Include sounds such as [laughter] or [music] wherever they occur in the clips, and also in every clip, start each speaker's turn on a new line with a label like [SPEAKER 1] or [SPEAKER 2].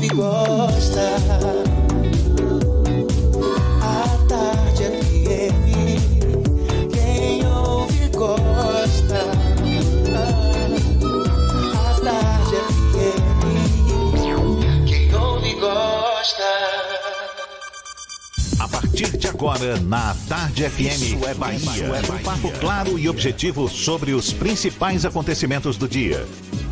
[SPEAKER 1] Ouve gosta. A tarde FM, quem ouve gosta. A tarde FM, quem ouve gosta. A
[SPEAKER 2] partir de agora, na Tarde FM, Isso é Bahia. Um papo claro e objetivo sobre os principais acontecimentos do dia.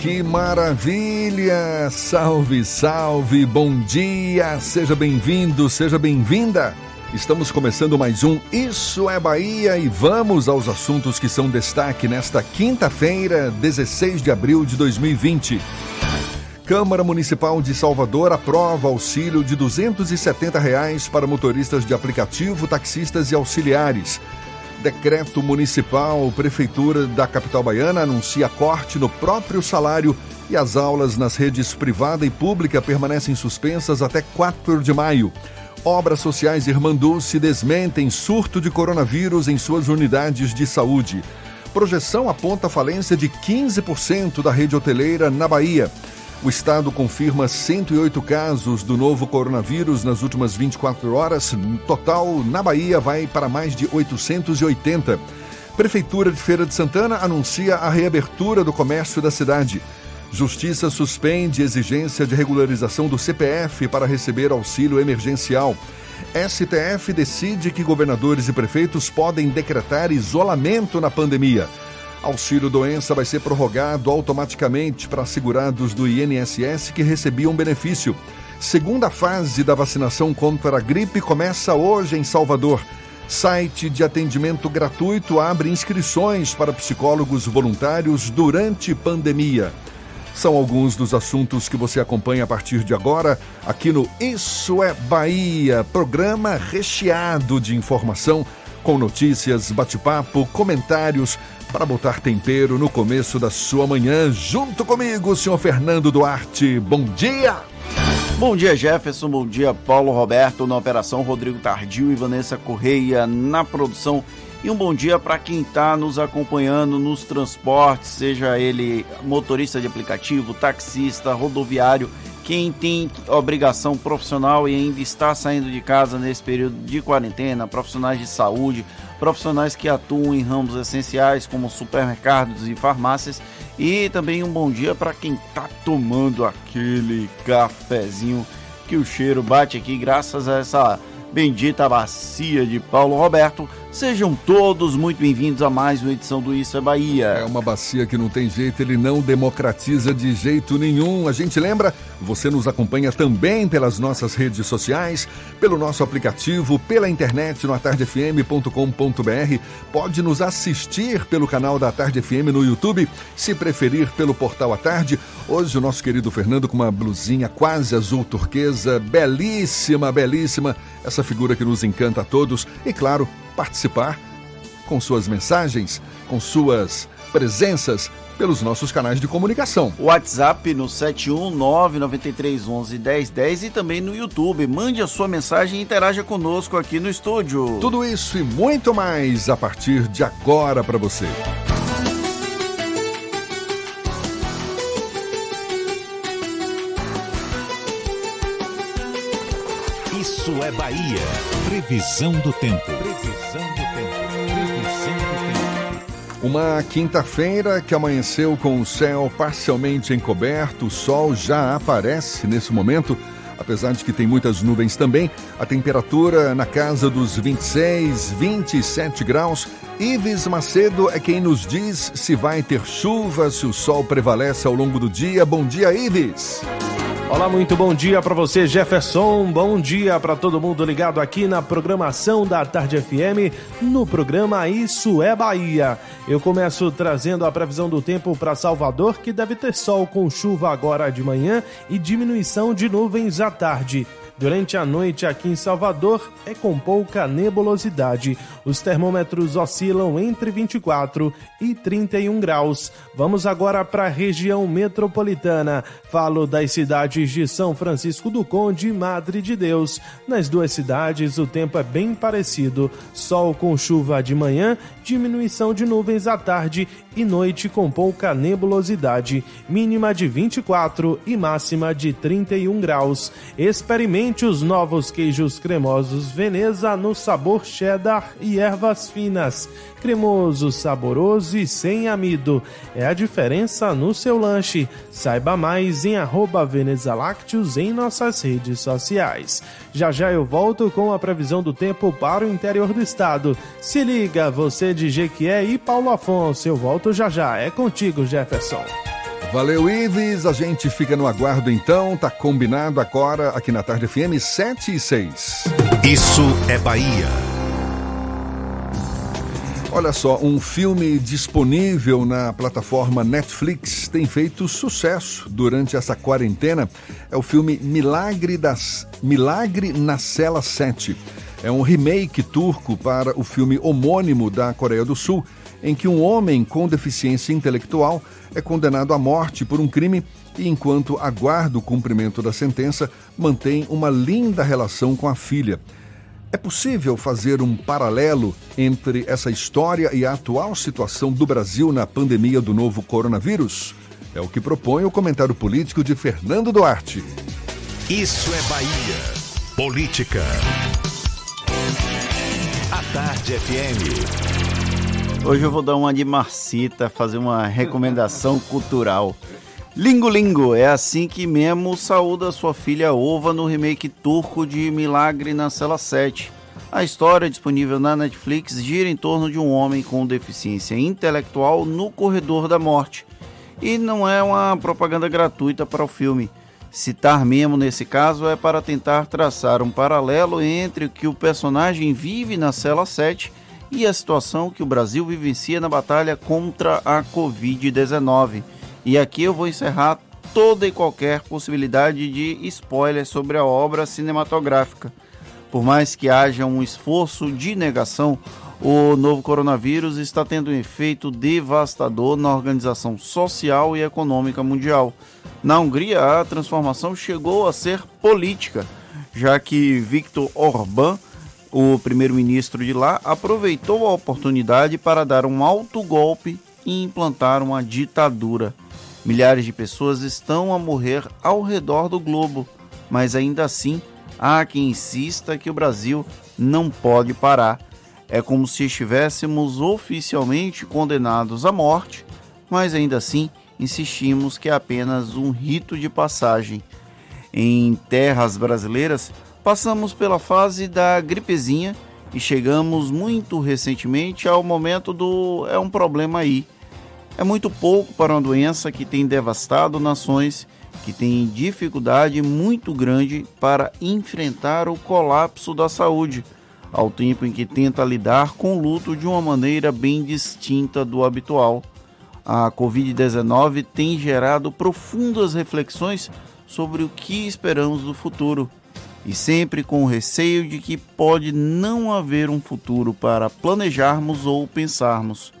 [SPEAKER 3] Que maravilha! Salve, salve, bom dia! Seja bem-vindo, seja bem-vinda! Estamos começando mais um Isso é Bahia e vamos aos assuntos que são destaque nesta quinta-feira, 16 de abril de 2020. Câmara Municipal de Salvador aprova auxílio de 270 reais para motoristas de aplicativo, taxistas e auxiliares. Decreto municipal, Prefeitura da capital baiana anuncia corte no próprio salário e as aulas nas redes privada e pública permanecem suspensas até 4 de maio. Obras sociais Irmanduce desmentem surto de coronavírus em suas unidades de saúde. Projeção aponta falência de 15% da rede hoteleira na Bahia. O estado confirma 108 casos do novo coronavírus nas últimas 24 horas. No total, na Bahia, vai para mais de 880. Prefeitura de Feira de Santana anuncia a reabertura do comércio da cidade. Justiça suspende exigência de regularização do CPF para receber auxílio emergencial. STF decide que governadores e prefeitos podem decretar isolamento na pandemia. Auxílio doença vai ser prorrogado automaticamente para segurados do INSS que recebiam benefício. Segunda fase da vacinação contra a gripe começa hoje em Salvador. Site de atendimento gratuito abre inscrições para psicólogos voluntários durante pandemia. São alguns dos assuntos que você acompanha a partir de agora aqui no Isso é Bahia, programa recheado de informação com notícias, bate-papo, comentários para botar tempero no começo da sua manhã, junto comigo, senhor Fernando Duarte. Bom dia!
[SPEAKER 4] Bom dia, Jefferson. Bom dia, Paulo Roberto na operação, Rodrigo Tardio e Vanessa Correia na produção. E um bom dia para quem está nos acompanhando nos transportes, seja ele motorista de aplicativo, taxista, rodoviário, quem tem obrigação profissional e ainda está saindo de casa nesse período de quarentena, profissionais de saúde, profissionais que atuam em ramos essenciais como supermercados e farmácias. E também um bom dia para quem está tomando aquele cafezinho que o cheiro bate aqui, graças a essa bendita bacia de Paulo Roberto. Sejam todos muito bem-vindos a mais uma edição do Isso é Bahia.
[SPEAKER 3] É uma bacia que não tem jeito, ele não democratiza de jeito nenhum. A gente lembra, você nos acompanha também pelas nossas redes sociais, pelo nosso aplicativo, pela internet no atardefm.com.br. Pode nos assistir pelo canal da Tarde FM no YouTube, se preferir pelo portal A Tarde. Hoje o nosso querido Fernando com uma blusinha quase azul turquesa, belíssima, belíssima. Essa figura que nos encanta a todos e claro, participar com suas mensagens, com suas presenças pelos nossos canais de comunicação.
[SPEAKER 4] WhatsApp no 71993111010 e também no YouTube. Mande a sua mensagem e interaja conosco aqui no estúdio.
[SPEAKER 3] Tudo isso e muito mais a partir de agora para você.
[SPEAKER 2] Isso é Bahia. Previsão do tempo.
[SPEAKER 3] Uma quinta-feira que amanheceu com o céu parcialmente encoberto, o sol já aparece nesse momento. apesar de que tem muitas nuvens também. A temperatura na casa dos 26, 27 graus. Ives Macedo é quem nos diz se vai ter chuva, se o sol prevalece ao longo do dia. Bom dia, Ives!
[SPEAKER 5] Olá, muito bom dia para você, Jefferson. Bom dia para todo mundo ligado aqui na programação da Tarde FM, no programa Isso é Bahia. Eu começo trazendo a previsão do tempo para Salvador, que deve ter sol com chuva agora de manhã e diminuição de nuvens à tarde. Durante a noite aqui em Salvador é com pouca nebulosidade. Os termômetros oscilam entre 24 e 31 graus. Vamos agora para a região metropolitana. Falo das cidades de São Francisco do Conde e Madre de Deus. Nas duas cidades o tempo é bem parecido: sol com chuva de manhã, diminuição de nuvens à tarde e noite com pouca nebulosidade. Mínima de 24 e máxima de 31 graus. Experimente os novos queijos cremosos Veneza no sabor cheddar e ervas finas. Cremoso, saboroso e sem amido. É a diferença no seu lanche. Saiba mais em arroba Veneza Lácteos em nossas redes sociais. Já já eu volto com a previsão do tempo para o interior do estado. Se liga, você de Jequié e Paulo Afonso. Eu volto já já. É contigo, Jefferson.
[SPEAKER 3] Valeu, Ives. A gente fica no aguardo então. Tá combinado agora aqui na Tarde FM 7 e 6.
[SPEAKER 2] Isso é Bahia.
[SPEAKER 3] Olha só, um filme disponível na plataforma Netflix tem feito sucesso durante essa quarentena. É o filme Milagre das Milagre na Cela 7. É um remake turco para o filme homônimo da Coreia do Sul em que um homem com deficiência intelectual é condenado à morte por um crime e, enquanto aguarda o cumprimento da sentença, mantém uma linda relação com a filha. É possível fazer um paralelo entre essa história e a atual situação do Brasil na pandemia do novo coronavírus? É o que propõe o comentário político de Fernando Duarte.
[SPEAKER 2] Isso é Bahia. Política. A Tarde FM.
[SPEAKER 4] Hoje eu vou dar uma de Marcita, fazer uma recomendação cultural. Lingo Lingo, é assim que Memo saúda sua filha Ova no remake turco de Milagre na Cela 7. A história, disponível na Netflix, gira em torno de um homem com deficiência intelectual no corredor da morte. E não é uma propaganda gratuita para o filme. Citar Memo nesse caso é para tentar traçar um paralelo entre o que o personagem vive na Cela 7 e a situação que o Brasil vivencia na batalha contra a Covid-19. E aqui eu vou encerrar toda e qualquer possibilidade de spoiler sobre a obra cinematográfica. Por mais que haja um esforço de negação, o novo coronavírus está tendo um efeito devastador na organização social e econômica mundial. Na Hungria, a transformação chegou a ser política, já que Viktor Orbán o primeiro-ministro de lá aproveitou a oportunidade para dar um alto golpe e implantar uma ditadura. Milhares de pessoas estão a morrer ao redor do globo, mas ainda assim há quem insista que o Brasil não pode parar. É como se estivéssemos oficialmente condenados à morte, mas ainda assim insistimos que é apenas um rito de passagem. Em terras brasileiras, Passamos pela fase da gripezinha e chegamos muito recentemente ao momento do é um problema aí. É muito pouco para uma doença que tem devastado nações, que tem dificuldade muito grande para enfrentar o colapso da saúde, ao tempo em que tenta lidar com o luto de uma maneira bem distinta do habitual. A Covid-19 tem gerado profundas reflexões sobre o que esperamos do futuro e sempre com o receio de que pode não haver um futuro para planejarmos ou pensarmos.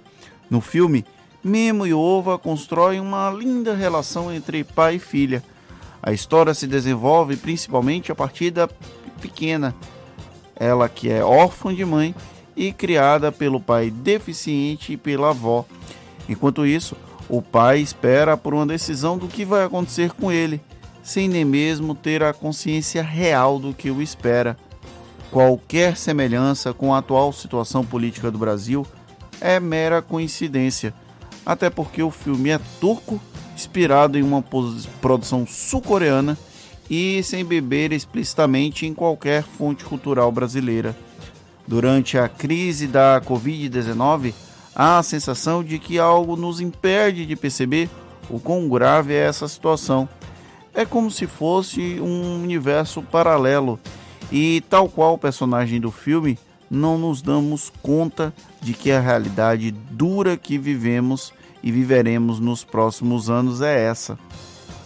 [SPEAKER 4] No filme, Memo e Ova constroem uma linda relação entre pai e filha. A história se desenvolve principalmente a partir da pequena, ela que é órfã de mãe e criada pelo pai deficiente e pela avó. Enquanto isso, o pai espera por uma decisão do que vai acontecer com ele sem nem mesmo ter a consciência real do que o espera. Qualquer semelhança com a atual situação política do Brasil é mera coincidência, até porque o filme é turco, inspirado em uma produção sul-coreana e sem beber explicitamente em qualquer fonte cultural brasileira. Durante a crise da Covid-19, há a sensação de que algo nos impede de perceber o quão grave é essa situação. É como se fosse um universo paralelo e, tal qual o personagem do filme, não nos damos conta de que a realidade dura que vivemos e viveremos nos próximos anos é essa.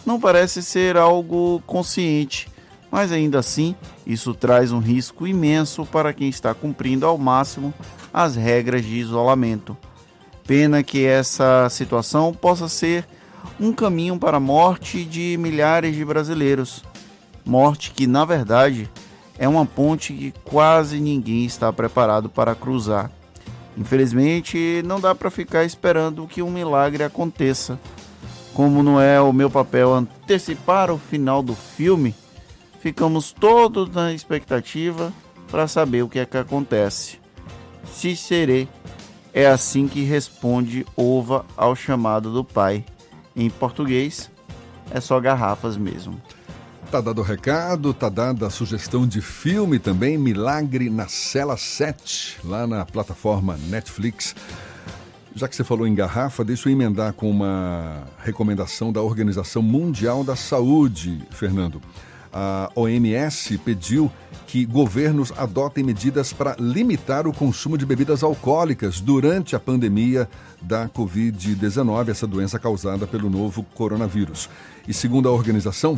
[SPEAKER 4] Não parece ser algo consciente, mas ainda assim isso traz um risco imenso para quem está cumprindo ao máximo as regras de isolamento. Pena que essa situação possa ser um caminho para a morte de milhares de brasileiros. Morte que, na verdade, é uma ponte que quase ninguém está preparado para cruzar. Infelizmente, não dá para ficar esperando que um milagre aconteça. Como não é o meu papel antecipar o final do filme, ficamos todos na expectativa para saber o que é que acontece. Se serei, é assim que responde Ova ao chamado do pai. Em português, é só garrafas mesmo.
[SPEAKER 3] Tá dado o recado, tá dada a sugestão de filme também, Milagre na Cela 7, lá na plataforma Netflix. Já que você falou em garrafa, deixa eu emendar com uma recomendação da Organização Mundial da Saúde, Fernando. A OMS pediu que governos adotem medidas para limitar o consumo de bebidas alcoólicas durante a pandemia da Covid-19, essa doença causada pelo novo coronavírus. E segundo a organização,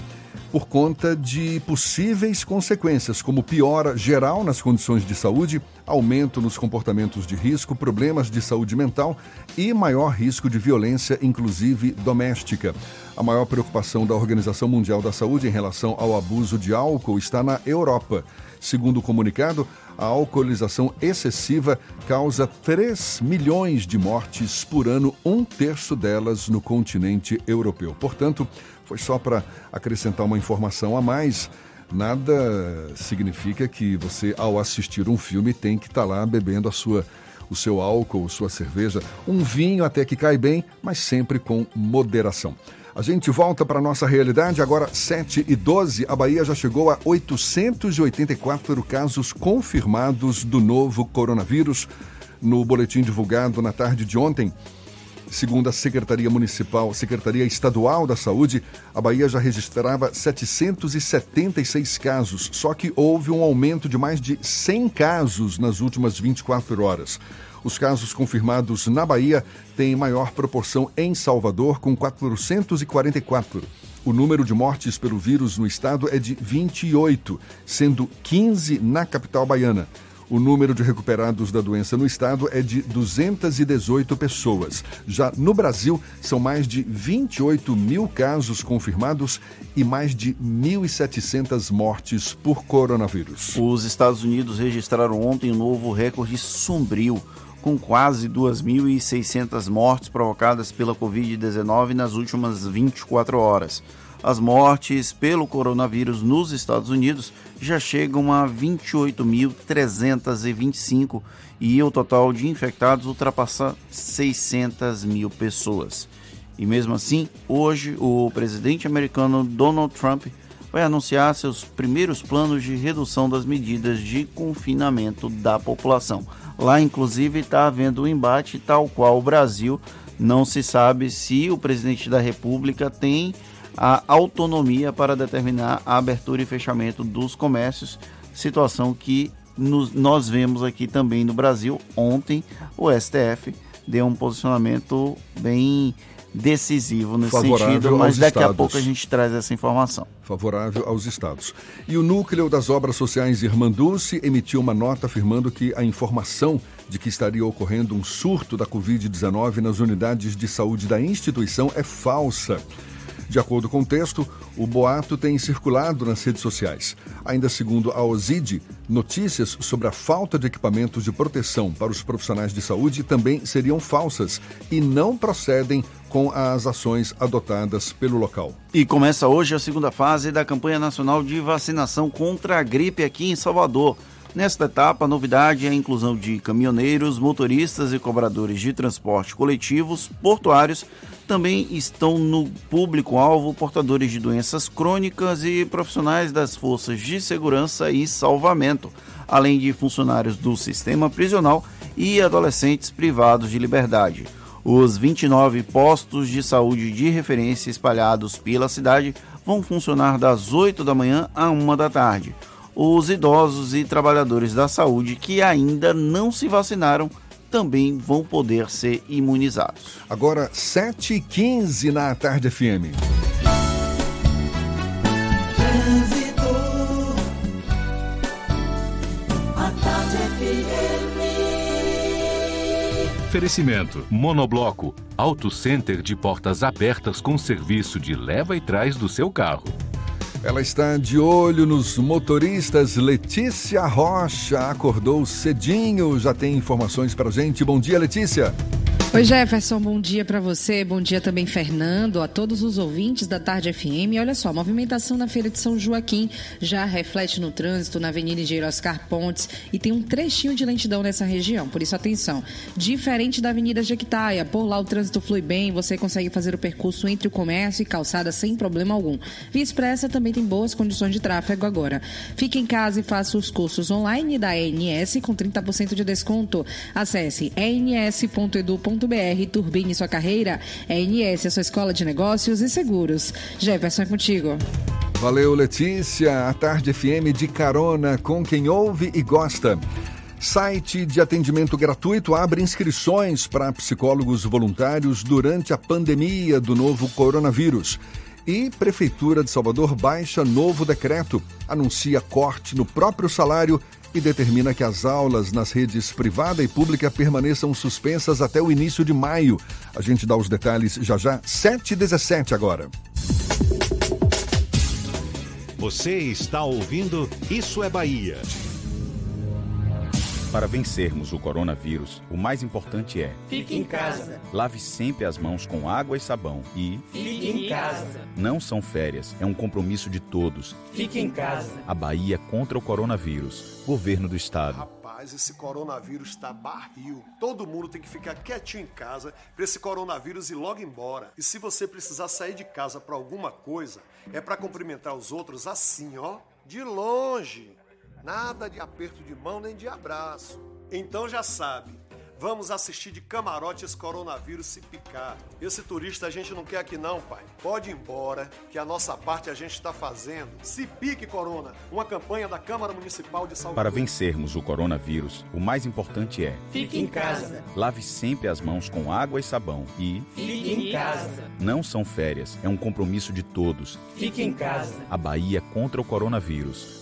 [SPEAKER 3] por conta de possíveis consequências, como piora geral nas condições de saúde, aumento nos comportamentos de risco, problemas de saúde mental e maior risco de violência, inclusive doméstica. A maior preocupação da Organização Mundial da Saúde em relação ao abuso de álcool está na Europa. Segundo o comunicado, a alcoolização excessiva causa 3 milhões de mortes por ano, um terço delas no continente europeu. Portanto, foi só para acrescentar uma informação a mais. Nada significa que você, ao assistir um filme, tem que estar tá lá bebendo a sua, o seu álcool, sua cerveja, um vinho até que cai bem, mas sempre com moderação. A gente volta para a nossa realidade, agora 7 e 12. A Bahia já chegou a 884 casos confirmados do novo coronavírus. No boletim divulgado na tarde de ontem, Segundo a Secretaria Municipal, Secretaria Estadual da Saúde, a Bahia já registrava 776 casos, só que houve um aumento de mais de 100 casos nas últimas 24 horas. Os casos confirmados na Bahia têm maior proporção em Salvador, com 444. O número de mortes pelo vírus no estado é de 28, sendo 15 na capital baiana. O número de recuperados da doença no estado é de 218 pessoas. Já no Brasil, são mais de 28 mil casos confirmados e mais de 1.700 mortes por coronavírus.
[SPEAKER 4] Os Estados Unidos registraram ontem um novo recorde sombrio com quase 2.600 mortes provocadas pela Covid-19 nas últimas 24 horas as mortes pelo coronavírus nos Estados Unidos já chegam a 28.325 e o total de infectados ultrapassa 600 mil pessoas. E mesmo assim, hoje o presidente americano Donald Trump vai anunciar seus primeiros planos de redução das medidas de confinamento da população. Lá, inclusive, está havendo um embate tal qual o Brasil. Não se sabe se o presidente da República tem a autonomia para determinar a abertura e fechamento dos comércios, situação que nos, nós vemos aqui também no Brasil. Ontem o STF deu um posicionamento bem decisivo nesse
[SPEAKER 3] Favorável
[SPEAKER 4] sentido, mas daqui
[SPEAKER 3] estados.
[SPEAKER 4] a pouco a gente traz essa informação.
[SPEAKER 3] Favorável aos estados. E o Núcleo das Obras Sociais Irmã Dulce emitiu uma nota afirmando que a informação de que estaria ocorrendo um surto da Covid-19 nas unidades de saúde da instituição é falsa. De acordo com o texto, o boato tem circulado nas redes sociais. Ainda segundo a OSID, notícias sobre a falta de equipamentos de proteção para os profissionais de saúde também seriam falsas e não procedem com as ações adotadas pelo local.
[SPEAKER 4] E começa hoje a segunda fase da campanha nacional de vacinação contra a gripe aqui em Salvador. Nesta etapa, a novidade é a inclusão de caminhoneiros, motoristas e cobradores de transporte coletivos, portuários, também estão no público-alvo portadores de doenças crônicas e profissionais das forças de segurança e salvamento, além de funcionários do sistema prisional e adolescentes privados de liberdade. Os 29 postos de saúde de referência espalhados pela cidade vão funcionar das 8 da manhã a 1 da tarde. Os idosos e trabalhadores da saúde que ainda não se vacinaram também vão poder ser imunizados.
[SPEAKER 3] Agora, 7h15 na Tarde FM.
[SPEAKER 6] Oferecimento: Monobloco, Auto Center de portas abertas com serviço de leva e trás do seu carro.
[SPEAKER 3] Ela está de olho nos motoristas. Letícia Rocha acordou cedinho, já tem informações para gente. Bom dia, Letícia.
[SPEAKER 7] Oi Jefferson, bom dia para você, bom dia também Fernando, a todos os ouvintes da Tarde FM. Olha só, a movimentação na Feira de São Joaquim já reflete no trânsito na Avenida Engenheiro Oscar Pontes e tem um trechinho de lentidão nessa região, por isso atenção. Diferente da Avenida Jequitaia, por lá o trânsito flui bem, você consegue fazer o percurso entre o comércio e calçada sem problema algum. Via Expressa também tem boas condições de tráfego agora. Fique em casa e faça os cursos online da ENS com 30% de desconto. Acesse ens.edu.br e turbine sua carreira. É NS, a sua escola de negócios e seguros. Jefferson, é contigo.
[SPEAKER 3] Valeu, Letícia. A Tarde FM de carona com quem ouve e gosta. Site de atendimento gratuito abre inscrições para psicólogos voluntários durante a pandemia do novo coronavírus. E Prefeitura de Salvador baixa novo decreto, anuncia corte no próprio salário e determina que as aulas nas redes privada e pública permaneçam suspensas até o início de maio. A gente dá os detalhes já já, 7 e 17 agora.
[SPEAKER 2] Você está ouvindo Isso é Bahia.
[SPEAKER 8] Para vencermos o coronavírus, o mais importante é:
[SPEAKER 9] fique em casa.
[SPEAKER 8] Lave sempre as mãos com água e sabão e
[SPEAKER 9] fique em casa.
[SPEAKER 8] Não são férias, é um compromisso de todos.
[SPEAKER 9] Fique em casa.
[SPEAKER 8] A Bahia contra o coronavírus. Governo do Estado.
[SPEAKER 10] Rapaz, esse coronavírus está barril. Todo mundo tem que ficar quietinho em casa para esse coronavírus ir logo embora. E se você precisar sair de casa para alguma coisa, é para cumprimentar os outros assim, ó, de longe. Nada de aperto de mão nem de abraço. Então já sabe, Vamos assistir de camarote esse coronavírus se picar. Esse turista a gente não quer aqui não, pai. Pode ir embora, que a nossa parte a gente está fazendo. Se pique, Corona. Uma campanha da Câmara Municipal de Salvador.
[SPEAKER 8] Para vencermos o coronavírus, o mais importante é...
[SPEAKER 9] Fique em casa.
[SPEAKER 8] Lave sempre as mãos com água e sabão e...
[SPEAKER 9] Fique em casa.
[SPEAKER 8] Não são férias, é um compromisso de todos.
[SPEAKER 9] Fique em casa.
[SPEAKER 8] A Bahia contra o coronavírus.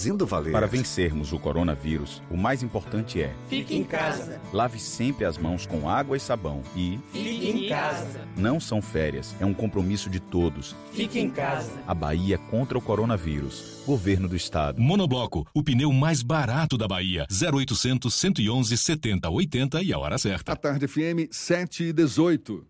[SPEAKER 11] fazendo valer.
[SPEAKER 8] Para vencermos o coronavírus, o mais importante é:
[SPEAKER 9] fique em casa.
[SPEAKER 8] Lave sempre as mãos com água e sabão e
[SPEAKER 9] fique em casa.
[SPEAKER 8] Não são férias, é um compromisso de todos.
[SPEAKER 9] Fique em casa.
[SPEAKER 8] A Bahia contra o coronavírus. Governo do Estado.
[SPEAKER 6] Monobloco, o pneu mais barato da Bahia. 0800 111 70 80 e a hora certa.
[SPEAKER 3] A tarde FM 7 e 18.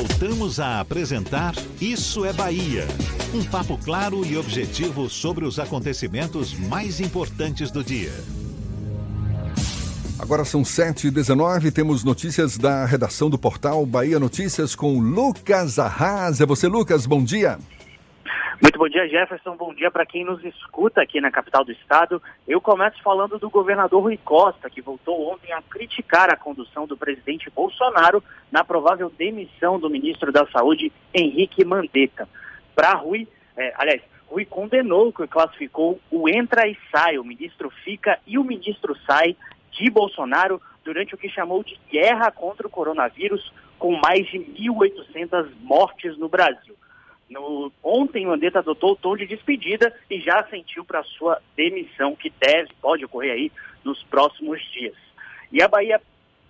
[SPEAKER 2] Voltamos a apresentar Isso é Bahia. Um papo claro e objetivo sobre os acontecimentos mais importantes do dia.
[SPEAKER 3] Agora são 7h19, temos notícias da redação do portal Bahia Notícias com Lucas Arras. É você, Lucas, bom dia.
[SPEAKER 12] Muito bom dia, Jefferson. Bom dia para quem nos escuta aqui na capital do estado. Eu começo falando do governador Rui Costa, que voltou ontem a criticar a condução do presidente Bolsonaro na provável demissão do ministro da Saúde, Henrique Mandetta. Para Rui, é, aliás, Rui condenou que classificou o entra e sai, o ministro fica e o ministro sai de Bolsonaro durante o que chamou de guerra contra o coronavírus, com mais de 1.800 mortes no Brasil. No, ontem, o Mandetta adotou o tom de despedida e já sentiu para sua demissão, que deve, pode ocorrer aí nos próximos dias. E a Bahia,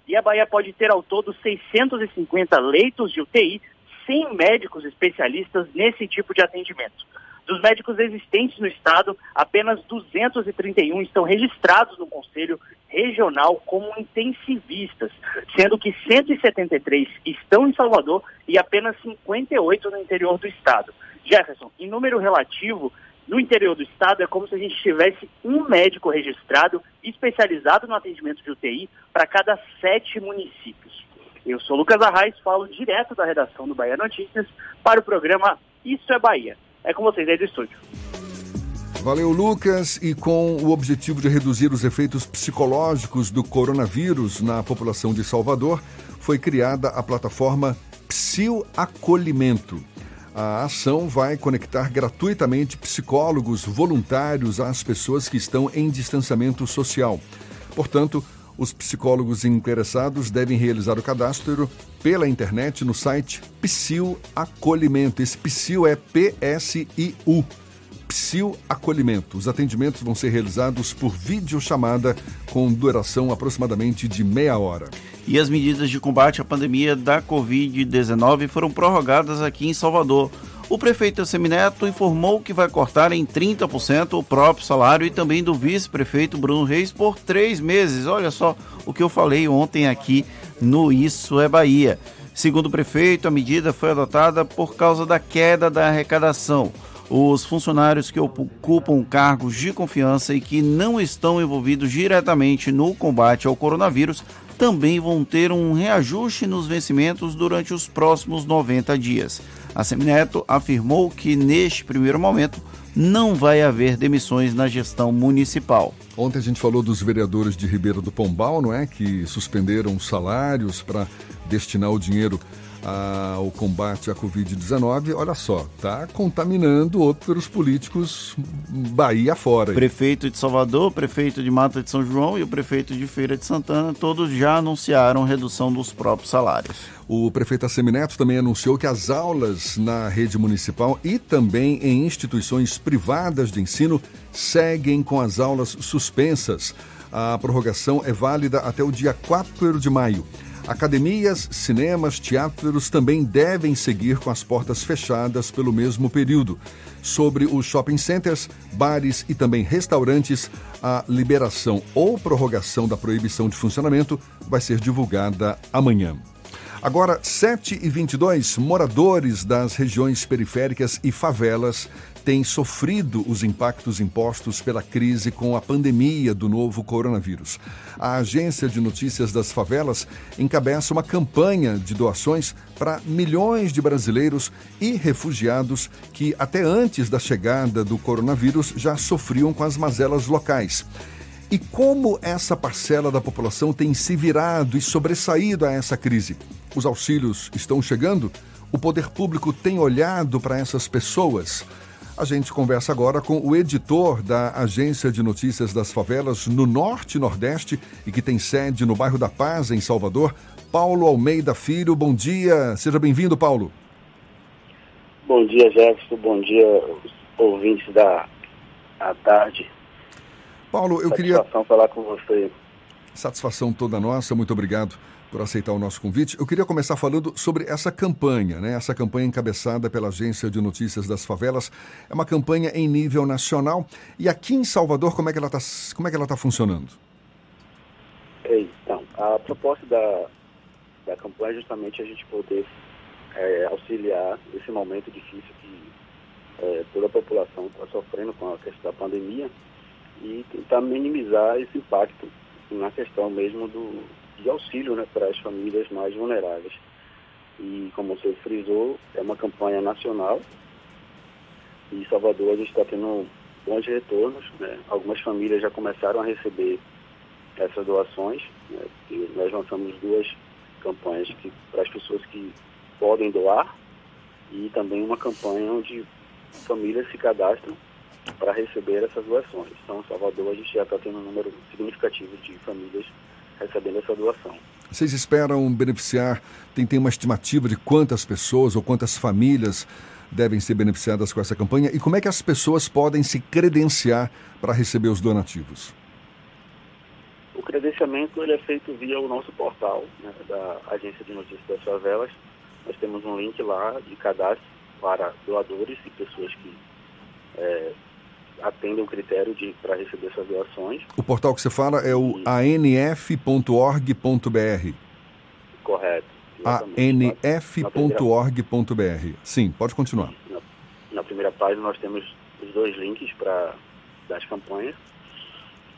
[SPEAKER 12] e a Bahia pode ter ao todo 650 leitos de UTI, sem médicos especialistas nesse tipo de atendimento. Dos médicos existentes no estado, apenas 231 estão registrados no Conselho Regional como intensivistas, sendo que 173 estão em Salvador e apenas 58 no interior do estado. Jefferson, em número relativo, no interior do estado é como se a gente tivesse um médico registrado especializado no atendimento de UTI para cada sete municípios. Eu sou Lucas Arraes, falo direto da redação do Bahia Notícias para o programa Isso é Bahia. É com vocês aí do estúdio.
[SPEAKER 3] Valeu, Lucas. E com o objetivo de reduzir os efeitos psicológicos do coronavírus na população de Salvador, foi criada a plataforma Psil Acolhimento. A ação vai conectar gratuitamente psicólogos voluntários às pessoas que estão em distanciamento social. Portanto, os psicólogos interessados devem realizar o cadastro pela internet no site Psil Acolhimento. Esse Psil é P-S-I-U. Psil Acolhimento. Os atendimentos vão ser realizados por videochamada com duração aproximadamente de meia hora.
[SPEAKER 4] E as medidas de combate à pandemia da Covid-19 foram prorrogadas aqui em Salvador. O prefeito Semineto informou que vai cortar em 30% o próprio salário e também do vice-prefeito Bruno Reis por três meses. Olha só o que eu falei ontem aqui no Isso é Bahia. Segundo o prefeito, a medida foi adotada por causa da queda da arrecadação. Os funcionários que ocupam cargos de confiança e que não estão envolvidos diretamente no combate ao coronavírus também vão ter um reajuste nos vencimentos durante os próximos 90 dias. A Semineto afirmou que neste primeiro momento não vai haver demissões na gestão municipal.
[SPEAKER 3] Ontem a gente falou dos vereadores de Ribeiro do Pombal, não é? Que suspenderam salários para destinar o dinheiro ao combate à Covid-19, olha só, está contaminando outros políticos Bahia fora.
[SPEAKER 4] Prefeito de Salvador, prefeito de Mata de São João e o prefeito de Feira de Santana, todos já anunciaram redução dos próprios salários.
[SPEAKER 3] O prefeito Assemineto também anunciou que as aulas na rede municipal e também em instituições privadas de ensino seguem com as aulas suspensas. A prorrogação é válida até o dia 4 de maio. Academias, cinemas, teatros também devem seguir com as portas fechadas pelo mesmo período. Sobre os shopping centers, bares e também restaurantes, a liberação ou prorrogação da proibição de funcionamento vai ser divulgada amanhã. Agora, 7 e 22, moradores das regiões periféricas e favelas têm sofrido os impactos impostos pela crise com a pandemia do novo coronavírus. A Agência de Notícias das Favelas encabeça uma campanha de doações para milhões de brasileiros e refugiados que, até antes da chegada do coronavírus, já sofriam com as mazelas locais. E como essa parcela da população tem se virado e sobressaído a essa crise? Os auxílios estão chegando? O poder público tem olhado para essas pessoas? A gente conversa agora com o editor da Agência de Notícias das Favelas no Norte e Nordeste e que tem sede no bairro da Paz, em Salvador, Paulo Almeida Filho. Bom dia, seja bem-vindo, Paulo.
[SPEAKER 13] Bom dia, Jefferson. Bom dia, ouvintes da à tarde.
[SPEAKER 3] Paulo, eu
[SPEAKER 13] Satisfação
[SPEAKER 3] queria.
[SPEAKER 13] Satisfação falar com você.
[SPEAKER 3] Satisfação toda nossa, muito obrigado por aceitar o nosso convite. Eu queria começar falando sobre essa campanha, né? Essa campanha encabeçada pela Agência de Notícias das Favelas. É uma campanha em nível nacional. E aqui em Salvador, como é que ela está como é que ela tá funcionando?
[SPEAKER 13] Então, a proposta da, da campanha é justamente a gente poder é, auxiliar nesse momento difícil que é, toda a população está sofrendo com a questão da pandemia e tentar minimizar esse impacto na questão mesmo do, de auxílio né, para as famílias mais vulneráveis. E como você frisou, é uma campanha nacional E Salvador a gente está tendo bons retornos, né? Algumas famílias já começaram a receber essas doações, né? E nós lançamos duas campanhas que para as pessoas que podem doar e também uma campanha onde famílias se cadastram para receber essas doações. Então, em Salvador, a gente já está tendo um número significativo de famílias recebendo essa doação.
[SPEAKER 3] Vocês esperam beneficiar? Tem, tem uma estimativa de quantas pessoas ou quantas famílias devem ser beneficiadas com essa campanha? E como é que as pessoas podem se credenciar para receber os donativos?
[SPEAKER 13] O credenciamento ele é feito via o nosso portal né, da Agência de Notícias das Favelas. Nós temos um link lá de cadastro para doadores e pessoas que é, atendem o critério para receber essas doações.
[SPEAKER 3] O portal que você fala é o anf.org.br.
[SPEAKER 13] Correto.
[SPEAKER 3] anf.org.br. Sim, pode continuar.
[SPEAKER 13] Na, na, primeira página nós temos os dois links para das campanhas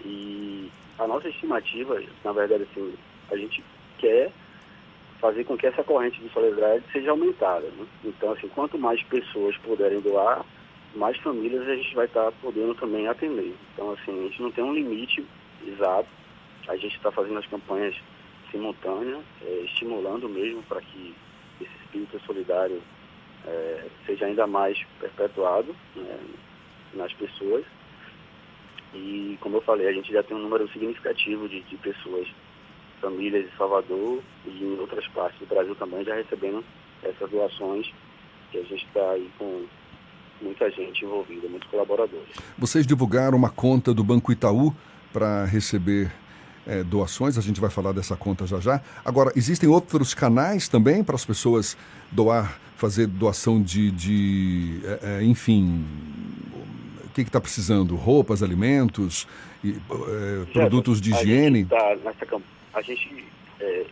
[SPEAKER 13] e a nossa estimativa, na verdade, assim, a gente quer fazer com que essa corrente de solidariedade seja aumentada. Né? Então, assim, quanto mais pessoas puderem doar, mais famílias a gente vai estar tá podendo também atender. Então, assim, a gente não tem um limite exato. A gente está fazendo as campanhas simultâneas, é, estimulando mesmo para que esse espírito solidário é, seja ainda mais perpetuado né, nas pessoas. E, como eu falei, a gente já tem um número significativo de, de pessoas, famílias de Salvador e em outras partes do Brasil também já recebendo essas doações que a gente está aí com muita gente envolvida, muitos colaboradores.
[SPEAKER 3] Vocês divulgaram uma conta do Banco Itaú para receber é, doações, a gente vai falar dessa conta já já. Agora, existem outros canais também para as pessoas doar, fazer doação de, de é, é, enfim, o que está precisando? Roupas, alimentos, e, produtos de higiene?
[SPEAKER 13] Tá nessa, a gente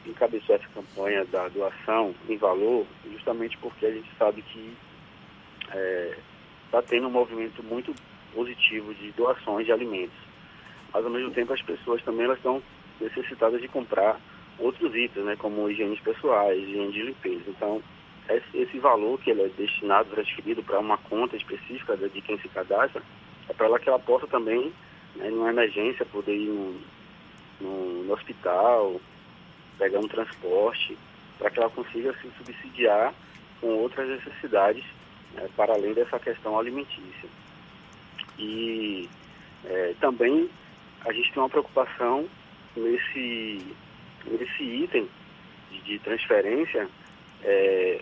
[SPEAKER 13] encabeçou essa campanha da doação em valor justamente porque a gente sabe que está tendo um movimento muito positivo de doações de alimentos. Mas ao mesmo tempo as pessoas também elas estão necessitadas de comprar outros itens, né, como higienes pessoais, higiene de limpeza. Então, esse valor que ele é destinado, transferido para uma conta específica de quem se cadastra, é para ela que ela possa também, né, numa emergência, poder ir no, no, no hospital, pegar um transporte, para que ela consiga se subsidiar com outras necessidades né, para além dessa questão alimentícia. E é, também a gente tem uma preocupação nesse, nesse item de, transferência, é,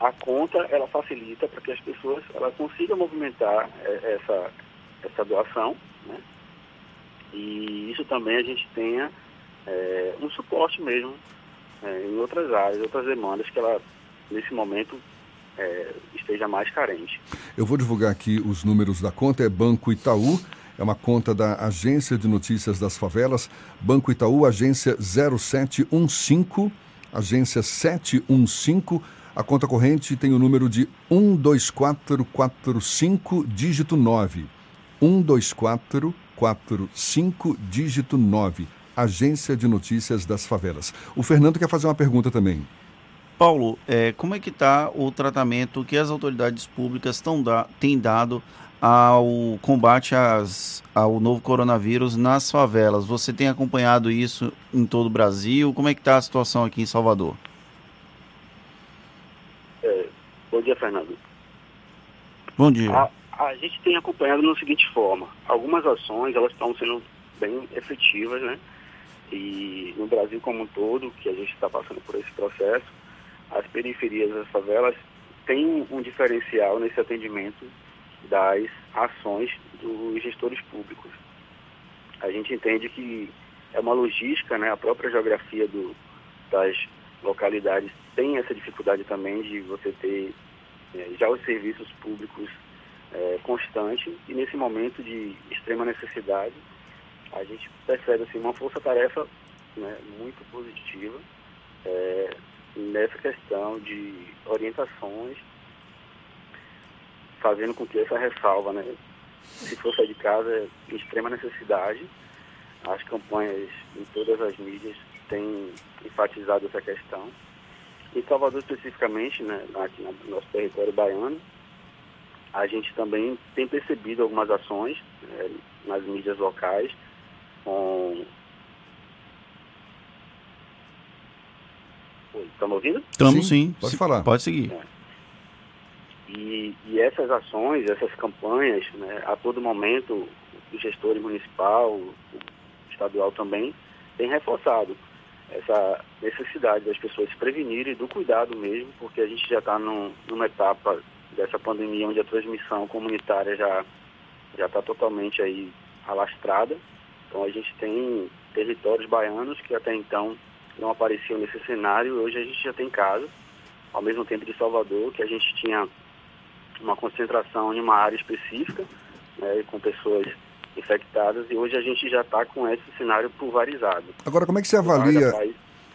[SPEAKER 13] a conta ela facilita para que as pessoas ela consigam movimentar essa, essa doação, né? E isso também a gente tenha é, um suporte mesmo é, em outras áreas, outras demandas que ela nesse momento é, esteja mais carente.
[SPEAKER 3] Eu vou divulgar aqui os números da conta, é Banco Itaú, é uma conta da Agência de Notícias das Favelas, Banco Itaú, agência 0715, agência 715. A conta corrente tem o número de 12445, dígito 9. 12445, dígito 9. Agência de Notícias das Favelas. O Fernando quer fazer uma pergunta também.
[SPEAKER 4] Paulo, é, como é que está o tratamento que as autoridades públicas da, têm dado ao combate às, ao novo coronavírus nas favelas? Você tem acompanhado isso em todo o Brasil? Como é que está a situação aqui em Salvador?
[SPEAKER 13] É, bom dia, Fernando.
[SPEAKER 4] Bom dia.
[SPEAKER 13] A, a gente tem acompanhado da seguinte forma. Algumas ações, elas estão sendo bem efetivas, né? E no Brasil como um todo, que a gente está passando por esse processo, as periferias das favelas têm um diferencial nesse atendimento das ações dos gestores públicos. A gente entende que é uma logística, né? a própria geografia do, das localidades tem essa dificuldade também de você ter é, já os serviços públicos é, constantes e nesse momento de extrema necessidade a gente percebe assim, uma força-tarefa né, muito positiva é, nessa questão de orientações, fazendo com que essa ressalva, né, se for sair de casa, é de extrema necessidade. As campanhas em todas as mídias têm enfatizado essa questão. Em Salvador, especificamente, né, aqui no nosso território baiano, a gente também tem percebido algumas ações é, nas mídias locais com. Estão me ouvindo?
[SPEAKER 4] Estamos sim.
[SPEAKER 3] Pode
[SPEAKER 4] Se-
[SPEAKER 3] falar.
[SPEAKER 4] Pode seguir.
[SPEAKER 13] E, e essas ações, essas campanhas, né, a todo momento, o gestor municipal, o estadual também, tem reforçado essa necessidade das pessoas se prevenirem do cuidado mesmo, porque a gente já está numa etapa dessa pandemia onde a transmissão comunitária já já está totalmente aí alastrada. Então a gente tem territórios baianos que até então não apareciam nesse cenário, hoje a gente já tem casos, ao mesmo tempo de Salvador, que a gente tinha uma concentração em uma área específica, né, com pessoas infectadas, e hoje a gente já está com esse cenário pulverizado.
[SPEAKER 3] Agora, como é que você
[SPEAKER 13] da
[SPEAKER 3] avalia,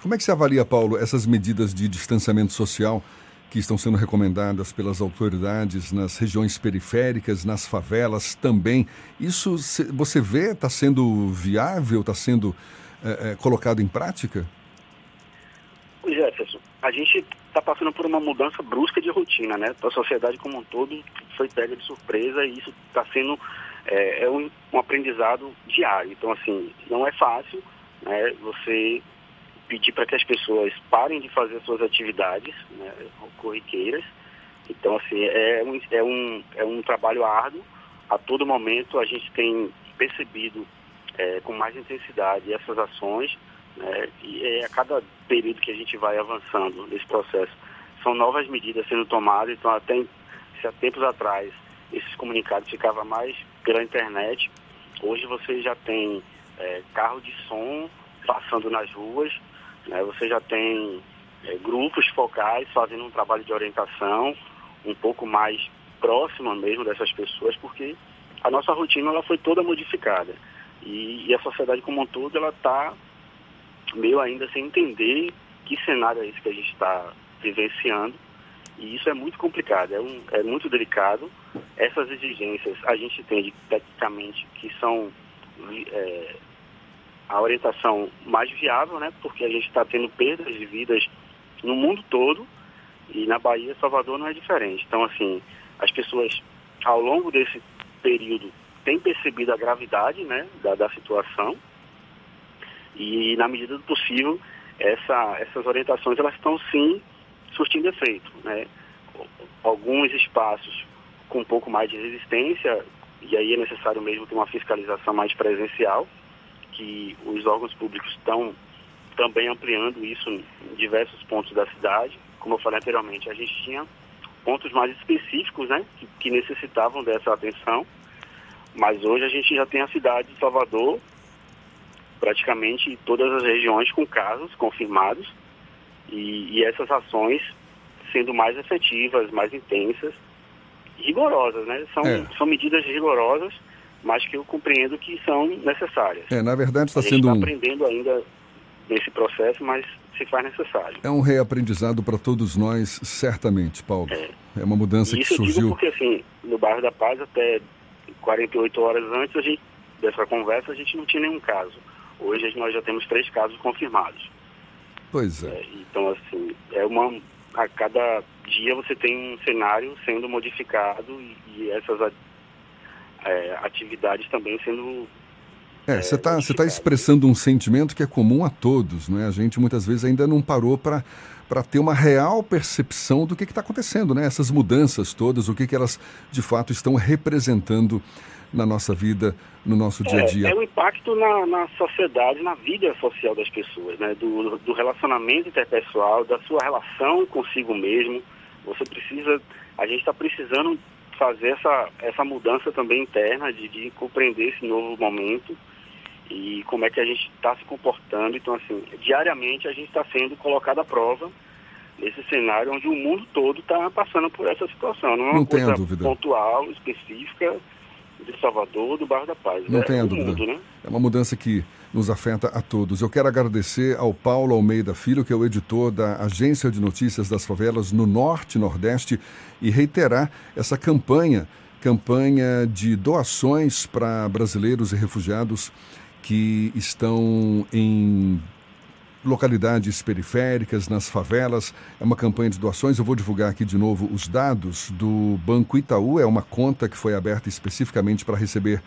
[SPEAKER 3] como é que você avalia, Paulo, essas medidas de distanciamento social que estão sendo recomendadas pelas autoridades nas regiões periféricas, nas favelas também? Isso você vê está sendo viável, está sendo eh, eh, colocado em prática?
[SPEAKER 13] Jefferson, a gente está passando por uma mudança brusca de rotina, né? A sociedade como um todo foi pega de surpresa e isso está sendo é, é um, um aprendizado diário. Então, assim, não é fácil né, você pedir para que as pessoas parem de fazer suas atividades né, corriqueiras. Então, assim, é um, é, um, é um trabalho árduo. A todo momento a gente tem percebido é, com mais intensidade essas ações né, e é, a cada período que a gente vai avançando nesse processo são novas medidas sendo tomadas. Então, até se há tempos atrás esses comunicados ficavam mais pela internet, hoje você já tem é, carro de som passando nas ruas, né, você já tem é, grupos focais fazendo um trabalho de orientação um pouco mais próxima mesmo dessas pessoas, porque a nossa rotina ela foi toda modificada. E, e a sociedade como um todo ela está meio ainda sem entender que cenário é esse que a gente está vivenciando e isso é muito complicado, é, um, é muito delicado. Essas exigências a gente entende tecnicamente que são é, a orientação mais viável, né? Porque a gente está tendo perdas de vidas no mundo todo e na Bahia, Salvador não é diferente. Então, assim, as pessoas ao longo desse período têm percebido a gravidade, né, da, da situação e na medida do possível essa, essas orientações elas estão sim surtindo efeito, né? Alguns espaços com um pouco mais de resistência e aí é necessário mesmo ter uma fiscalização mais presencial, que os órgãos públicos estão também ampliando isso em diversos pontos da cidade. Como eu falei anteriormente, a gente tinha pontos mais específicos, né, que, que necessitavam dessa atenção, mas hoje a gente já tem a cidade de Salvador, praticamente todas as regiões com casos confirmados, e, e essas ações sendo mais efetivas, mais intensas, rigorosas, né? São,
[SPEAKER 3] É.
[SPEAKER 13] são medidas rigorosas, mas que eu compreendo que são necessárias.
[SPEAKER 3] É, na verdade está sendo
[SPEAKER 13] está
[SPEAKER 3] um,
[SPEAKER 13] aprendendo ainda nesse processo, mas se faz necessário.
[SPEAKER 3] é um reaprendizado para todos nós, certamente, Paulo. É, uma mudança que
[SPEAKER 13] isso digo
[SPEAKER 3] surgiu.
[SPEAKER 13] porque, assim, no bairro da Paz, até 48 horas antes a gente, dessa conversa, a gente não tinha nenhum caso. Hoje nós já temos três casos confirmados.
[SPEAKER 3] Pois é.
[SPEAKER 13] Então, assim, é uma. A cada dia você tem um cenário sendo modificado e, e essas é, atividades também sendo.
[SPEAKER 3] É, você está você tá expressando um sentimento que é comum a todos, né? A gente muitas vezes ainda não parou para para ter uma real percepção do que está acontecendo, né? Essas mudanças todas, o que, que elas de fato estão representando na nossa vida, no nosso dia a dia.
[SPEAKER 13] É, é o impacto na, na sociedade, na vida social das pessoas, né? Do, do relacionamento interpessoal, da sua relação consigo mesmo. Você precisa, a gente está precisando fazer essa, essa mudança também interna de, de compreender esse novo momento e como é que a gente está se comportando. Então, assim, diariamente a gente está sendo colocado à prova nesse cenário onde o mundo todo está passando por essa situação. Não é uma
[SPEAKER 3] Não
[SPEAKER 13] coisa
[SPEAKER 3] dúvida.
[SPEAKER 13] pontual, específica de Salvador, do bairro da Paz.
[SPEAKER 3] Não
[SPEAKER 13] é
[SPEAKER 3] tenha dúvida.
[SPEAKER 13] mundo, né?
[SPEAKER 3] É uma mudança que nos afeta a todos. Eu quero agradecer ao Paulo Almeida Filho, que é o editor da Agência de Notícias das Favelas no Norte e Nordeste, e reiterar essa campanha, campanha de doações para brasileiros e refugiados que estão em localidades periféricas, nas favelas. É uma campanha de doações. Eu vou divulgar aqui de novo os dados do Banco Itaú. É uma conta que foi aberta especificamente para receber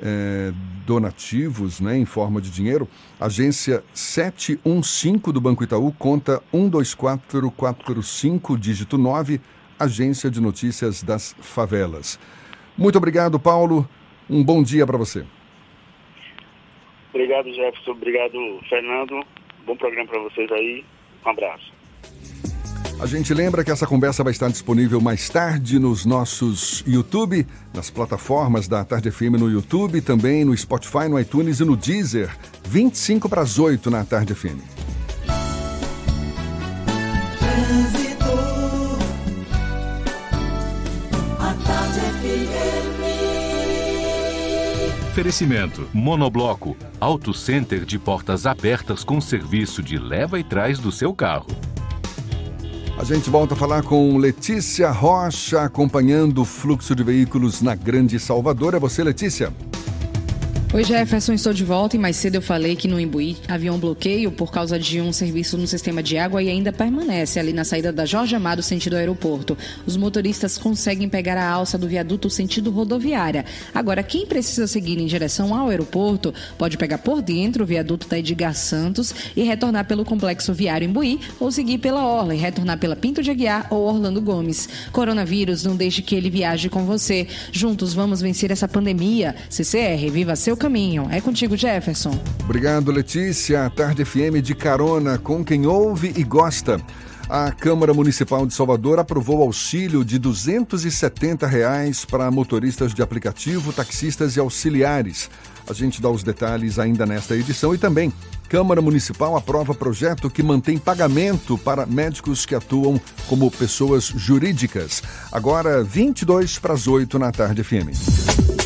[SPEAKER 3] é, donativos né, em forma de dinheiro. Agência 715 do Banco Itaú, conta 12445, dígito 9, Agência de Notícias das Favelas. Muito obrigado, Paulo. Um bom dia para você.
[SPEAKER 13] Obrigado, Jefferson. Obrigado, Fernando. Bom programa para vocês aí. Um abraço.
[SPEAKER 3] A gente lembra que essa conversa vai estar disponível mais tarde nos nossos YouTube, nas plataformas da Tarde FM no YouTube, também no Spotify, no iTunes e no Deezer. 25 para as 8 na Tarde FM.
[SPEAKER 6] Oferecimento: Monobloco, Auto Center de portas abertas com serviço de leva e trás do seu carro.
[SPEAKER 3] A gente volta a falar com Letícia Rocha, acompanhando o fluxo de veículos na Grande Salvador. É você, Letícia?
[SPEAKER 7] Oi, Jefferson, estou de volta e mais cedo eu falei que no Imbuí havia um bloqueio por causa de um serviço no sistema de água e ainda permanece ali na saída da Jorge Amado, sentido aeroporto. Os motoristas conseguem pegar a alça do viaduto sentido rodoviária. Agora, quem precisa seguir em direção ao aeroporto pode pegar por dentro o viaduto da Edgar Santos e retornar pelo complexo viário Imbuí ou seguir pela Orla e retornar pela Pinto de Aguiar ou Orlando Gomes. Coronavírus, não deixe que ele viaje com você. Juntos vamos vencer essa pandemia. CCR, viva seu. É contigo, Jefferson.
[SPEAKER 3] Obrigado, Letícia. Tarde FM de carona com quem ouve e gosta. A Câmara Municipal de Salvador aprovou auxílio de 270 reais para motoristas de aplicativo, taxistas e auxiliares. A gente dá os detalhes ainda nesta edição e também Câmara Municipal aprova projeto que mantém pagamento para médicos que atuam como pessoas jurídicas. Agora, 22 para as 8 na tarde FM.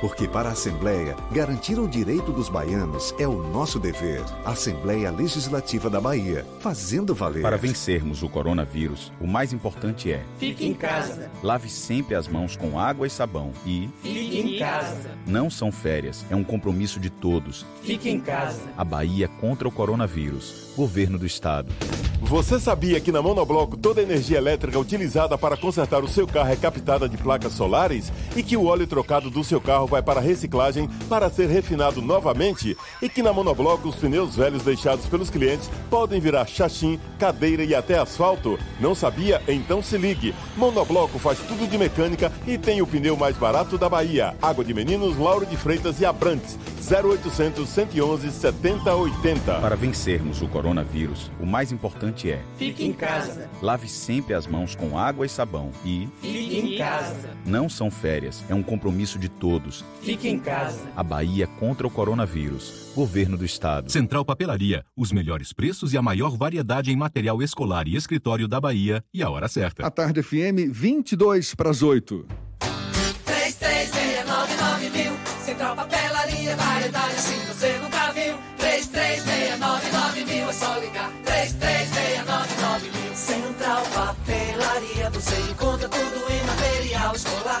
[SPEAKER 11] Porque para a Assembleia, garantir o direito dos baianos é o nosso dever. Assembleia Legislativa da Bahia, fazendo valer.
[SPEAKER 8] Para vencermos o coronavírus, o mais importante é:
[SPEAKER 9] Fique em casa.
[SPEAKER 8] Lave sempre as mãos com água e sabão e
[SPEAKER 9] Fique em casa.
[SPEAKER 8] Não são férias, é um compromisso de todos.
[SPEAKER 9] Fique em casa.
[SPEAKER 8] A Bahia contra o coronavírus. Governo do Estado.
[SPEAKER 14] Você sabia que na Monobloco toda a energia elétrica utilizada para consertar o seu carro é captada de placas solares e que o óleo trocado do seu carro vai para reciclagem para ser refinado novamente e que na Monobloco os pneus velhos deixados pelos clientes podem virar chachim, cadeira e até asfalto? Não sabia? Então se ligue. Monobloco faz tudo de mecânica e tem o pneu mais barato da Bahia. Água de Meninos, Lauro de Freitas e Abrantes. 0800 111 7080.
[SPEAKER 8] Para vencermos o coronavírus, o mais importante é:
[SPEAKER 9] Fique em casa.
[SPEAKER 8] Lave sempre as mãos com água e sabão e
[SPEAKER 9] Fique em casa.
[SPEAKER 8] Não são férias, é um compromisso de todos.
[SPEAKER 9] Fique em casa.
[SPEAKER 8] A Bahia contra o coronavírus. Governo do Estado.
[SPEAKER 6] Central Papelaria, os melhores preços e a maior variedade em material escolar e escritório da Bahia e a hora certa.
[SPEAKER 3] A Tarde FM, 22 para as 8.
[SPEAKER 9] 3369 mil. Central Papelaria, variedade assim você nunca viu. 3369 mil, é só ligar. 3369 mil. Central Papelaria, você encontra tudo em material escolar.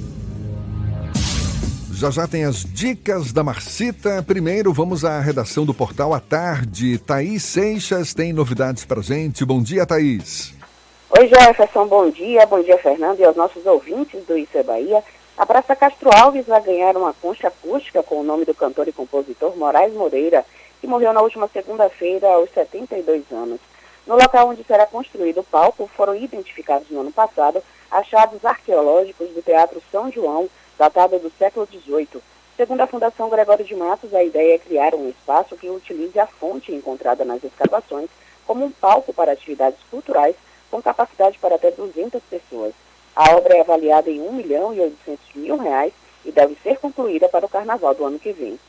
[SPEAKER 3] Já já tem as dicas da Marcita. Primeiro, vamos à redação do portal à tarde. Thaís Seixas tem novidades pra gente. Bom dia, Thaís.
[SPEAKER 15] Oi, Jefferson, bom dia. Bom dia, Fernando, e aos nossos ouvintes do Isso é Bahia.
[SPEAKER 16] A Praça Castro Alves vai ganhar uma concha acústica com o nome do cantor e compositor Moraes Moreira, que morreu na última segunda-feira aos 72 anos. No local onde será construído o palco, foram identificados no ano passado achados arqueológicos do Teatro São João, datado do século XVIII. Segundo a Fundação Gregório de Matos, a ideia é criar um espaço que utilize a fonte encontrada nas escavações como um palco para atividades culturais com capacidade para até 200 pessoas. A obra é avaliada em 1 milhão e 800 mil reais e deve ser concluída para o carnaval do ano que vem.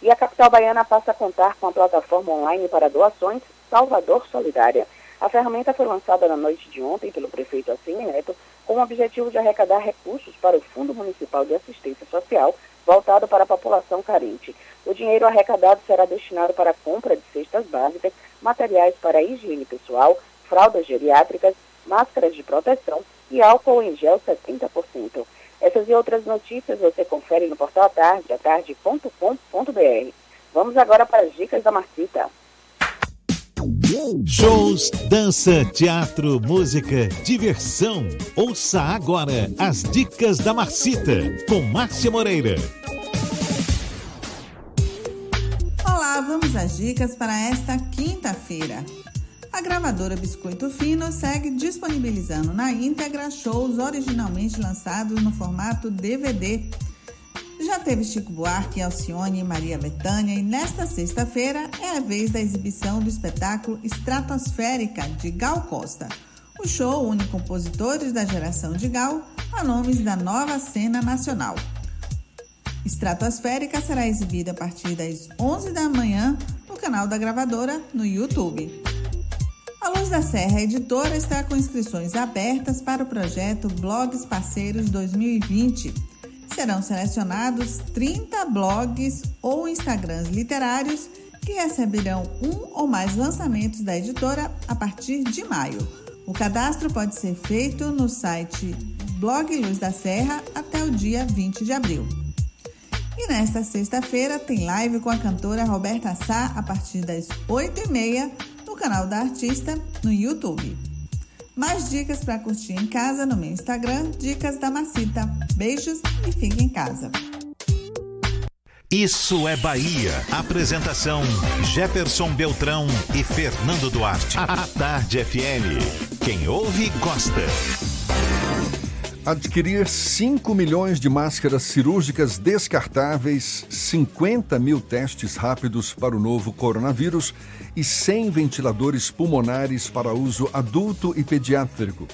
[SPEAKER 16] E a capital baiana passa a contar com a plataforma online para doações Salvador Solidária. A ferramenta foi lançada na noite de ontem pelo prefeito Assine Neto com o objetivo de arrecadar recursos para o Fundo Municipal de Assistência Social voltado para a população carente. O dinheiro arrecadado será destinado para a compra de cestas básicas, materiais para higiene pessoal, fraldas geriátricas, máscaras de proteção e álcool em gel 70%. Essas e outras notícias você confere no portal à tarde, atarde.com.br. Vamos agora para as dicas da Marcita.
[SPEAKER 2] Shows, dança, teatro, música, diversão. Ouça agora as dicas da Marcita com Márcia Moreira.
[SPEAKER 17] Olá, vamos às dicas para esta quinta-feira. A gravadora Biscoito Fino segue disponibilizando na íntegra shows originalmente lançados no formato DVD. Teve Chico Buarque, Alcione e Maria Bethânia e nesta sexta-feira é a vez da exibição do espetáculo Estratosférica de Gal Costa. O show une compositores da geração de Gal a nomes da nova cena nacional. Estratosférica será exibida a partir das 11 da manhã no canal da gravadora no YouTube. A Luz da Serra Editora está com inscrições abertas para o projeto Blogs Parceiros 2020. Serão selecionados 30 blogs ou Instagrams literários que receberão um ou mais lançamentos da editora a partir de maio. O cadastro pode ser feito no site Blog Luz da Serra até o dia 20 de abril. E nesta sexta-feira tem live com a cantora Roberta Sá a partir das 8h30 canal da artista no YouTube. Mais dicas para curtir em casa no meu Instagram, Dicas da Macita. Beijos e fique em casa.
[SPEAKER 2] Isso é Bahia. Apresentação: Jefferson Beltrão e Fernando Duarte. A Tarde FM. Quem ouve, gosta.
[SPEAKER 3] Adquirir 5 milhões de máscaras cirúrgicas descartáveis, 50 mil testes rápidos para o novo coronavírus e 100 ventiladores pulmonares para uso adulto e pediátrico.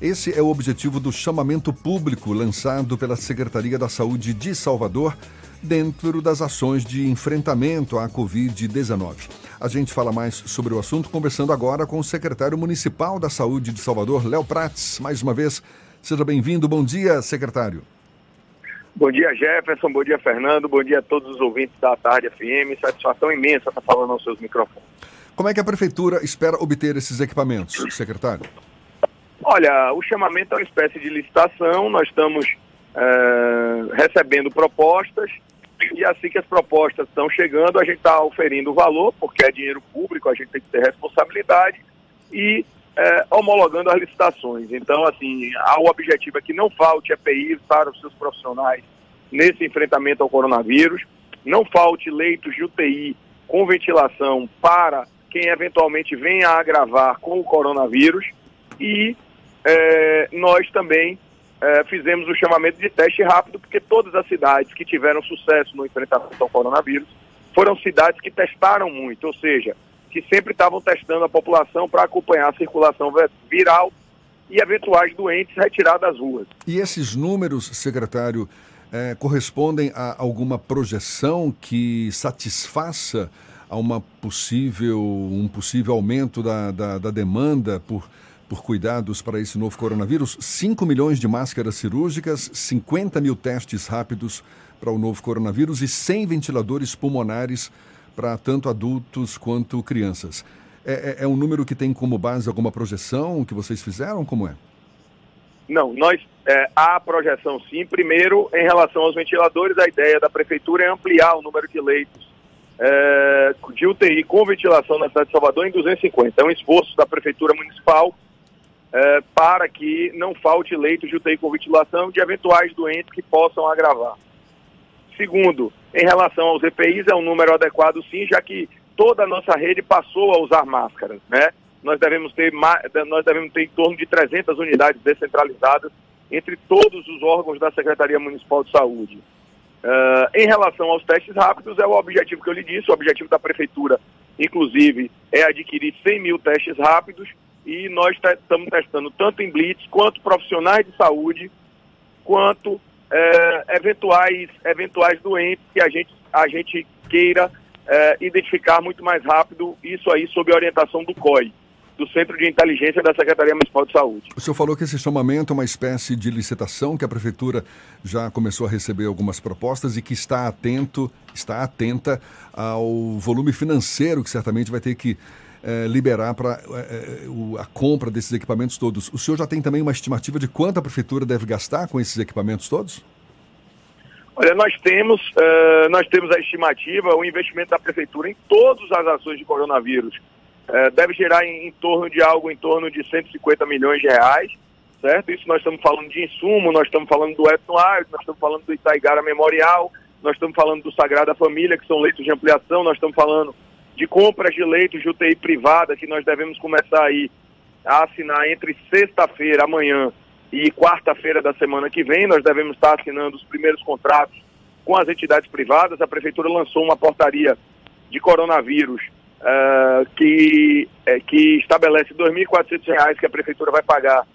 [SPEAKER 3] Esse é o objetivo do chamamento público lançado pela Secretaria da Saúde de Salvador dentro das ações de enfrentamento à Covid-19. A gente fala mais sobre o assunto conversando agora com o secretário municipal da Saúde de Salvador, Léo Prates. Mais uma vez, Seja bem-vindo. Bom dia, secretário.
[SPEAKER 18] Bom dia, Jefferson. Bom dia, Fernando. Bom dia a todos os ouvintes da Tarde FM. Satisfação imensa estar falando aos seus microfones.
[SPEAKER 3] Como é que a prefeitura espera obter esses equipamentos, secretário?
[SPEAKER 18] Olha, o chamamento é uma espécie de licitação. Nós estamos é, recebendo propostas e assim que as propostas estão chegando, a gente está oferindo o valor, porque é dinheiro público, a gente tem que ter responsabilidade e é, homologando as licitações. Então, assim, o objetivo é que não falte EPI para os seus profissionais nesse enfrentamento ao coronavírus, não falte leitos de UTI com ventilação para quem eventualmente venha a agravar com o coronavírus e é, nós também é, fizemos o chamamento de teste rápido, porque todas as cidades que tiveram sucesso no enfrentamento ao coronavírus foram cidades que testaram muito, ou seja, que sempre estavam testando a população para acompanhar a circulação viral e eventuais doentes retirados das ruas.
[SPEAKER 3] E esses números, secretário, eh, correspondem a alguma projeção que satisfaça a uma possível, um possível aumento da, da, da demanda por, por cuidados para esse novo coronavírus? 5 milhões de máscaras cirúrgicas, 50 mil testes rápidos para o novo coronavírus e 100 ventiladores pulmonares para tanto adultos quanto crianças. É, é, é, um número que tem como base alguma projeção que vocês fizeram? Como é?
[SPEAKER 18] Não, nós é, há projeção sim. Primeiro, em relação aos ventiladores, a ideia da prefeitura é ampliar o número de leitos é, de UTI com ventilação na cidade de Salvador em 250. É um esforço da prefeitura municipal eh, para que não falte leito de UTI com ventilação de eventuais doentes que possam agravar. Segundo, em relação aos EPIs, é um número adequado sim, já que toda a nossa rede passou a usar máscaras, né? Nós devemos ter, nós devemos ter em torno de 300 unidades descentralizadas entre todos os órgãos da Secretaria Municipal de Saúde. Uh, em relação aos testes rápidos, é o objetivo que eu lhe disse, o objetivo da Prefeitura, inclusive, é adquirir 100 mil testes rápidos e nós estamos testando tanto em Blitz, quanto profissionais de saúde, quanto uh, eventuais, eventuais doentes que a gente, a gente queira uh, identificar muito mais rápido, isso aí sob a orientação do COI do Centro de Inteligência da Secretaria Municipal de Saúde.
[SPEAKER 3] O senhor falou que esse chamamento é uma espécie de licitação, que a Prefeitura já começou a receber algumas propostas e que está atento, está atenta ao volume financeiro que certamente vai ter que é, liberar para é, a compra desses equipamentos todos. O senhor já tem também uma estimativa de quanto a Prefeitura deve gastar com esses equipamentos todos?
[SPEAKER 18] Olha, nós temos, uh, nós temos a estimativa, o investimento da Prefeitura em todas as ações de coronavírus é, deve gerar em, em, torno de algo em torno de 150 milhões de reais, certo? Isso nós estamos falando de insumo, nós estamos falando do Aires, nós estamos falando do Itaigara Memorial, nós estamos falando do Sagrada Família, que são leitos de ampliação, nós estamos falando de compras de leitos de UTI privada, que nós devemos começar aí a assinar entre sexta-feira, amanhã, e quarta-feira da semana que vem, nós devemos estar assinando os primeiros contratos com as entidades privadas. A Prefeitura lançou uma portaria de coronavírus uh, que, é, que estabelece R$ 2.400 que a prefeitura vai pagar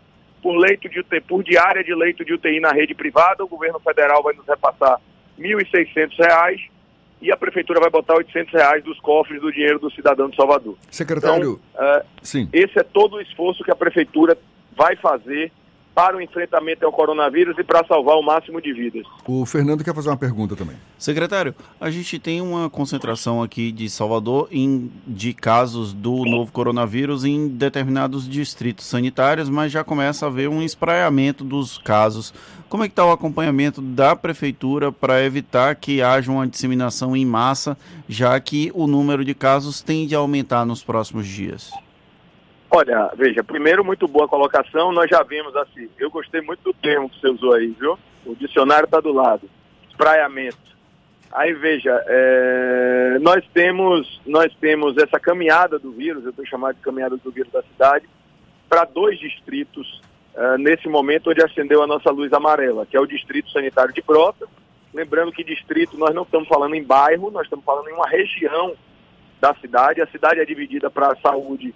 [SPEAKER 18] por leito de UTI, por diária de leito de UTI na rede privada, o governo federal vai nos repassar R$ 1.600 e a prefeitura vai botar 800 reais dos cofres do dinheiro do cidadão de Salvador.
[SPEAKER 3] Secretário,
[SPEAKER 18] então, uh,
[SPEAKER 3] sim.
[SPEAKER 18] esse é todo o esforço que a prefeitura vai fazer para o enfrentamento ao coronavírus e para salvar o máximo de vidas.
[SPEAKER 3] O Fernando quer fazer uma pergunta também.
[SPEAKER 4] Secretário, a gente tem uma concentração aqui de Salvador em, de casos do novo coronavírus em determinados distritos sanitários, mas já começa a haver um espraiamento dos casos. Como é que está o acompanhamento da prefeitura para evitar que haja uma disseminação em massa, já que o número de casos tende a aumentar nos próximos dias?
[SPEAKER 18] Olha, veja, primeiro, muito boa colocação. Nós já vimos assim. Eu gostei muito do termo que você usou aí, viu? O dicionário está do lado. Espraiamento. Aí veja, é, nós temos nós temos essa caminhada do vírus, eu estou chamando de caminhada do vírus da cidade, para dois distritos é, nesse momento onde acendeu a nossa luz amarela, que é o distrito sanitário de Brota. Lembrando que distrito nós não estamos falando em bairro, nós estamos falando em uma região da cidade. A cidade é dividida para a saúde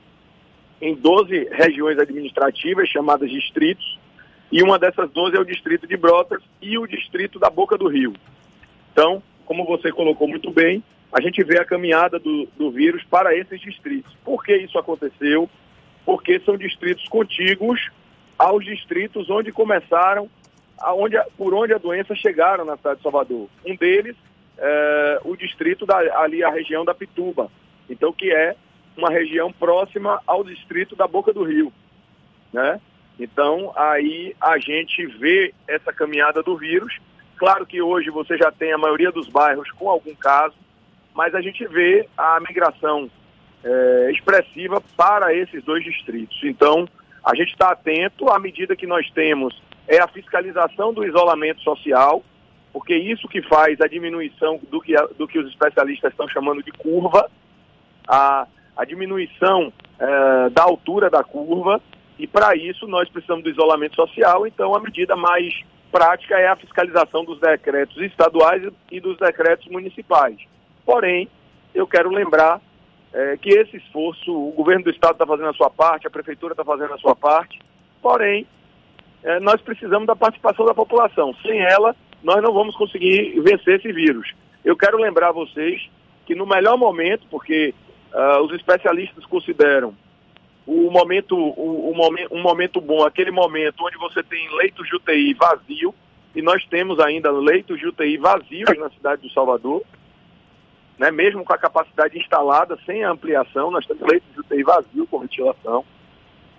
[SPEAKER 18] em 12 regiões administrativas chamadas distritos, e uma dessas 12 é o distrito de Brotas e o distrito da Boca do Rio. Então, como você colocou muito bem, a gente vê a caminhada do, do vírus para esses distritos. Por que isso aconteceu? Porque são distritos contíguos aos distritos onde começaram, aonde, por onde a doença chegaram na cidade de Salvador. Um deles, é, o distrito da, ali, a região da Pituba, então que é uma região próxima ao distrito da Boca do Rio, né? Então, aí a gente vê essa caminhada do vírus. Claro que hoje você já tem a maioria dos bairros com algum caso, mas a gente vê a migração é, expressiva para esses dois distritos. Então, a gente está atento à medida que nós temos é a fiscalização do isolamento social, porque isso que faz a diminuição do que, do que os especialistas estão chamando de curva, a a diminuição é, da altura da curva, e para isso nós precisamos do isolamento social, então a medida mais prática é a fiscalização dos decretos estaduais e dos decretos municipais. Porém, eu quero lembrar é, que esse esforço, o governo do estado está fazendo a sua parte, a prefeitura está fazendo a sua parte, porém, é, nós precisamos da participação da população. Sem ela, nós não vamos conseguir vencer esse vírus. Eu quero lembrar vocês que no melhor momento, porque Uh, os especialistas consideram o momento, o, o momento, um momento bom, aquele momento onde você tem leitos de UTI vazio, e nós temos ainda leitos de UTI vazios na cidade de Salvador, né, mesmo com a capacidade instalada, sem ampliação, nós temos leitos de UTI vazio com ventilação.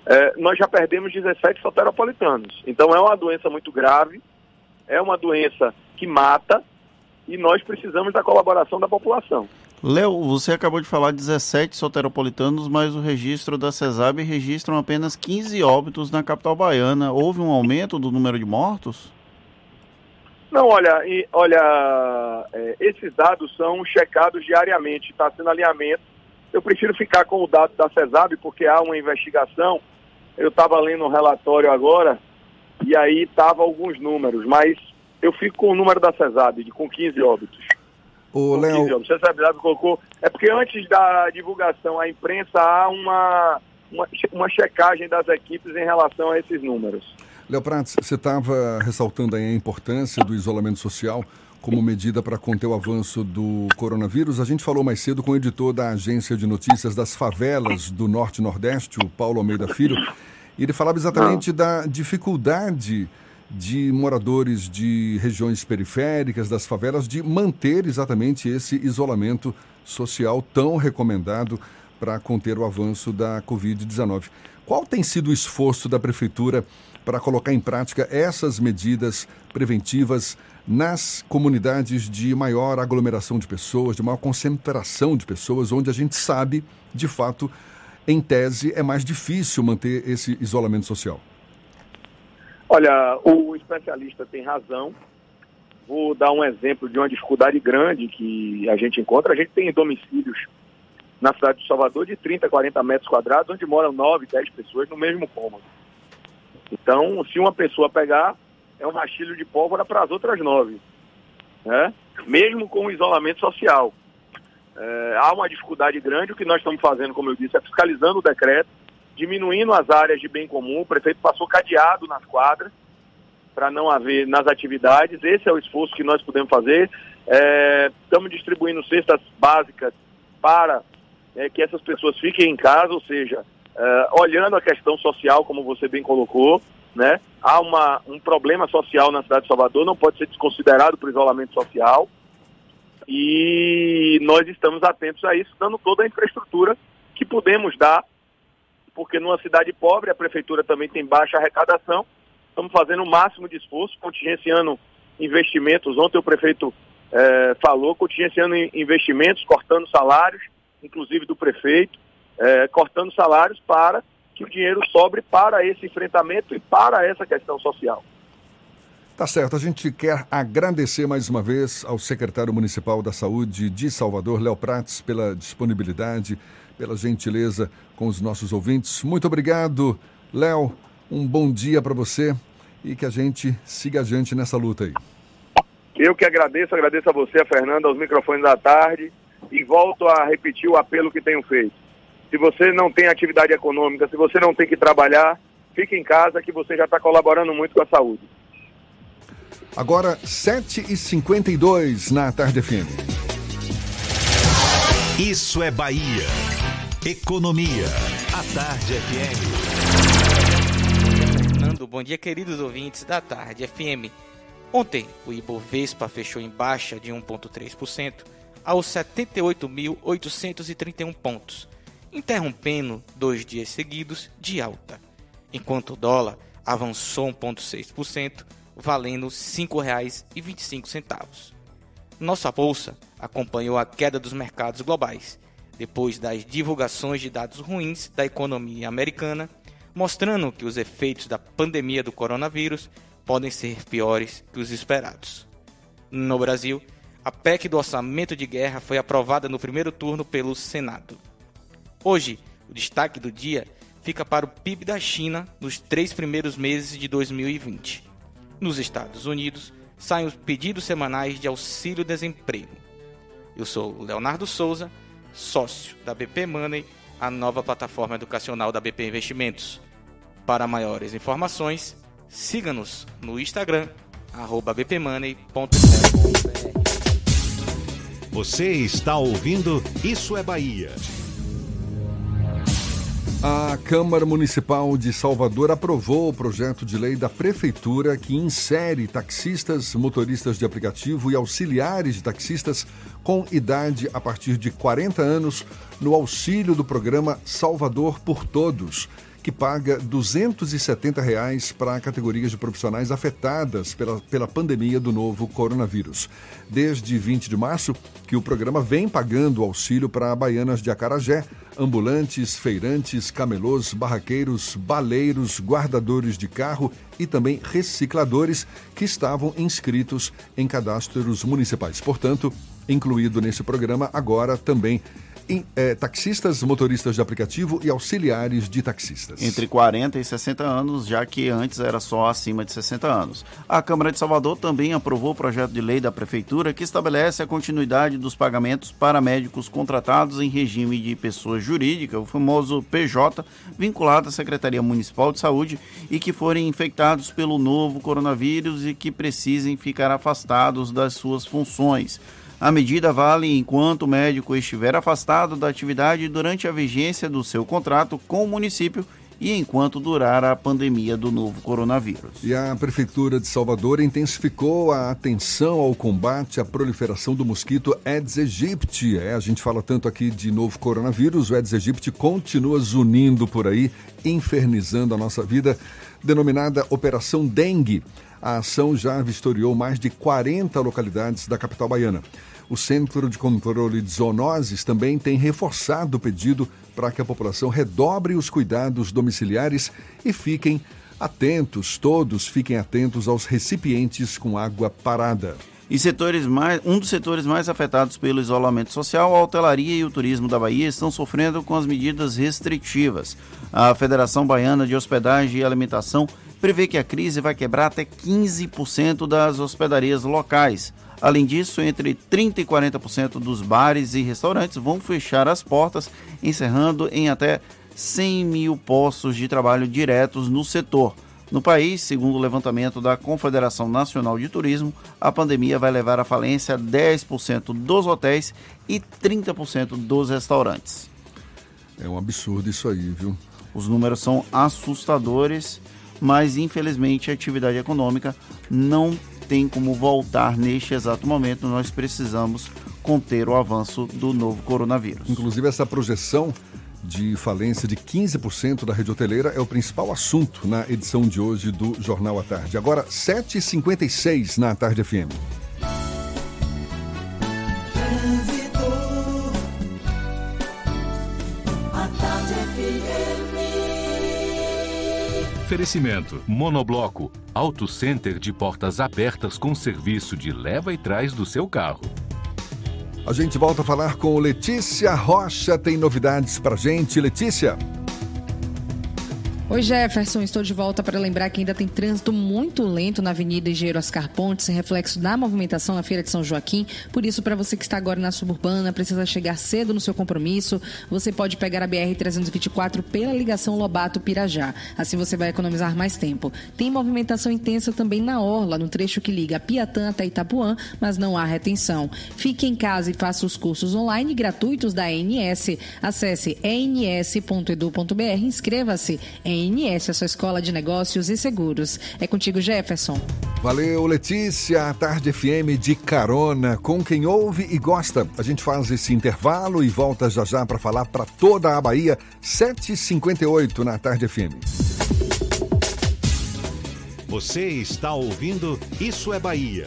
[SPEAKER 18] É, nós já perdemos 17 soteropolitanos. Então é uma doença muito grave, é uma doença que mata, e nós precisamos da colaboração da população.
[SPEAKER 4] Léo, você acabou de falar 17 soteropolitanos, mas o registro da CESAB registram apenas 15 óbitos na capital baiana. Houve um aumento do número de mortos?
[SPEAKER 18] Não, olha, e, olha, é, esses dados são checados diariamente, está sendo alinhamento. Eu prefiro ficar com o dado da CESAB porque há uma investigação. Eu estava lendo um relatório agora e aí estavam alguns números, mas eu fico com o número da CESAB, de, com 15 óbitos.
[SPEAKER 3] O Léo,
[SPEAKER 18] 15 óbitos. A CESAB colocou. É porque antes da divulgação à imprensa há uma, uma, uma checagem das equipes em relação a esses números.
[SPEAKER 3] Léo Prats, você estava ressaltando aí a importância do isolamento social como medida para conter o avanço do coronavírus. A gente falou mais cedo com o editor da agência de notícias das favelas do Norte e Nordeste, o Paulo Almeida Filho, e ele falava exatamente da dificuldade de moradores de regiões periféricas, das favelas, de manter exatamente esse isolamento social tão recomendado para conter o avanço da Covid-19. Qual tem sido o esforço da Prefeitura para colocar em prática essas medidas preventivas nas comunidades de maior aglomeração de pessoas, de maior concentração de pessoas, onde a gente sabe, de fato, em tese, é mais difícil manter esse isolamento social?
[SPEAKER 18] Olha, o especialista tem razão. Vou dar um exemplo de uma dificuldade grande que a gente encontra. A gente tem domicílios na cidade de Salvador de 30, 40 metros quadrados, onde moram 9, 10 pessoas no mesmo cômodo. Então, se uma pessoa pegar, é um rastilho de pólvora para as outras nove. Né? Mesmo com o isolamento social. É, há uma dificuldade grande. O que nós estamos fazendo, como eu disse, é fiscalizando o decreto, diminuindo as áreas de bem comum. O prefeito passou cadeado nas quadras para não haver nas atividades. Esse é o esforço que nós podemos fazer. É, estamos distribuindo cestas básicas para é, que essas pessoas fiquem em casa, ou seja, é, olhando a questão social, como você bem colocou, né? Há uma, um problema social na cidade de Salvador, não pode ser desconsiderado por isolamento social. E nós estamos atentos a isso, dando toda a infraestrutura que podemos dar, porque numa cidade pobre a prefeitura também tem baixa arrecadação. Estamos fazendo o máximo de esforço, contingenciando investimentos. Ontem o prefeito eh, falou, contingenciando in- investimentos, cortando salários, inclusive do prefeito, eh, cortando salários para que o dinheiro sobre para esse enfrentamento e para essa questão social.
[SPEAKER 3] Tá certo, a gente quer agradecer mais uma vez ao secretário municipal da Saúde de Salvador, Léo Prates, pela disponibilidade, pela gentileza com os nossos ouvintes. Muito obrigado, Léo. Um bom dia para você e que a gente siga adiante nessa luta aí.
[SPEAKER 18] Eu que agradeço, agradeço a você, a Fernanda, aos microfones da tarde e volto a repetir o apelo que tenho feito. Se você não tem atividade econômica, se você não tem que trabalhar, fique em casa que você já está colaborando muito com a saúde.
[SPEAKER 3] Agora, 7h52 na Tarde FM.
[SPEAKER 2] Isso é Bahia. Economia. A Tarde FM.
[SPEAKER 19] Fernando, bom dia, queridos ouvintes da Tarde FM. Ontem, o Ibovespa fechou em baixa de 1,3% aos 78.831 pontos, interrompendo dois dias seguidos de alta, enquanto o dólar avançou 1,6%, valendo R$ 5,25. Nossa bolsa acompanhou a queda dos mercados globais, depois das divulgações de dados ruins da economia americana, mostrando que os efeitos da pandemia do coronavírus podem ser piores que os esperados. No Brasil, a PEC do orçamento de guerra foi aprovada no primeiro turno pelo Senado. Hoje, o destaque do dia fica para o PIB da China nos três primeiros meses de 2020. Nos Estados Unidos, saem os pedidos semanais de auxílio-desemprego. Eu sou Leonardo Souza, sócio da BP Money, a nova plataforma educacional da BP Investimentos. Para maiores informações, siga-nos no Instagram, arroba bpmoney.com.
[SPEAKER 2] Você está ouvindo Isso é Bahia.
[SPEAKER 3] A Câmara Municipal de Salvador aprovou o projeto de lei da Prefeitura que insere taxistas, motoristas de aplicativo e auxiliares de taxistas com idade a partir de 40 anos no auxílio do programa Salvador por Todos, que paga 270 reais para categorias de profissionais afetadas pela, pela pandemia do novo coronavírus. Desde 20 de março, que o programa vem pagando auxílio para baianas de Acarajé, ambulantes, feirantes, camelôs, barraqueiros, baleiros, guardadores de carro e também recicladores que estavam inscritos em cadastros municipais. Portanto, incluído nesse programa agora também em, é, taxistas, motoristas de aplicativo e auxiliares de taxistas.
[SPEAKER 4] Entre 40 e 60 anos, já que antes era só acima de 60 anos. A Câmara de Salvador também aprovou o projeto de lei da Prefeitura que estabelece a continuidade dos pagamentos para médicos contratados em regime de pessoa jurídica, o famoso PJ, vinculado à Secretaria Municipal de Saúde e que forem infectados pelo novo coronavírus e que precisem ficar afastados das suas funções. A medida vale enquanto o médico estiver afastado da atividade durante a vigência do seu contrato com o município e enquanto durar a pandemia do novo coronavírus.
[SPEAKER 3] E a Prefeitura de Salvador intensificou a atenção ao combate à proliferação do mosquito Aedes aegypti. É, a gente fala tanto aqui de novo coronavírus, o Aedes aegypti continua zunindo por aí, infernizando a nossa vida, denominada Operação Dengue. A ação já vistoriou mais de 40 localidades da capital baiana. O Centro de Controle de Zoonoses também tem reforçado o pedido para que a população redobre os cuidados domiciliares e fiquem atentos, todos fiquem atentos aos recipientes com água parada.
[SPEAKER 4] E setores mais, um dos setores mais afetados pelo isolamento social, a hotelaria e o turismo da Bahia estão sofrendo com as medidas restritivas. A Federação Baiana de Hospedagem e Alimentação prevê que a crise vai quebrar até 15% das hospedarias locais. Além disso, entre 30% e 40% dos bares e restaurantes vão fechar as portas, encerrando em até 100 mil postos de trabalho diretos no setor. No país, segundo o levantamento da Confederação Nacional de Turismo, a pandemia vai levar à falência 10% dos hotéis e 30% dos restaurantes.
[SPEAKER 3] É um absurdo isso aí, viu?
[SPEAKER 4] Os números são assustadores, mas infelizmente a atividade econômica não tem como voltar neste exato momento. Nós precisamos conter o avanço do novo coronavírus.
[SPEAKER 3] Inclusive, essa projeção de falência de 15% da rede hoteleira é o principal assunto na edição de hoje do Jornal à Tarde. Agora, 7h56 na Tarde FM.
[SPEAKER 6] Oferecimento: Monobloco, Auto Center de portas abertas com serviço de leva e trás do seu carro.
[SPEAKER 3] A gente volta a falar com Letícia Rocha. Tem novidades pra gente, Letícia?
[SPEAKER 7] Oi, Jefferson. Estou de volta para lembrar que ainda tem trânsito muito lento na Avenida Engenheiro Oscar Pontes, reflexo da movimentação na Feira de São Joaquim. Por isso, para você que está agora na suburbana, precisa chegar cedo no seu compromisso, você pode pegar a BR-324 pela ligação Lobato-Pirajá. Assim você vai economizar mais tempo. Tem movimentação intensa também na Orla, no trecho que liga Piatã até Itapuã, mas não há retenção. Fique em casa e faça os cursos online gratuitos da ANS. Acesse ens.edu.br, inscreva-se em ANS, a sua escola de negócios e seguros. É contigo, Jefferson.
[SPEAKER 3] Valeu, Letícia. A Tarde FM de carona com quem ouve e gosta. A gente faz esse intervalo e volta já já para falar para toda a Bahia. 7h58 na Tarde FM.
[SPEAKER 2] Você está ouvindo Isso é Bahia.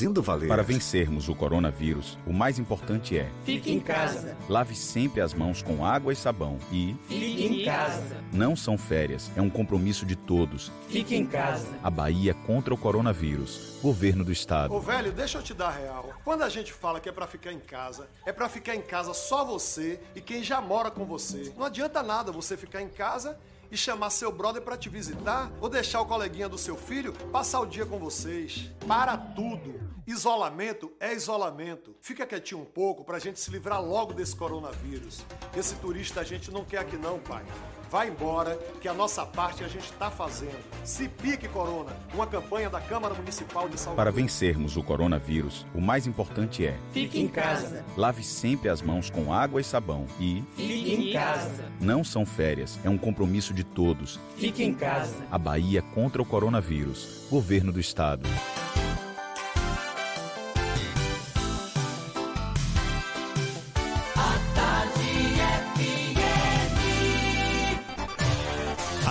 [SPEAKER 11] fazendo valer.
[SPEAKER 8] Para vencermos o coronavírus, o mais importante é:
[SPEAKER 9] Fique em casa.
[SPEAKER 8] lave sempre as mãos com água e sabão e
[SPEAKER 9] Fique em casa.
[SPEAKER 8] não são férias, é um compromisso de todos.
[SPEAKER 9] Fique em casa.
[SPEAKER 8] A Bahia contra o coronavírus. Governo do Estado.
[SPEAKER 20] Ô velho, deixa eu te dar a real. Quando a gente fala que é pra ficar em casa, é pra ficar em casa só você e quem já mora com você. Não adianta nada você ficar em casa e chamar seu brother para te visitar ou deixar o coleguinha do seu filho passar o dia com vocês. Para tudo. Isolamento é isolamento. Fica quietinho um pouco pra gente se livrar logo desse coronavírus. Esse turista a gente não quer aqui não, pai. Vai embora, que a nossa parte a gente está fazendo. Se pique, Corona, uma campanha da Câmara Municipal de Salvador.
[SPEAKER 8] Para vencermos o coronavírus, o mais importante é:
[SPEAKER 9] Fique em casa.
[SPEAKER 8] Lave sempre as mãos com água e sabão e
[SPEAKER 9] Fique em casa.
[SPEAKER 8] não são férias, é um compromisso de todos.
[SPEAKER 9] Fique em casa.
[SPEAKER 8] A Bahia contra o coronavírus. Governo do Estado.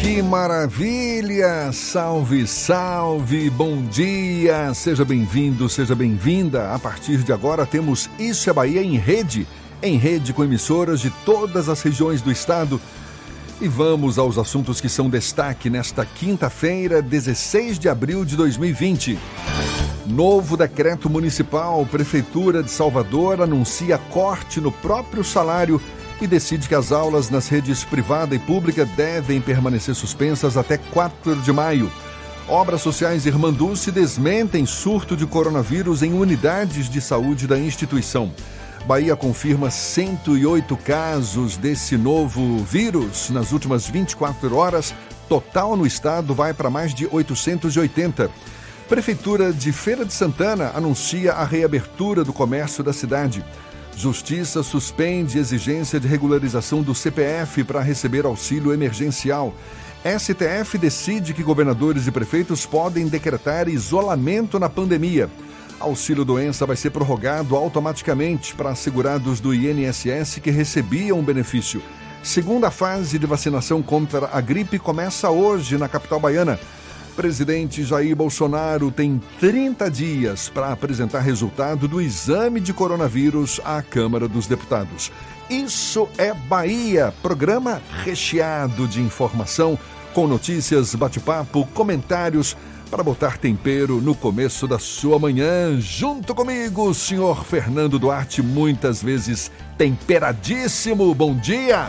[SPEAKER 3] Que maravilha! Salve, salve! Bom dia! Seja bem-vindo, seja bem-vinda. A partir de agora temos Isso é Bahia em rede, em rede com emissoras de todas as regiões do estado. E vamos aos assuntos que são destaque nesta quinta-feira, 16 de abril de 2020. Novo decreto municipal, Prefeitura de Salvador anuncia corte no próprio salário e decide que as aulas nas redes privada e pública devem permanecer suspensas até 4 de maio. Obras sociais Irmanduce desmentem surto de coronavírus em unidades de saúde da instituição. Bahia confirma 108 casos desse novo vírus nas últimas 24 horas. Total no estado vai para mais de 880. Prefeitura de Feira de Santana anuncia a reabertura do comércio da cidade. Justiça suspende exigência de regularização do CPF para receber auxílio emergencial. STF decide que governadores e prefeitos podem decretar isolamento na pandemia. Auxílio doença vai ser prorrogado automaticamente para assegurados do INSS que recebiam o benefício. Segunda fase de vacinação contra a gripe começa hoje na capital baiana. Presidente Jair Bolsonaro tem 30 dias para apresentar resultado do exame de coronavírus à Câmara dos Deputados. Isso é Bahia, programa recheado de informação, com notícias, bate-papo, comentários para botar tempero no começo da sua manhã. Junto comigo, senhor Fernando Duarte, muitas vezes temperadíssimo. Bom dia!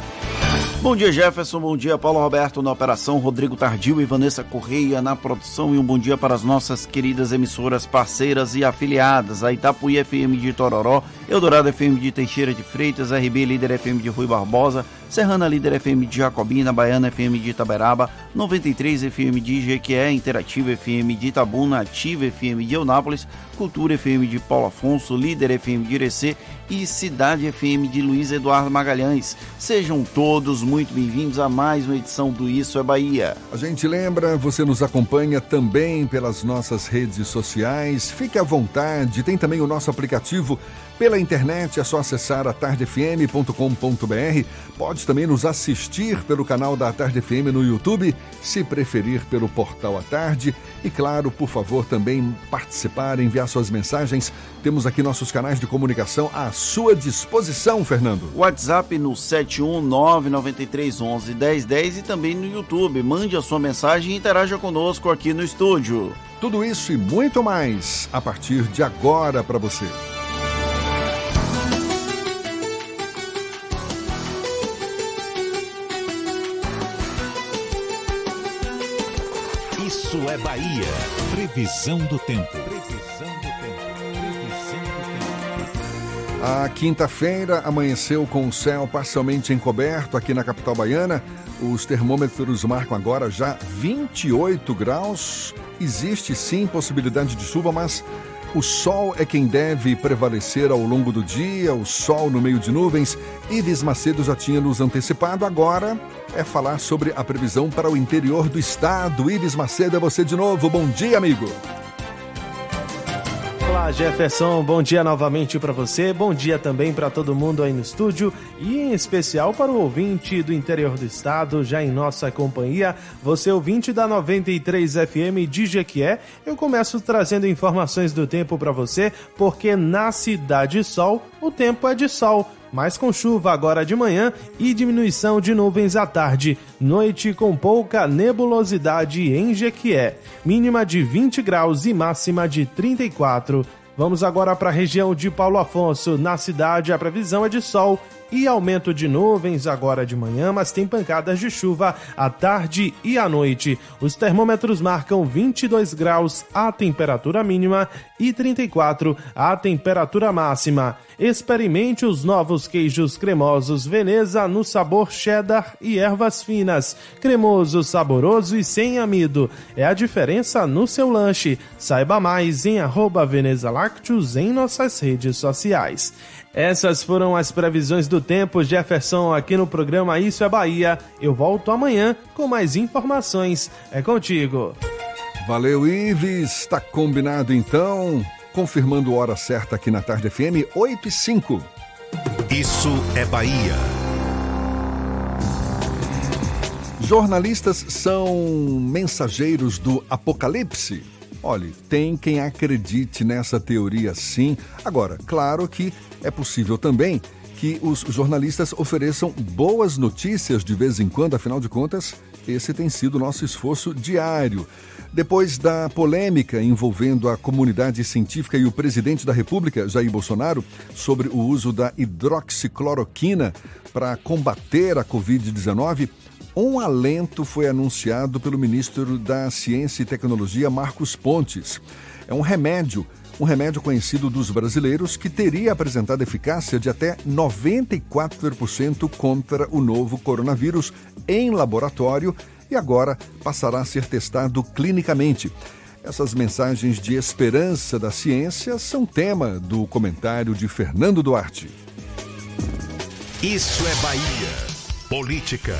[SPEAKER 4] Bom dia, Jefferson. Bom dia, Paulo Roberto na operação, Rodrigo Tardio e Vanessa Correia na produção. E um bom dia para as nossas queridas emissoras parceiras e afiliadas: a Itapuí FM de Tororó, Eldorado FM de Teixeira de Freitas, RB Líder FM de Rui Barbosa, Serrana Líder FM de Jacobina, Baiana FM de Itaberaba, 93 FM de Jequié, Interativa FM de Itabuna, Ativa FM de Eunápolis, Cultura FM de Paulo Afonso, Líder FM de Irecê e Cidade FM de Luiz Eduardo Magalhães. Sejam todos muito bem-vindos a mais uma edição do Isso é Bahia.
[SPEAKER 3] A gente lembra, você nos acompanha também pelas nossas redes sociais. Fique à vontade, tem também o nosso aplicativo pela internet, é só acessar atardefm.com.br. Pode também nos assistir pelo canal da Tarde FM no YouTube, se preferir pelo portal à tarde. E claro, por favor, também participar, enviar suas mensagens. Temos aqui nossos canais de comunicação à sua disposição, Fernando.
[SPEAKER 4] WhatsApp no 71993111010 e também no YouTube. Mande a sua mensagem e interaja conosco aqui no estúdio.
[SPEAKER 3] Tudo isso e muito mais a partir de agora para você.
[SPEAKER 2] Previsão do tempo. Previsão do tempo.
[SPEAKER 3] A quinta-feira amanheceu com o céu parcialmente encoberto aqui na capital baiana. Os termômetros marcam agora já 28 graus. Existe sim possibilidade de chuva, mas O sol é quem deve prevalecer ao longo do dia, o sol no meio de nuvens. Ives Macedo já tinha nos antecipado, agora é falar sobre a previsão para o interior do estado. Ives Macedo, é você de novo. Bom dia, amigo.
[SPEAKER 5] Olá, Jefferson. Bom dia novamente para você. Bom dia também para todo mundo aí no estúdio e em especial para o ouvinte do interior do estado, já em nossa companhia. Você ouvinte da 93 FM de Jequié. Eu começo trazendo informações do tempo para você, porque na Cidade Sol o tempo é de sol mas com chuva agora de manhã e diminuição de nuvens à tarde. Noite com pouca nebulosidade em Jequié. Mínima de 20 graus e máxima de 34. Vamos agora para a região de Paulo Afonso. Na cidade, a previsão é de sol e aumento de nuvens agora de manhã, mas tem pancadas de chuva à tarde e à noite. Os termômetros marcam 22 graus a temperatura mínima e 34 a temperatura máxima. Experimente os novos queijos cremosos Veneza no sabor cheddar e ervas finas. Cremoso, saboroso e sem amido. É a diferença no seu lanche. Saiba mais em arroba Veneza Lácteos em nossas redes sociais. Essas foram as previsões do tempo, Jefferson, aqui no programa Isso é Bahia. Eu volto amanhã com mais informações. É contigo.
[SPEAKER 3] Valeu, Ives. Está combinado então. Confirmando hora certa aqui na Tarde FM, 8 e 5.
[SPEAKER 2] Isso é Bahia.
[SPEAKER 3] Jornalistas são mensageiros do apocalipse? Olhe, tem quem acredite nessa teoria sim. Agora, claro que é possível também que os jornalistas ofereçam boas notícias de vez em quando, afinal de contas, esse tem sido nosso esforço diário. Depois da polêmica envolvendo a comunidade científica e o presidente da República, Jair Bolsonaro, sobre o uso da hidroxicloroquina para combater a Covid-19, um alento foi anunciado pelo ministro da Ciência e Tecnologia, Marcos Pontes. É um remédio um remédio conhecido dos brasileiros que teria apresentado eficácia de até 94% contra o novo coronavírus em laboratório e agora passará a ser testado clinicamente. Essas mensagens de esperança da ciência são tema do comentário de Fernando Duarte.
[SPEAKER 2] Isso é Bahia. Política.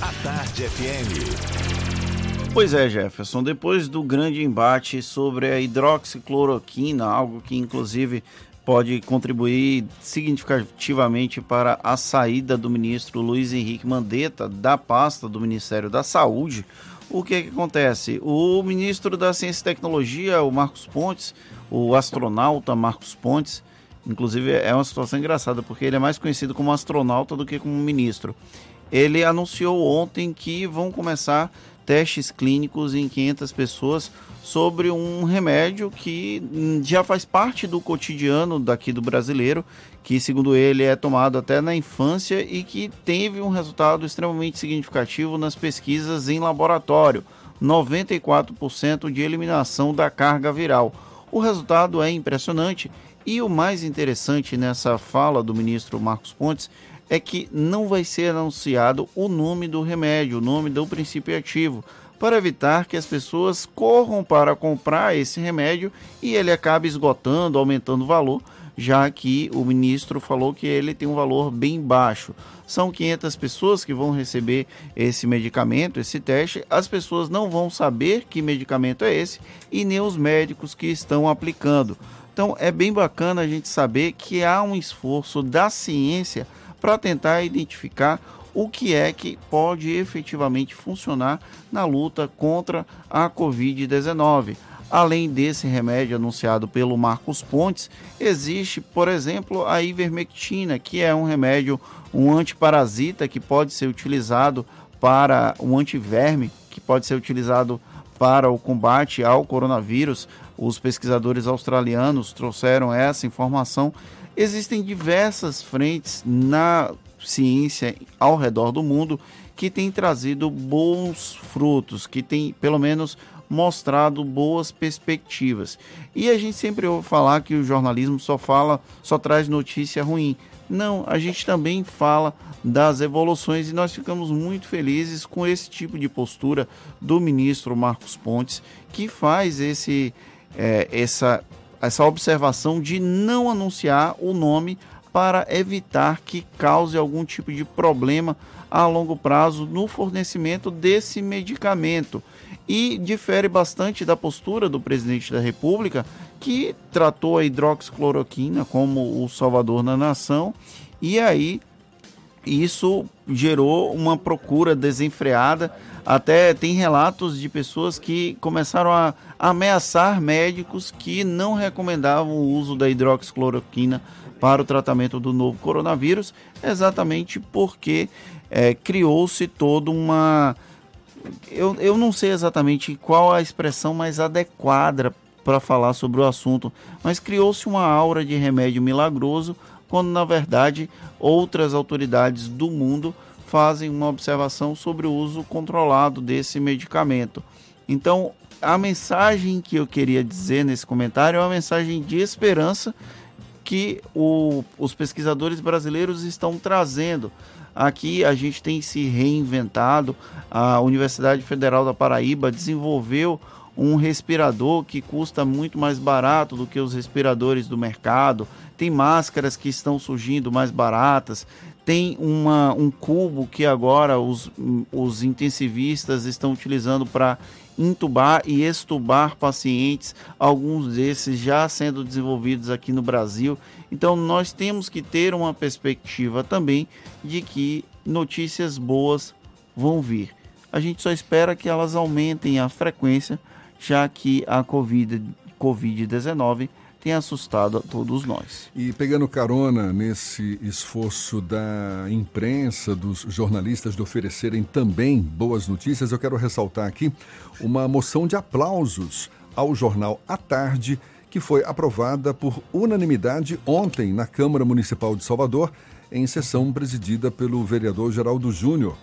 [SPEAKER 2] A Tarde FM.
[SPEAKER 4] Pois é, Jefferson, depois do grande embate sobre a hidroxicloroquina, algo que inclusive pode contribuir significativamente para a saída do ministro Luiz Henrique Mandetta da pasta do Ministério da Saúde, o que, que acontece? O ministro da Ciência e Tecnologia, o Marcos Pontes, o astronauta Marcos Pontes, inclusive é uma situação engraçada, porque ele é mais conhecido como astronauta do que como ministro. Ele anunciou ontem que vão começar testes clínicos em 500 pessoas sobre um remédio que já faz parte do cotidiano daqui do brasileiro, que segundo ele é tomado até na infância e que teve um resultado extremamente significativo nas pesquisas em laboratório, 94% de eliminação da carga viral. O resultado é impressionante e o mais interessante nessa fala do ministro Marcos Pontes é que não vai ser anunciado o nome do remédio, o nome do princípio ativo, para evitar que as pessoas corram para comprar esse remédio e ele acabe esgotando, aumentando o valor, já que o ministro falou que ele tem um valor bem baixo. São 500 pessoas que vão receber esse medicamento, esse teste. As pessoas não vão saber que medicamento é esse e nem os médicos que estão aplicando. Então é bem bacana a gente saber que há um esforço da ciência para tentar identificar o que é que pode efetivamente funcionar na luta contra a Covid-19. Além desse remédio anunciado pelo Marcos Pontes, existe, por exemplo, a ivermectina, que é um remédio, um antiparasita que pode ser utilizado para um antiverme, que pode ser utilizado para o combate ao coronavírus. Os pesquisadores australianos trouxeram essa informação Existem diversas frentes na ciência ao redor do mundo que têm trazido bons frutos, que têm pelo menos mostrado boas perspectivas. E a gente sempre ouve falar que o jornalismo só fala, só traz notícia ruim. Não, a gente também fala das evoluções e nós ficamos muito felizes com esse tipo de postura do ministro Marcos Pontes, que faz esse, é, essa, essa observação de não anunciar o nome para evitar que cause algum tipo de problema a longo prazo no fornecimento desse medicamento. E difere bastante da postura do presidente da República, que tratou a hidroxicloroquina como o salvador da nação, e aí isso gerou uma procura desenfreada. Até tem relatos de pessoas que começaram a ameaçar médicos que não recomendavam o uso da hidroxicloroquina para o tratamento do novo coronavírus, exatamente porque é, criou-se toda uma. Eu, eu não sei exatamente qual a expressão mais adequada para falar sobre o assunto, mas criou-se uma aura de remédio milagroso, quando na verdade outras autoridades do mundo fazem uma observação sobre o uso controlado desse medicamento. Então, a mensagem que eu queria dizer nesse comentário é uma mensagem de esperança que o, os pesquisadores brasileiros estão trazendo. Aqui a gente tem se reinventado. A Universidade Federal da Paraíba desenvolveu um respirador que custa muito mais barato do que os respiradores do mercado. Tem máscaras que estão surgindo mais baratas. Tem uma, um cubo que agora os, os intensivistas estão utilizando para intubar e extubar pacientes, alguns desses já sendo desenvolvidos aqui no Brasil. Então nós temos que ter uma perspectiva também de que notícias boas vão vir. A gente só espera que elas aumentem a frequência, já que a Covid-19 COVID tem assustado a todos nós.
[SPEAKER 3] E pegando carona nesse esforço da imprensa, dos jornalistas de oferecerem também boas notícias, eu quero ressaltar aqui uma moção de aplausos ao jornal à tarde, que foi aprovada por unanimidade ontem na Câmara Municipal de Salvador, em sessão presidida pelo vereador Geraldo Júnior.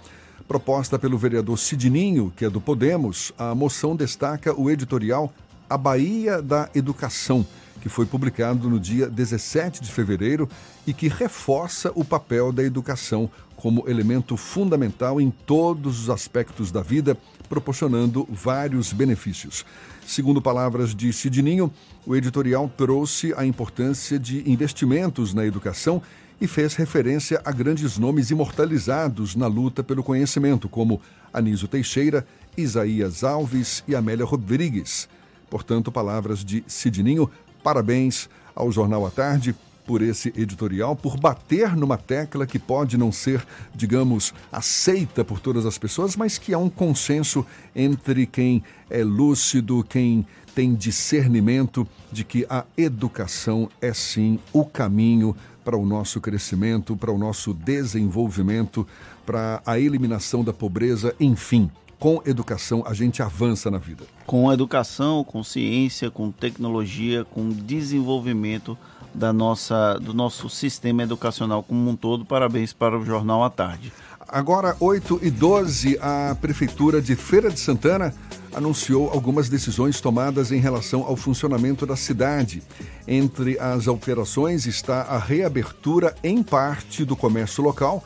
[SPEAKER 3] Proposta pelo vereador Sidninho, que é do Podemos, a moção destaca o editorial A Bahia da Educação que foi publicado no dia 17 de fevereiro e que reforça o papel da educação como elemento fundamental em todos os aspectos da vida, proporcionando vários benefícios. Segundo palavras de Sidninho, o editorial trouxe a importância de investimentos na educação e fez referência a grandes nomes imortalizados na luta pelo conhecimento, como Anísio Teixeira, Isaías Alves e Amélia Rodrigues. Portanto, palavras de Sidninho Parabéns ao Jornal à Tarde por esse editorial, por bater numa tecla que pode não ser, digamos, aceita por todas as pessoas, mas que há um consenso entre quem é lúcido, quem tem discernimento de que a educação é sim o caminho para o nosso crescimento, para o nosso desenvolvimento, para a eliminação da pobreza, enfim com educação a gente avança na vida.
[SPEAKER 4] Com educação, com ciência, com tecnologia, com desenvolvimento da nossa, do nosso sistema educacional como um todo. Parabéns para o Jornal à Tarde.
[SPEAKER 3] Agora, 8 e 12, a Prefeitura de Feira de Santana anunciou algumas decisões tomadas em relação ao funcionamento da cidade. Entre as alterações está a reabertura em parte do comércio local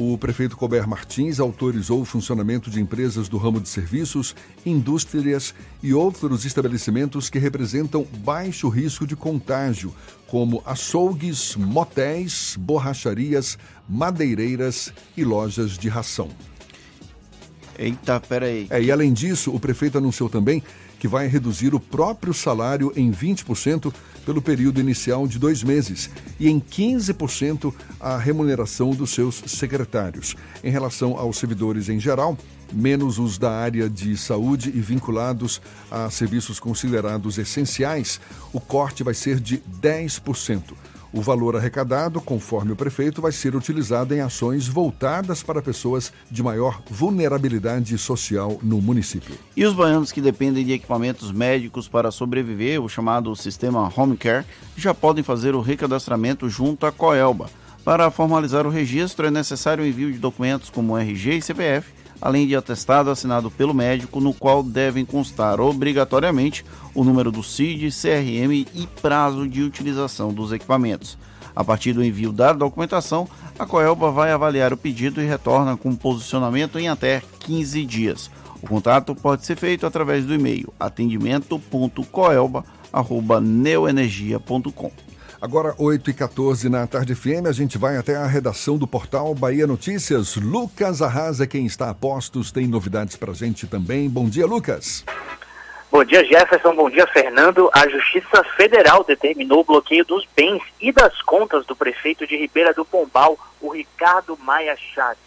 [SPEAKER 3] o prefeito Colbert Martins autorizou o funcionamento de empresas do ramo de serviços, indústrias e outros estabelecimentos que representam baixo risco de contágio, como açougues, motéis, borracharias, madeireiras e lojas de ração.
[SPEAKER 4] Eita, peraí.
[SPEAKER 3] É, e além disso, o prefeito anunciou também que vai reduzir o próprio salário em 20% pelo período inicial de dois meses e em 15% a remuneração dos seus secretários. Em relação aos servidores em geral, menos os da área de saúde e vinculados a serviços considerados essenciais, o corte vai ser de 10%. O valor arrecadado, conforme o prefeito, vai ser utilizado em ações voltadas para pessoas de maior vulnerabilidade social no município.
[SPEAKER 4] E os baianos que dependem de equipamentos médicos para sobreviver, o chamado sistema Home Care, já podem fazer o recadastramento junto à Coelba. Para formalizar o registro, é necessário o envio de documentos como RG e CPF além de atestado assinado pelo médico, no qual devem constar obrigatoriamente o número do CID, CRM e prazo de utilização dos equipamentos. A partir do envio da documentação, a Coelba vai avaliar o pedido e retorna com posicionamento em até 15 dias. O contato pode ser feito através do e-mail atendimento.coelba.neoenergia.com.
[SPEAKER 3] Agora, 8 e 14 na Tarde FM, a gente vai até a redação do portal Bahia Notícias. Lucas Arrasa, quem está a postos, tem novidades pra gente também. Bom dia, Lucas.
[SPEAKER 12] Bom dia, Jefferson. Bom dia, Fernando. A Justiça Federal determinou o bloqueio dos bens e das contas do prefeito de Ribeira do Pombal, o Ricardo Maia Chaves.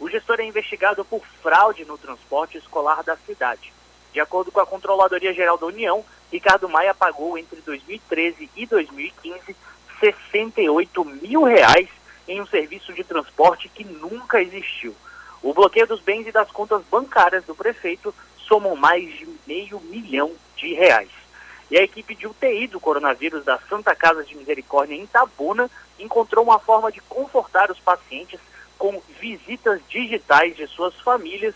[SPEAKER 12] O gestor é investigado por fraude no transporte escolar da cidade. De acordo com a Controladoria Geral da União, Ricardo Maia pagou entre 2013 e 2015 68 mil reais em um serviço de transporte que nunca existiu. O bloqueio dos bens e das contas bancárias do prefeito somam mais de meio milhão de reais. E a equipe de UTI do coronavírus da Santa Casa de Misericórdia em Itabuna encontrou uma forma de confortar os pacientes com visitas digitais de suas famílias,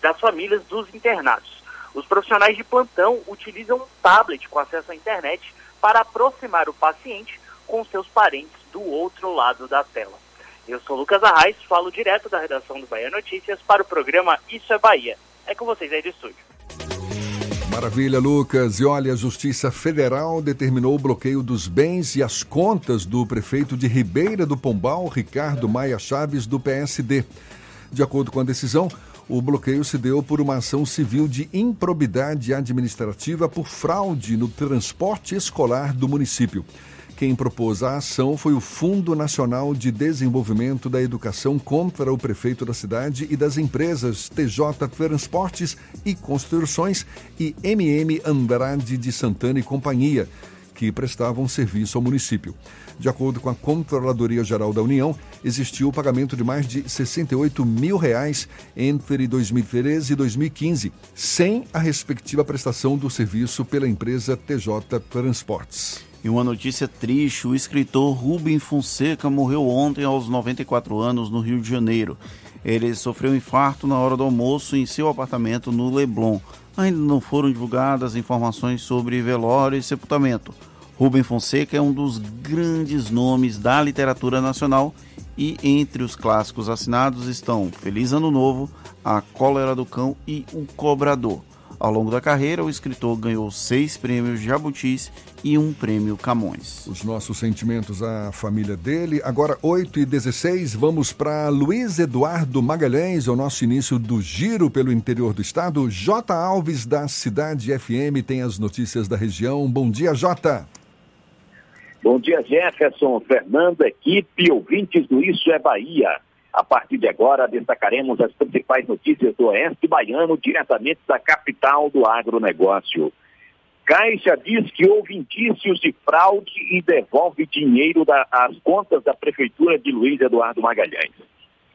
[SPEAKER 12] das famílias dos internados. Os profissionais de plantão utilizam um tablet com acesso à internet para aproximar o paciente com seus parentes do outro lado da tela. Eu sou Lucas Arraes, falo direto da redação do Bahia Notícias para o programa Isso é Bahia. É com vocês aí do estúdio.
[SPEAKER 3] Maravilha, Lucas. E olha, a Justiça Federal determinou o bloqueio dos bens e as contas do prefeito de Ribeira do Pombal, Ricardo Maia Chaves, do PSD. De acordo com a decisão, o bloqueio se deu por uma ação civil de improbidade administrativa por fraude no transporte escolar do município. Quem propôs a ação foi o Fundo Nacional de Desenvolvimento da Educação contra o prefeito da cidade e das empresas TJ Transportes e Construções e MM Andrade de Santana e Companhia, que prestavam serviço ao município. De acordo com a Controladoria Geral da União, existiu o pagamento de mais de 68 mil reais entre 2013 e 2015, sem a respectiva prestação do serviço pela empresa TJ Transportes.
[SPEAKER 4] E uma notícia triste: o escritor Rubem Fonseca morreu ontem aos 94 anos no Rio de Janeiro. Ele sofreu um infarto na hora do almoço em seu apartamento no Leblon. Ainda não foram divulgadas informações sobre velório e sepultamento. Rubem Fonseca é um dos grandes nomes da literatura nacional e entre os clássicos assinados estão Feliz Ano Novo, A Cólera do Cão e O Cobrador. Ao longo da carreira, o escritor ganhou seis prêmios Jabutis e um prêmio Camões.
[SPEAKER 3] Os nossos sentimentos à família dele. Agora, 8 e 16 vamos para Luiz Eduardo Magalhães, o nosso início do giro pelo interior do estado. J. Alves, da Cidade FM, tem as notícias da região. Bom dia, Jota.
[SPEAKER 21] Bom dia, Jefferson, Fernando, equipe, ouvintes do Isso é Bahia. A partir de agora, destacaremos as principais notícias do Oeste Baiano, diretamente da capital do agronegócio. Caixa diz que houve indícios de fraude e devolve dinheiro às contas da Prefeitura de Luiz Eduardo Magalhães.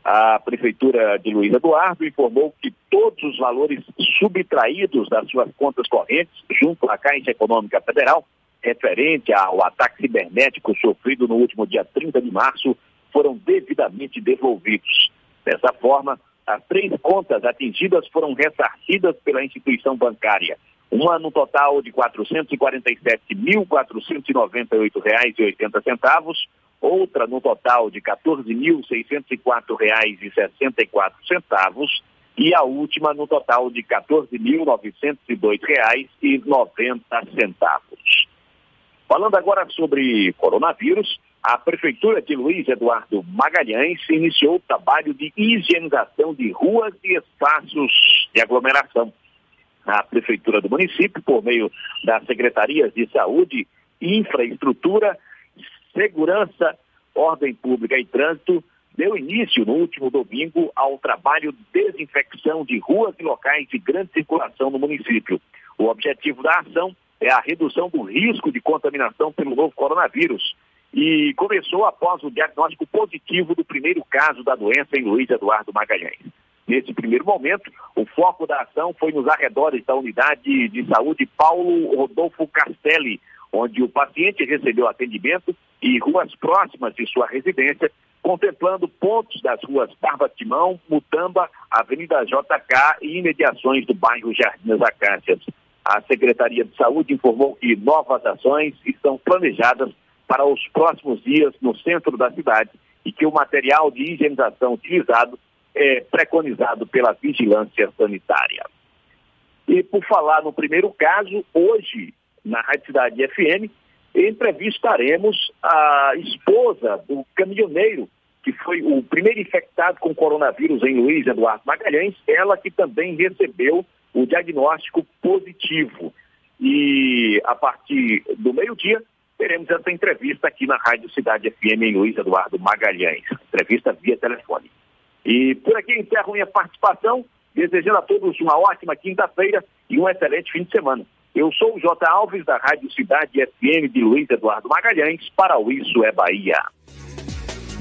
[SPEAKER 21] A Prefeitura de Luiz Eduardo informou que todos os valores subtraídos das suas contas correntes, junto à Caixa Econômica Federal, referente ao ataque cibernético sofrido no último dia 30 de março foram devidamente devolvidos. Dessa forma, as três contas atingidas foram ressarcidas pela instituição bancária. Uma no total de R$ 447.498,80, outra no total de R$ 14.604,64 e a última no total de R$ 14.902,90. Falando agora sobre coronavírus, a Prefeitura de Luiz Eduardo Magalhães iniciou o trabalho de higienização de ruas e espaços de aglomeração. A Prefeitura do município, por meio das Secretarias de Saúde, Infraestrutura, Segurança, Ordem Pública e Trânsito, deu início no último domingo ao trabalho de desinfecção de ruas e locais de grande circulação no município. O objetivo da ação é a redução do risco de contaminação pelo novo coronavírus e começou após o diagnóstico positivo do primeiro caso da doença em Luiz Eduardo Magalhães. Nesse primeiro momento, o foco da ação foi nos arredores da unidade de saúde Paulo Rodolfo Castelli, onde o paciente recebeu atendimento e ruas próximas de sua residência, contemplando pontos das ruas Barba Timão, Mutamba, Avenida JK e imediações do bairro Jardim das Acácias. A Secretaria de Saúde informou que novas ações estão planejadas para os próximos dias no centro da cidade e que o material de higienização utilizado é preconizado pela vigilância sanitária. E por falar no primeiro caso, hoje, na Rádio Cidade FM, entrevistaremos a esposa do caminhoneiro, que foi o primeiro infectado com coronavírus em Luiz Eduardo Magalhães, ela que também recebeu o diagnóstico positivo. E a partir do meio-dia, teremos essa entrevista aqui na Rádio Cidade FM em Luiz Eduardo Magalhães, entrevista via telefone. E por aqui encerro minha participação, desejando a todos uma ótima quinta-feira e um excelente fim de semana. Eu sou o J. Alves, da Rádio Cidade FM de Luiz Eduardo Magalhães, para o Isso é Bahia.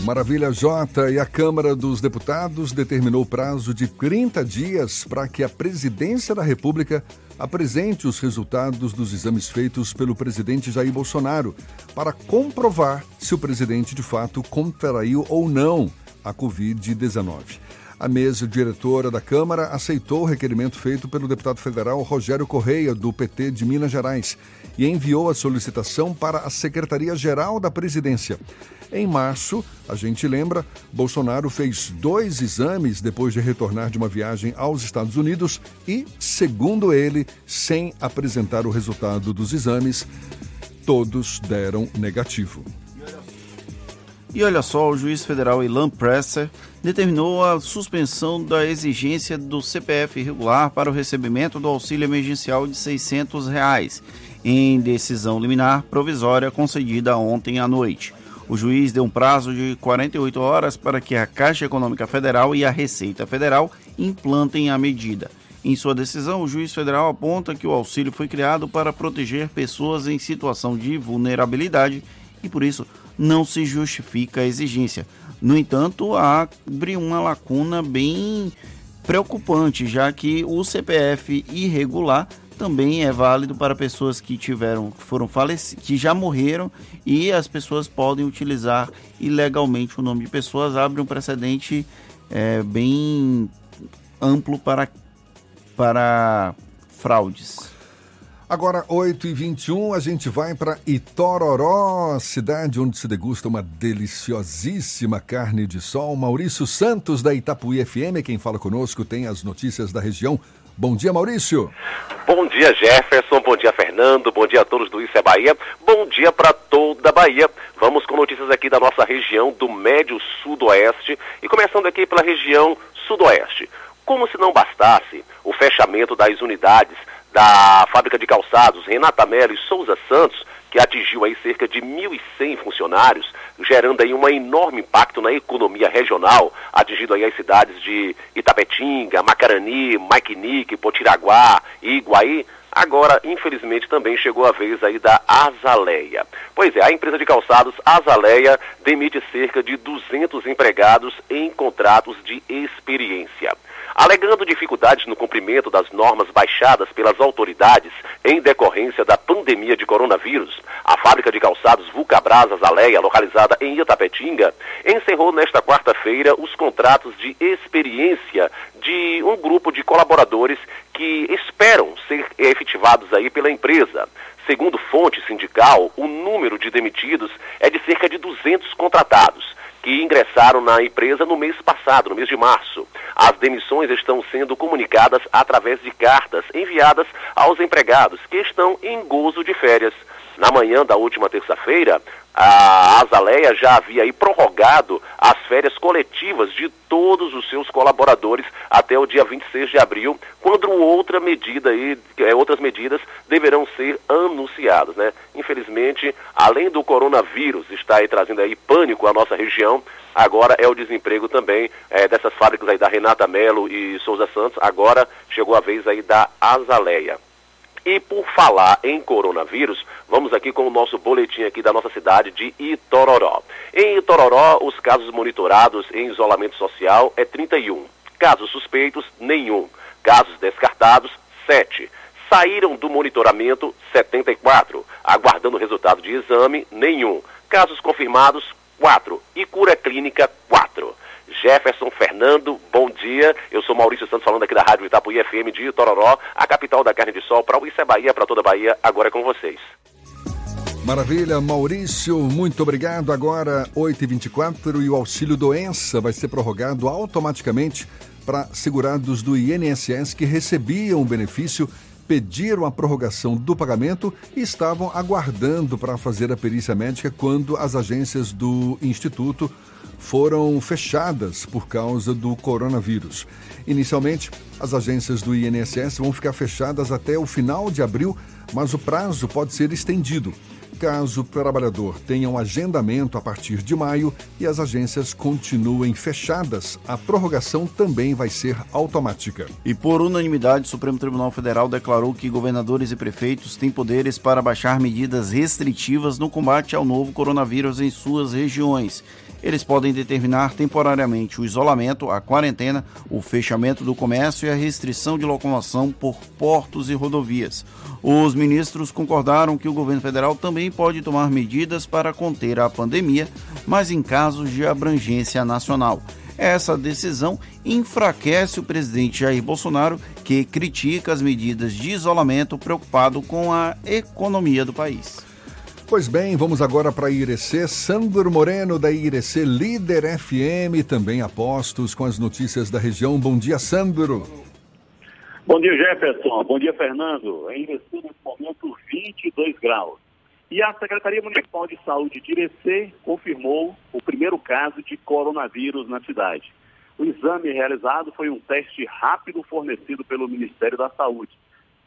[SPEAKER 3] Maravilha, Jota. E a Câmara dos Deputados determinou o prazo de 30 dias para que a Presidência da República apresente os resultados dos exames feitos pelo presidente Jair Bolsonaro para comprovar se o presidente de fato contraiu ou não a Covid-19. A mesa diretora da Câmara aceitou o requerimento feito pelo deputado federal Rogério Correia, do PT de Minas Gerais, e enviou a solicitação para a Secretaria-Geral da Presidência. Em março, a gente lembra, Bolsonaro fez dois exames depois de retornar de uma viagem aos Estados Unidos e, segundo ele, sem apresentar o resultado dos exames, todos deram negativo.
[SPEAKER 4] E olha só, o juiz federal Ilan Presser determinou a suspensão da exigência do CPF irregular para o recebimento do auxílio emergencial de 600 reais, em decisão liminar provisória concedida ontem à noite. O juiz deu um prazo de 48 horas para que a Caixa Econômica Federal e a Receita Federal implantem a medida. Em sua decisão, o juiz federal aponta que o auxílio foi criado para proteger pessoas em situação de vulnerabilidade e, por isso, não se justifica a exigência. No entanto, abre uma lacuna bem preocupante, já que o CPF irregular também é válido para pessoas que tiveram, foram falecidas, que já morreram e as pessoas podem utilizar ilegalmente o nome de pessoas, abre um precedente é, bem amplo para, para fraudes.
[SPEAKER 3] Agora, 8h21, a gente vai para Itororó, cidade onde se degusta uma deliciosíssima carne de sol. Maurício Santos, da Itapuí FM, quem fala conosco, tem as notícias da região. Bom dia, Maurício.
[SPEAKER 22] Bom dia, Jefferson. Bom dia, Fernando. Bom dia a todos do Isso é Bahia. Bom dia para toda a Bahia. Vamos com notícias aqui da nossa região do Médio Sudoeste e começando aqui pela região Sudoeste. Como se não bastasse o fechamento das unidades da fábrica de calçados Renata Mello e Souza Santos, que atingiu aí cerca de 1.100 funcionários, gerando aí um enorme impacto na economia regional, atingindo aí as cidades de Itapetinga, Macarani, Maquinique, Potiraguá e Iguaí. Agora, infelizmente, também chegou a vez aí da Azaleia. Pois é, a empresa de calçados Azaleia demite cerca de 200 empregados em contratos de experiência. Alegando dificuldades no cumprimento das normas baixadas pelas autoridades em decorrência da pandemia de coronavírus, a fábrica de calçados Vulcabras Azaleia, localizada em Itapetinga, encerrou nesta quarta-feira os contratos de experiência de um grupo de colaboradores que esperam ser efetivados aí pela empresa. Segundo fonte sindical, o número de demitidos é de cerca de 200 contratados que ingressaram na empresa no mês passado, no mês de março. As demissões estão sendo comunicadas através de cartas enviadas aos empregados que estão em gozo de férias. Na manhã da última terça-feira, a Azaleia já havia aí prorrogado as férias coletivas de todos os seus colaboradores até o dia 26 de abril, quando outra medida aí, é, outras medidas deverão ser anunciadas, né? Infelizmente, além do coronavírus estar aí trazendo aí pânico à nossa região, agora é o desemprego também é, dessas fábricas aí da Renata Melo e Souza Santos, agora chegou a vez aí da Azaleia. E por falar em coronavírus, vamos aqui com o nosso boletim aqui da nossa cidade de Itororó. Em Itororó, os casos monitorados em isolamento social é 31. Casos suspeitos, nenhum. Casos descartados, 7. Saíram do monitoramento, 74. Aguardando resultado de exame, nenhum. Casos confirmados, 4. E cura clínica, 4. Jefferson Fernando, bom dia. Eu sou Maurício Santos falando aqui da Rádio Itapuí FM de Itororó, a capital da carne de sol, para o é Bahia, para toda a Bahia. Agora é com vocês.
[SPEAKER 3] Maravilha, Maurício, muito obrigado. Agora, 8h24 e o auxílio doença vai ser prorrogado automaticamente para segurados do INSS que recebiam o benefício, pediram a prorrogação do pagamento e estavam aguardando para fazer a perícia médica quando as agências do Instituto foram fechadas por causa do coronavírus. Inicialmente, as agências do INSS vão ficar fechadas até o final de abril, mas o prazo pode ser estendido. Caso o trabalhador tenha um agendamento a partir de maio e as agências continuem fechadas, a prorrogação também vai ser automática.
[SPEAKER 4] E por unanimidade, o Supremo Tribunal Federal declarou que governadores e prefeitos têm poderes para baixar medidas restritivas no combate ao novo coronavírus em suas regiões. Eles podem determinar temporariamente o isolamento, a quarentena, o fechamento do comércio e a restrição de locomoção por portos e rodovias. Os ministros concordaram que o governo federal também pode tomar medidas para conter a pandemia, mas em casos de abrangência nacional. Essa decisão enfraquece o presidente Jair Bolsonaro, que critica as medidas de isolamento preocupado com a economia do país.
[SPEAKER 3] Pois bem, vamos agora para a Irecê. Sandro Moreno, da Irecê Líder FM, também apostos com as notícias da região. Bom dia, Sandro.
[SPEAKER 21] Bom dia, Jefferson. Bom dia, Fernando. Em Irecê, nesse momento, 22 graus. E a Secretaria Municipal de Saúde de Irecê confirmou o primeiro caso de coronavírus na cidade. O exame realizado foi um teste rápido fornecido pelo Ministério da Saúde.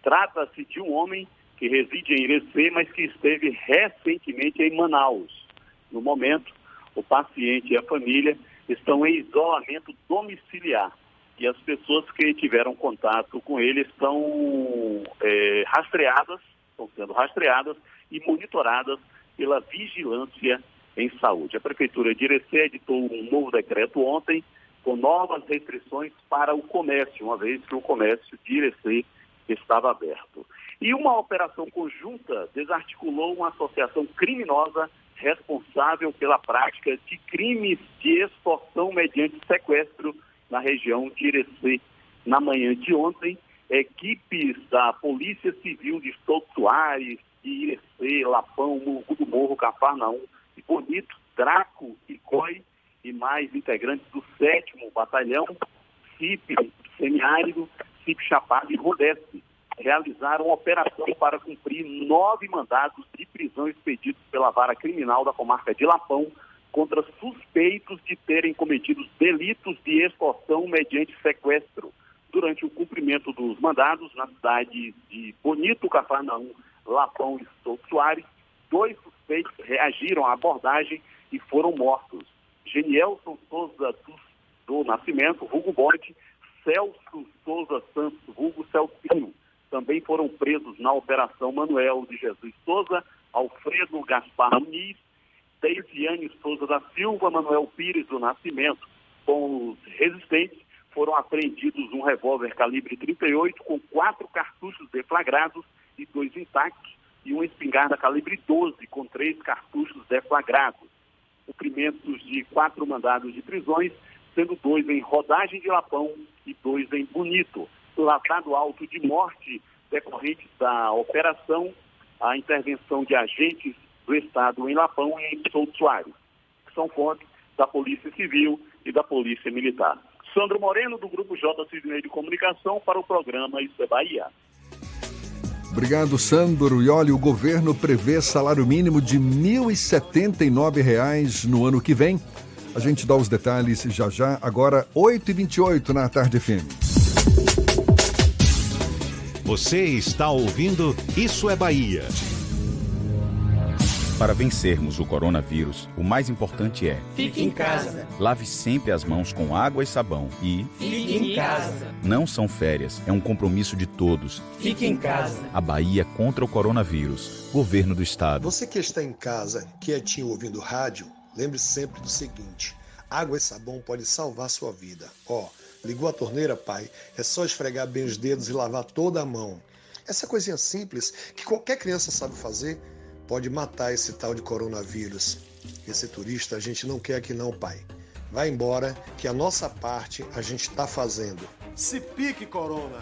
[SPEAKER 21] Trata-se de um homem que reside em Irecê, mas que esteve recentemente em Manaus. No momento, o paciente e a família estão em isolamento domiciliar e as pessoas que tiveram contato com ele estão é, rastreadas, estão sendo rastreadas e monitoradas pela vigilância em saúde. A Prefeitura de Irecê editou um novo decreto ontem com novas restrições para o comércio, uma vez que o comércio de Irecê estava aberto. E uma operação conjunta desarticulou uma associação criminosa responsável pela prática de crimes de extorsão mediante sequestro na região de Irecê. Na manhã de ontem, equipes da Polícia Civil de Souto Soares, de Irecê, Lapão, Mungu do Morro, Cafarnaum e Bonito, Draco e Coi e mais integrantes do 7 Batalhão, CIP Semiárido, CIP Chapado e Rodeste realizaram operação para cumprir nove mandados de prisão expedidos pela vara criminal da comarca de Lapão contra suspeitos de terem cometido delitos de extorsão mediante sequestro. Durante o cumprimento dos mandados na cidade de Bonito, Cafarnaum, Lapão e Souto Soares, dois suspeitos reagiram à abordagem e foram mortos. Genielson Souza do, Nascimento, vulgo Bonte, Celso Souza Santos, vulgo Celcinho, também foram presos na Operação Manuel de Jesus Souza, Alfredo Gaspar Muniz, Deisiane Souza da Silva, Manuel Pires do Nascimento. Com os resistentes, foram apreendidos um revólver calibre 38 com quatro cartuchos deflagrados e dois intactos e uma espingarda calibre 12 com três cartuchos deflagrados. Cumprimentos de quatro mandados de prisões, sendo dois em Rodagem de Lapão e dois em Bonito latado alto de morte decorrente da operação, a intervenção de agentes do Estado em Lapão e em Souto Soares, que são fontes da Polícia Civil e da Polícia Militar. Sandro Moreno, do Grupo J. Cisnei de Comunicação, para o programa Isso é Bahia.
[SPEAKER 3] Obrigado, Sandro. E olha, o governo prevê salário mínimo de R$ 1.079 no ano que vem. A gente dá os detalhes já já, agora 8h28 na Tarde FM.
[SPEAKER 2] Você está ouvindo Isso é Bahia.
[SPEAKER 8] Para vencermos o coronavírus, o mais importante é:
[SPEAKER 23] fique em casa.
[SPEAKER 8] Lave sempre as mãos com água e sabão e
[SPEAKER 23] fique em casa.
[SPEAKER 8] Não são férias, é um compromisso de todos.
[SPEAKER 23] Fique em casa.
[SPEAKER 8] A Bahia contra o coronavírus. Governo do Estado.
[SPEAKER 20] Você que está em casa, quietinho ouvindo rádio, lembre sempre do seguinte: água e sabão podem salvar sua vida. Ó. Oh, Ligou a torneira, pai? É só esfregar bem os dedos e lavar toda a mão. Essa coisinha simples que qualquer criança sabe fazer pode matar esse tal de coronavírus. Esse turista a gente não quer aqui não, pai. Vai embora que a nossa parte a gente está fazendo.
[SPEAKER 24] Se pique, Corona.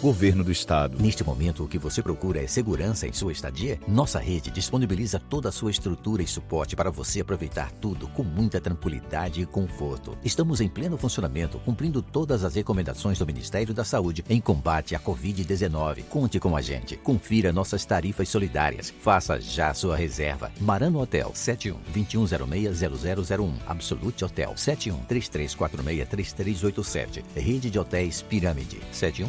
[SPEAKER 8] Governo do Estado.
[SPEAKER 25] Neste momento, o que você procura é segurança em sua estadia? Nossa rede disponibiliza toda a sua estrutura e suporte para você aproveitar tudo com muita tranquilidade e conforto. Estamos em pleno funcionamento, cumprindo todas as recomendações do Ministério da Saúde em combate à Covid-19. Conte com a gente. Confira nossas tarifas solidárias. Faça já sua reserva. Marano Hotel 71 2106 0001. Absolute Hotel 71 3346 3387. Rede de Hotéis Pirâmide 71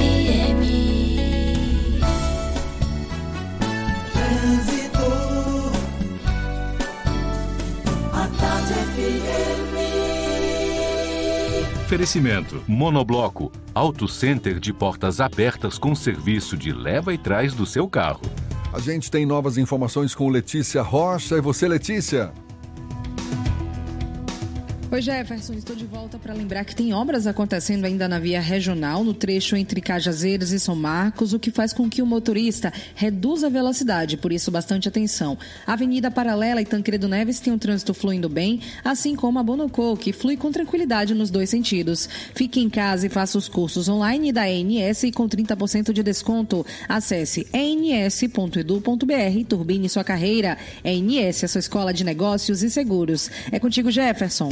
[SPEAKER 6] Oferecimento: Monobloco, Auto Center de portas abertas com serviço de leva e trás do seu carro.
[SPEAKER 3] A gente tem novas informações com Letícia Rocha. E você, Letícia?
[SPEAKER 7] Oi, Jefferson, estou de volta para lembrar que tem obras acontecendo ainda na via regional, no trecho entre Cajazeiras e São Marcos, o que faz com que o motorista reduza a velocidade, por isso bastante atenção. A Avenida Paralela e Tancredo Neves tem um trânsito fluindo bem, assim como a Bonocô, que flui com tranquilidade nos dois sentidos. Fique em casa e faça os cursos online da ENS com 30% de desconto. Acesse ens.edu.br e turbine sua carreira. ENS, a sua escola de negócios e seguros. É contigo, Jefferson.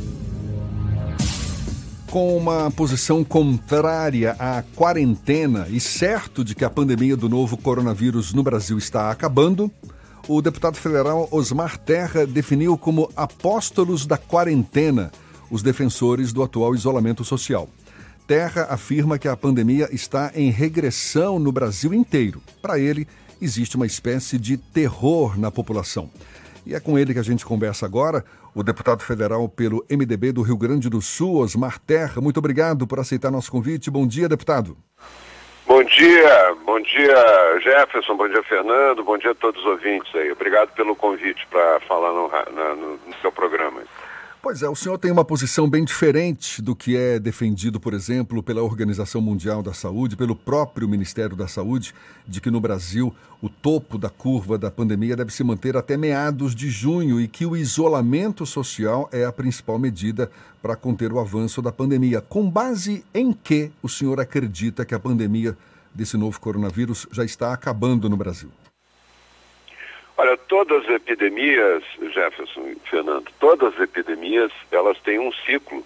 [SPEAKER 3] Com uma posição contrária à quarentena e certo de que a pandemia do novo coronavírus no Brasil está acabando, o deputado federal Osmar Terra definiu como apóstolos da quarentena os defensores do atual isolamento social. Terra afirma que a pandemia está em regressão no Brasil inteiro. Para ele, existe uma espécie de terror na população. E é com ele que a gente conversa agora, o deputado federal pelo MDB do Rio Grande do Sul, Osmar Terra. Muito obrigado por aceitar nosso convite. Bom dia, deputado.
[SPEAKER 26] Bom dia, bom dia Jefferson, bom dia Fernando, bom dia a todos os ouvintes aí. Obrigado pelo convite para falar no, na- no- no seu programa.
[SPEAKER 3] Pois é, o senhor tem uma posição bem diferente do que é defendido, por exemplo, pela Organização Mundial da Saúde, pelo próprio Ministério da Saúde, de que no Brasil o topo da curva da pandemia deve se manter até meados de junho e que o isolamento social é a principal medida para conter o avanço da pandemia. Com base em que o senhor acredita que a pandemia desse novo coronavírus já está acabando no Brasil?
[SPEAKER 26] Olha, todas as epidemias, Jefferson e Fernando, todas as epidemias, elas têm um ciclo.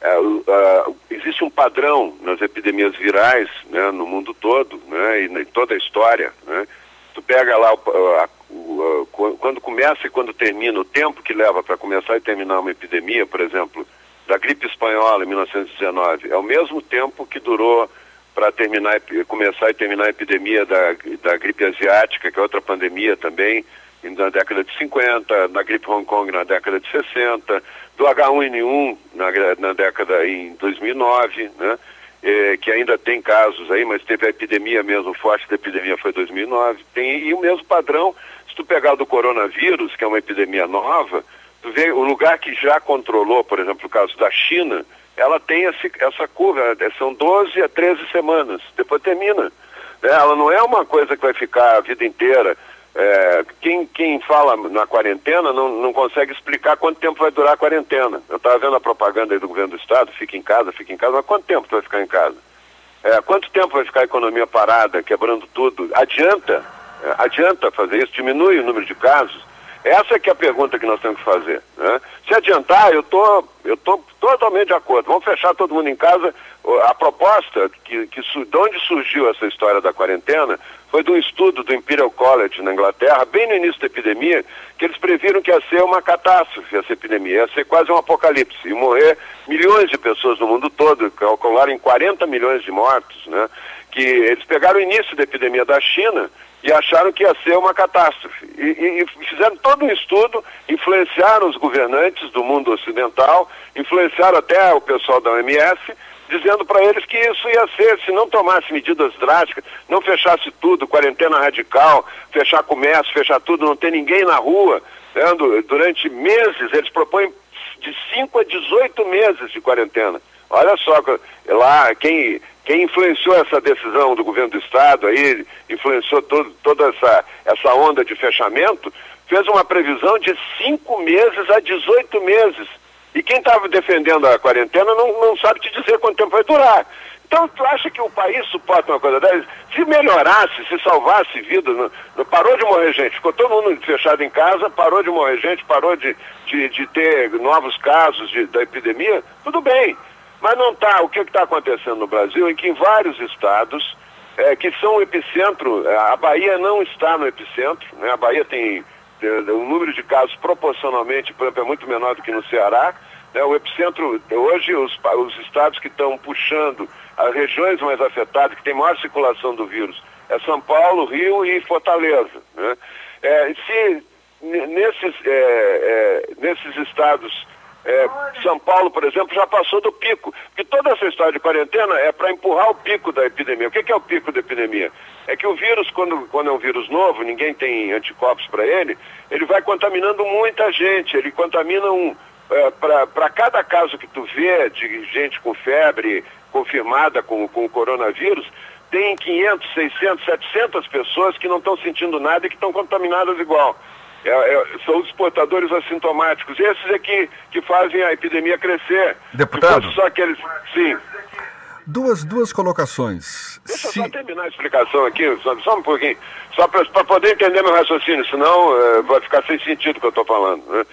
[SPEAKER 26] É, ah, existe um padrão nas epidemias virais né, no mundo todo né, e em toda a história. Né? Tu pega lá o- a- o- a- qu- quando começa e quando termina, o tempo que leva para começar e terminar uma epidemia, por exemplo, da gripe espanhola em 1919, é o mesmo tempo que durou para terminar começar e terminar a epidemia da, da gripe asiática, que é outra pandemia também, na década de 50, na gripe Hong Kong na década de 60, do H1N1 na, na década em 2009, né? eh, que ainda tem casos aí, mas teve a epidemia mesmo, o forte da epidemia foi 2009. Tem, e o mesmo padrão, se tu pegar do coronavírus, que é uma epidemia nova, tu vê o lugar que já controlou, por exemplo, o caso da China, ela tem esse, essa curva, eh, são 12 a 13 semanas, depois termina. né? Ela não é uma coisa que vai ficar a vida inteira. É, quem, quem fala na quarentena não, não consegue explicar quanto tempo vai durar a quarentena. Eu estava vendo a propaganda aí do governo do estado, fica em casa, fica em casa, mas quanto tempo tu vai ficar em casa? É, quanto tempo vai ficar a economia parada, quebrando tudo? Adianta, é, adianta fazer isso, diminui o número de casos. Essa é que é a pergunta que nós temos que fazer. Né? Se adiantar, eu tô, estou tô totalmente de acordo. Vamos fechar todo mundo em casa. A proposta, que, que, de onde surgiu essa história da quarentena, foi de um estudo do Imperial College na Inglaterra, bem no início da epidemia, que eles previram que ia ser uma catástrofe essa epidemia, ia ser quase um apocalipse, e morrer milhões de pessoas no mundo todo, calcularam em 40 milhões de mortos, né? Que eles pegaram o início da epidemia da China e acharam que ia ser uma catástrofe. E, e, e, fizeram todo um estudo, influenciaram os governantes do mundo ocidental, influenciaram até o pessoal da OMS, dizendo para eles que isso ia ser, se não tomasse medidas drásticas, não fechasse tudo, quarentena radical, fechar comércio, fechar tudo, não ter ninguém na rua, né, durante meses, eles propõem de 5 a 18 meses de quarentena. Olha só, lá, quem, quem influenciou essa decisão do governo do Estado, aí, influenciou todo, toda essa, essa onda de fechamento, fez uma previsão de 5 meses a 18 meses. E quem estava defendendo a quarentena não, não sabe te dizer quanto tempo vai durar. Então, tu acha que o país suporta uma coisa dessa? Se melhorasse, se salvasse vidas, não, não, parou de morrer gente, ficou todo mundo fechado em casa, parou de morrer gente, parou de, de, de ter novos casos de, da epidemia, tudo bem. Mas não está. O que está acontecendo no Brasil é que em vários estados, é, que são o epicentro, é, a Bahia não está no epicentro, né? a Bahia tem o número de casos proporcionalmente, por exemplo, é muito menor do que no Ceará. Né? O epicentro, hoje, os, os estados que estão puxando as regiões mais afetadas, que tem maior circulação do vírus, é São Paulo, Rio e Fortaleza. Né? É, se nesses, é, é, nesses estados é, São Paulo, por exemplo, já passou do pico. Porque toda essa história de quarentena é para empurrar o pico da epidemia. O que, que, é o pico da epidemia? É que o vírus, quando, quando é um vírus novo, ninguém tem anticorpos para ele, ele vai contaminando muita gente. Ele contamina um. É, para cada caso que tu vê de gente com febre confirmada com, com o coronavírus, tem 500, 600, 700 pessoas que não estão sentindo nada e que estão contaminadas igual é, é, são os portadores assintomáticos. Esses é que, que fazem a epidemia crescer.
[SPEAKER 3] Deputado?
[SPEAKER 26] Só aqueles. Sim.
[SPEAKER 3] Duas, duas colocações.
[SPEAKER 26] Deixa Se... eu só terminar a explicação aqui, só, só um pouquinho. Só para poder entender meu raciocínio, senão é, vai ficar sem sentido o que eu estou falando. Né?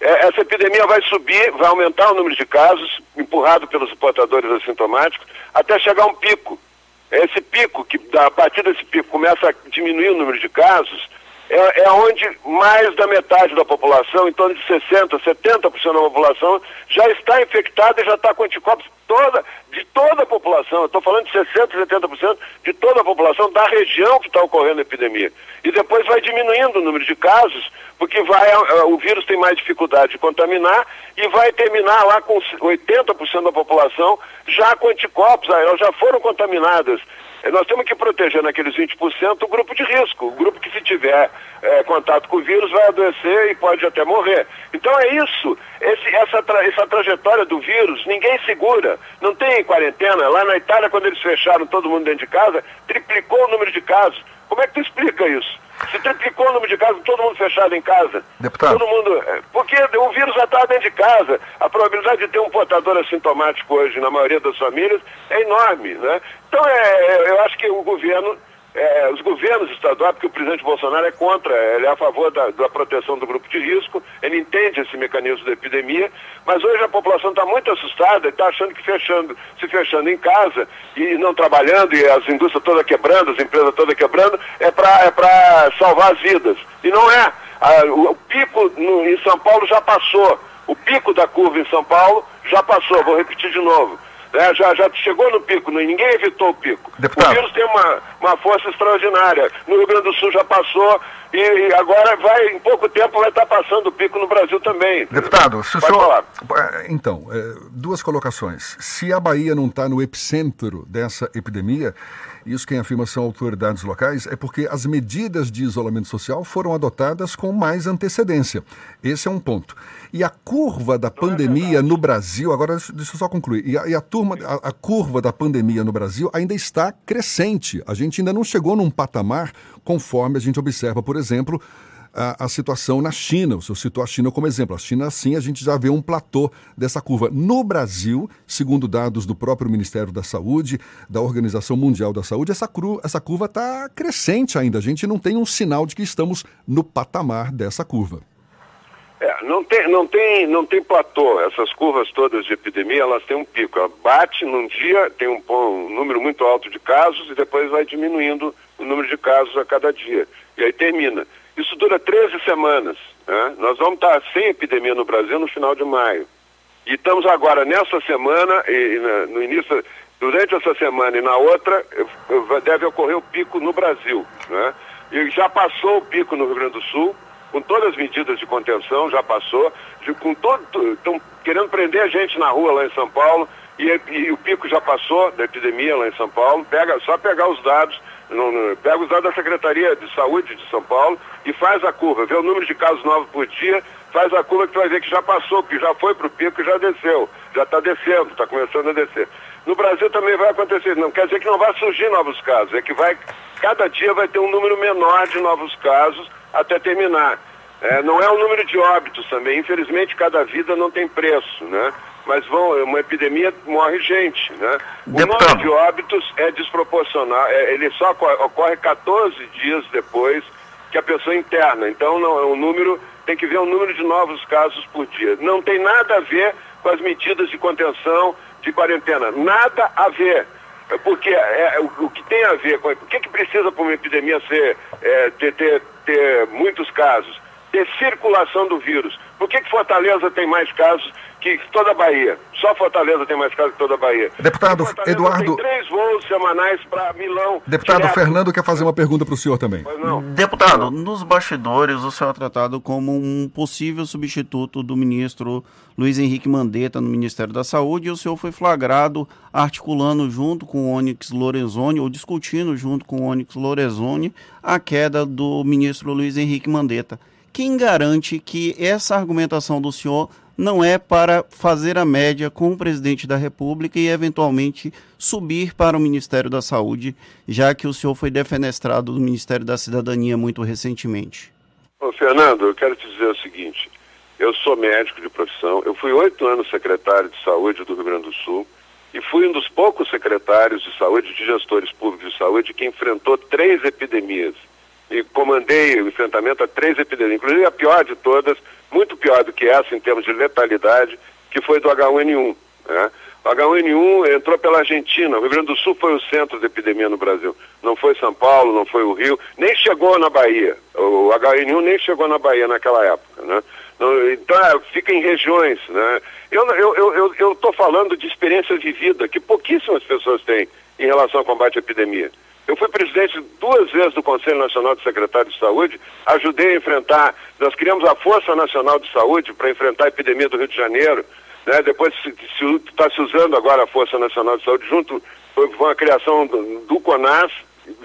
[SPEAKER 26] É, essa epidemia vai subir, vai aumentar o número de casos, empurrado pelos portadores assintomáticos, até chegar a um pico. Esse pico, que a partir desse pico começa a diminuir o número de casos, é, é onde mais da metade da população, em torno de 60%, 70% da população, já está infectada e já está com anticorpos toda, de toda a população. Estou falando de 60%, 70% de toda a população da região que está ocorrendo a epidemia. E depois vai diminuindo o número de casos, porque vai, o vírus tem mais dificuldade de contaminar e vai terminar lá com 80% da população já com anticorpos, elas já foram contaminadas é, nós temos que proteger naqueles 20% o grupo de risco. O grupo que, se tiver é, contato com o vírus, vai adoecer e pode até morrer. Então é isso. Esse, essa, tra essa trajetória do vírus, ninguém segura. Não tem quarentena. Lá na Itália, quando eles fecharam todo mundo dentro de casa, triplicou o número de casos. Como é que tu explica isso? Se triplicou o número de casos, todo mundo fechado em casa.
[SPEAKER 3] Deputado.
[SPEAKER 26] Todo mundo. É, porque o vírus já está dentro de casa. A probabilidade de ter um portador assintomático hoje, na maioria das famílias, é enorme. Né? Então, é, é eu acho que o governo é, os governos estaduais, porque o presidente Bolsonaro é contra, ele é a favor da, da, proteção do grupo de risco, ele entende esse mecanismo da epidemia, mas hoje a população está muito assustada e está achando que fechando, se fechando em casa e não trabalhando, e as indústrias todas quebrando, as empresas todas quebrando, é para é salvar as vidas. E não é. O, pico no, em São Paulo já passou. O pico da curva em São Paulo já passou, vou repetir de novo né, já, já chegou no pico, ninguém evitou o pico.
[SPEAKER 3] Deputado.
[SPEAKER 26] O vírus tem uma, uma força extraordinária. No Rio Grande do Sul já passou e, e agora vai, em pouco tempo, vai estar passando o pico no Brasil também.
[SPEAKER 3] Deputado, se o senhor... Falar. É, então, é, duas colocações. Se a Bahia não está no epicentro dessa epidemia, isso quem afirma são autoridades locais, é porque as medidas de isolamento social foram adotadas com mais antecedência. Esse é um ponto. E a curva da pandemia no Brasil, agora deixa eu só concluir, e a, e a turma, a, a curva da pandemia no Brasil ainda está crescente. A gente ainda não chegou num patamar conforme a gente observa, por exemplo, a, a, situação na China. O senhor citou a China como exemplo. A China, sim, a gente já vê um platô dessa curva. No Brasil, segundo dados do próprio Ministério da Saúde, da Organização Mundial da Saúde, essa, cru, essa curva está crescente ainda. A gente não tem um sinal de que estamos no patamar dessa curva.
[SPEAKER 26] Não tem, não tem, não tem platô. Essas curvas todas de epidemia, elas têm um pico. Ela bate num dia, tem um, um, número muito alto de casos e depois vai diminuindo o número de casos a cada dia. E aí termina. Isso dura 13 semanas. Né? Nós vamos estar sem epidemia no Brasil no final de maio. E estamos agora nessa semana, e, e na, no início, durante essa semana e na outra, deve ocorrer o pico no Brasil. Né? E já passou o pico no Rio Grande do Sul, com todas as medidas de contenção, já passou, de, com todo. Estão querendo prender a gente na rua lá em São Paulo, e, e, o pico já passou da epidemia lá em São Paulo, pega, só pegar os dados, no, no, pega os dados da Secretaria de Saúde de São Paulo e faz a curva, vê o número de casos novos por dia, faz a curva que tu vai ver que já passou, que já foi para o pico e já desceu, já está descendo, está começando a descer. No Brasil também vai acontecer, não quer dizer que não vai surgir novos casos, é que vai, cada dia vai ter um número menor de novos casos até terminar. É, não é o número de óbitos também, infelizmente cada vida não tem preço, né? Mas vão, uma epidemia morre gente, né? O Deputado. número de óbitos é desproporcional, é, ele só ocorre 14 dias depois que a pessoa interna. Então não é um número, tem que ver o número de novos casos por dia. Não tem nada a ver com as medidas de contenção, de quarentena, nada a ver. É porque é, é, o, o, que tem a ver com. O que, que precisa para uma epidemia ser, é, ter, ter, ter muitos casos? Ter circulação do vírus. Por que, que Fortaleza tem mais casos que toda a Bahia. Só Fortaleza tem mais casos que toda a Bahia.
[SPEAKER 3] Deputado Eduardo.
[SPEAKER 26] Tem três voos semanais para Milão.
[SPEAKER 3] Deputado direto. Fernando quer fazer uma pergunta para o senhor também.
[SPEAKER 4] Deputado, nos bastidores o senhor é tratado como um possível substituto do ministro Luiz Henrique Mandetta no Ministério da Saúde e o senhor foi flagrado articulando junto com o Onyx Lorenzoni, ou discutindo junto com o Onyx Lorenzoni, a queda do ministro Luiz Henrique Mandetta. Quem garante que essa argumentação do senhor não é para fazer a média com o presidente da República e eventualmente subir para o Ministério da Saúde, já que o senhor foi defenestrado do Ministério da Cidadania muito recentemente.
[SPEAKER 26] Ô, Fernando, eu quero te dizer o seguinte: eu sou médico de profissão, eu fui oito anos secretário de saúde do Rio Grande do Sul e fui um dos poucos secretários de saúde, de gestores públicos de saúde, que enfrentou três epidemias. E comandei o enfrentamento a três epidemias, inclusive a pior de todas muito pior do que essa em termos de letalidade, que foi do H1N1. Né? O H1N1 entrou pela Argentina, o Rio Grande do Sul foi o centro da epidemia no Brasil. Não foi São Paulo, não foi o Rio, nem chegou na Bahia. O H1N1 nem chegou na Bahia naquela época. Né? Então, é, fica em regiões. Né? Eu estou eu, eu, eu, falando de vivida, que pouquíssimas pessoas têm em relação ao combate à epidemia. Eu fui presidente duas vezes do Conselho Nacional de Secretários de Saúde, ajudei a enfrentar, nós criamos a Força Nacional de Saúde para enfrentar a epidemia do Rio de Janeiro, né? depois está se, se, usando agora a Força Nacional de Saúde, junto com a criação do, do CONAS,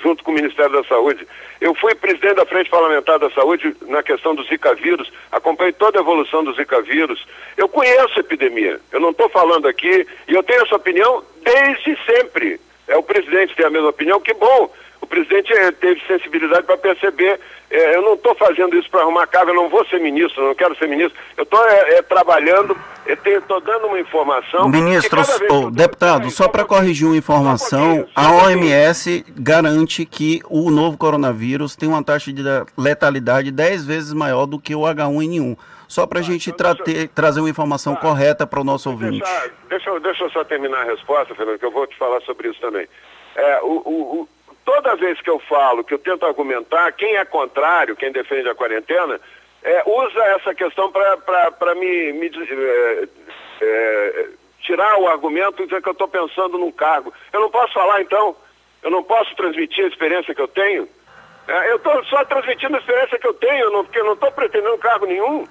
[SPEAKER 26] junto com o Ministério da Saúde. Eu fui presidente da Frente Parlamentar da Saúde na questão do Zika vírus, acompanhei toda a evolução do Zika vírus. Eu conheço a epidemia, eu não estou falando aqui, e eu tenho essa opinião desde sempre. É o presidente tem a mesma opinião, que bom. O presidente eh, teve sensibilidade para perceber. É, eu não estou fazendo isso para arrumar casa, eu não vou ser ministro, não quero ser ministro. Eu estou é, é, trabalhando, estou dando uma informação.
[SPEAKER 4] Ministro, oh, deputado, só para corrigir uma informação, a OMS garante que o novo coronavírus tem uma taxa de letalidade 10 vezes maior do que o H1N1 só para a tá, gente então deixa... trazer uma informação tá. correta para o nosso ouvinte.
[SPEAKER 26] Deixa, deixa, deixa eu só terminar a resposta, Fernando, que eu vou te falar sobre isso também. É, o, o, o, toda vez que eu falo, que eu tento argumentar, quem é contrário, quem defende a quarentena, é, usa essa questão para me, me é, é, tirar o argumento e dizer que eu estou pensando num cargo. Eu não posso falar, então? Eu não posso transmitir a experiência que eu tenho? É, eu estou só transmitindo a experiência que eu tenho, não, porque eu não estou pretendendo cargo nenhum.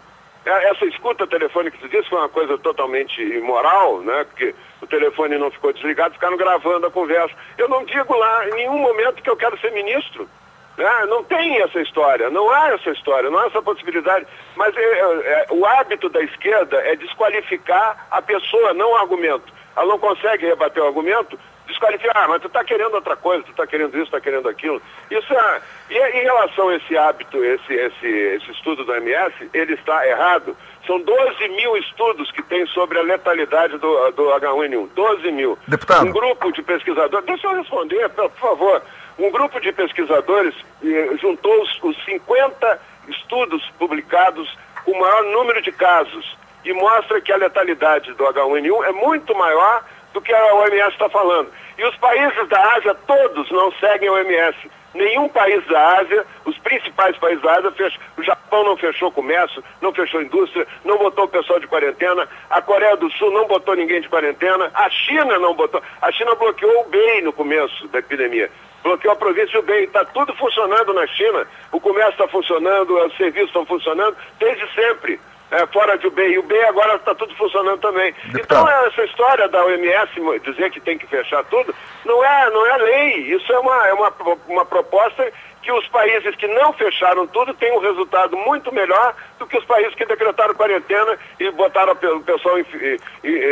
[SPEAKER 26] Essa escuta telefônica que você disse foi uma coisa totalmente imoral, né? Porque o telefone não ficou desligado, ficaram gravando a conversa. Eu não digo lá em nenhum momento que eu quero ser ministro. Né? Não tem essa história, não há essa história, não há essa possibilidade. Mas é, é, é o hábito da esquerda é desqualificar a pessoa, não o argumento. Ela não consegue rebater o argumento, desqualificar, ah, mas tu está querendo outra coisa, tu está querendo isso, está querendo aquilo. Isso é. E em relação a esse hábito, esse, esse, esse estudo do MS, ele está errado. São 12 mil estudos que tem sobre a letalidade do, do H1N1. 12 mil.
[SPEAKER 3] Deputado.
[SPEAKER 26] Um grupo de pesquisadores. Deixa eu responder, por favor. Um grupo de pesquisadores eh, juntou os, os 50 estudos publicados o maior número de casos e mostra que a letalidade do H1N1 é muito maior do que a OMS está falando. E os países da Ásia todos não seguem a OMS. Nenhum país da Ásia, os principais países da Ásia, fechou. o Japão não fechou comércio, não fechou indústria, não botou o pessoal de quarentena, a Coreia do Sul não botou ninguém de quarentena, a China não botou. A China bloqueou o BEI no começo da epidemia. Bloqueou a província do BEI. Está tudo funcionando na China. O comércio está funcionando, os serviços estão funcionando desde sempre é, fora de UBI. O UBI agora está tudo funcionando também. Então, essa história da OMS dizer que tem que fechar tudo, não é, não é lei. Isso é uma, é uma, uma proposta que os países que não fecharam tudo têm um resultado muito melhor do que os países que decretaram quarentena e botaram o pessoal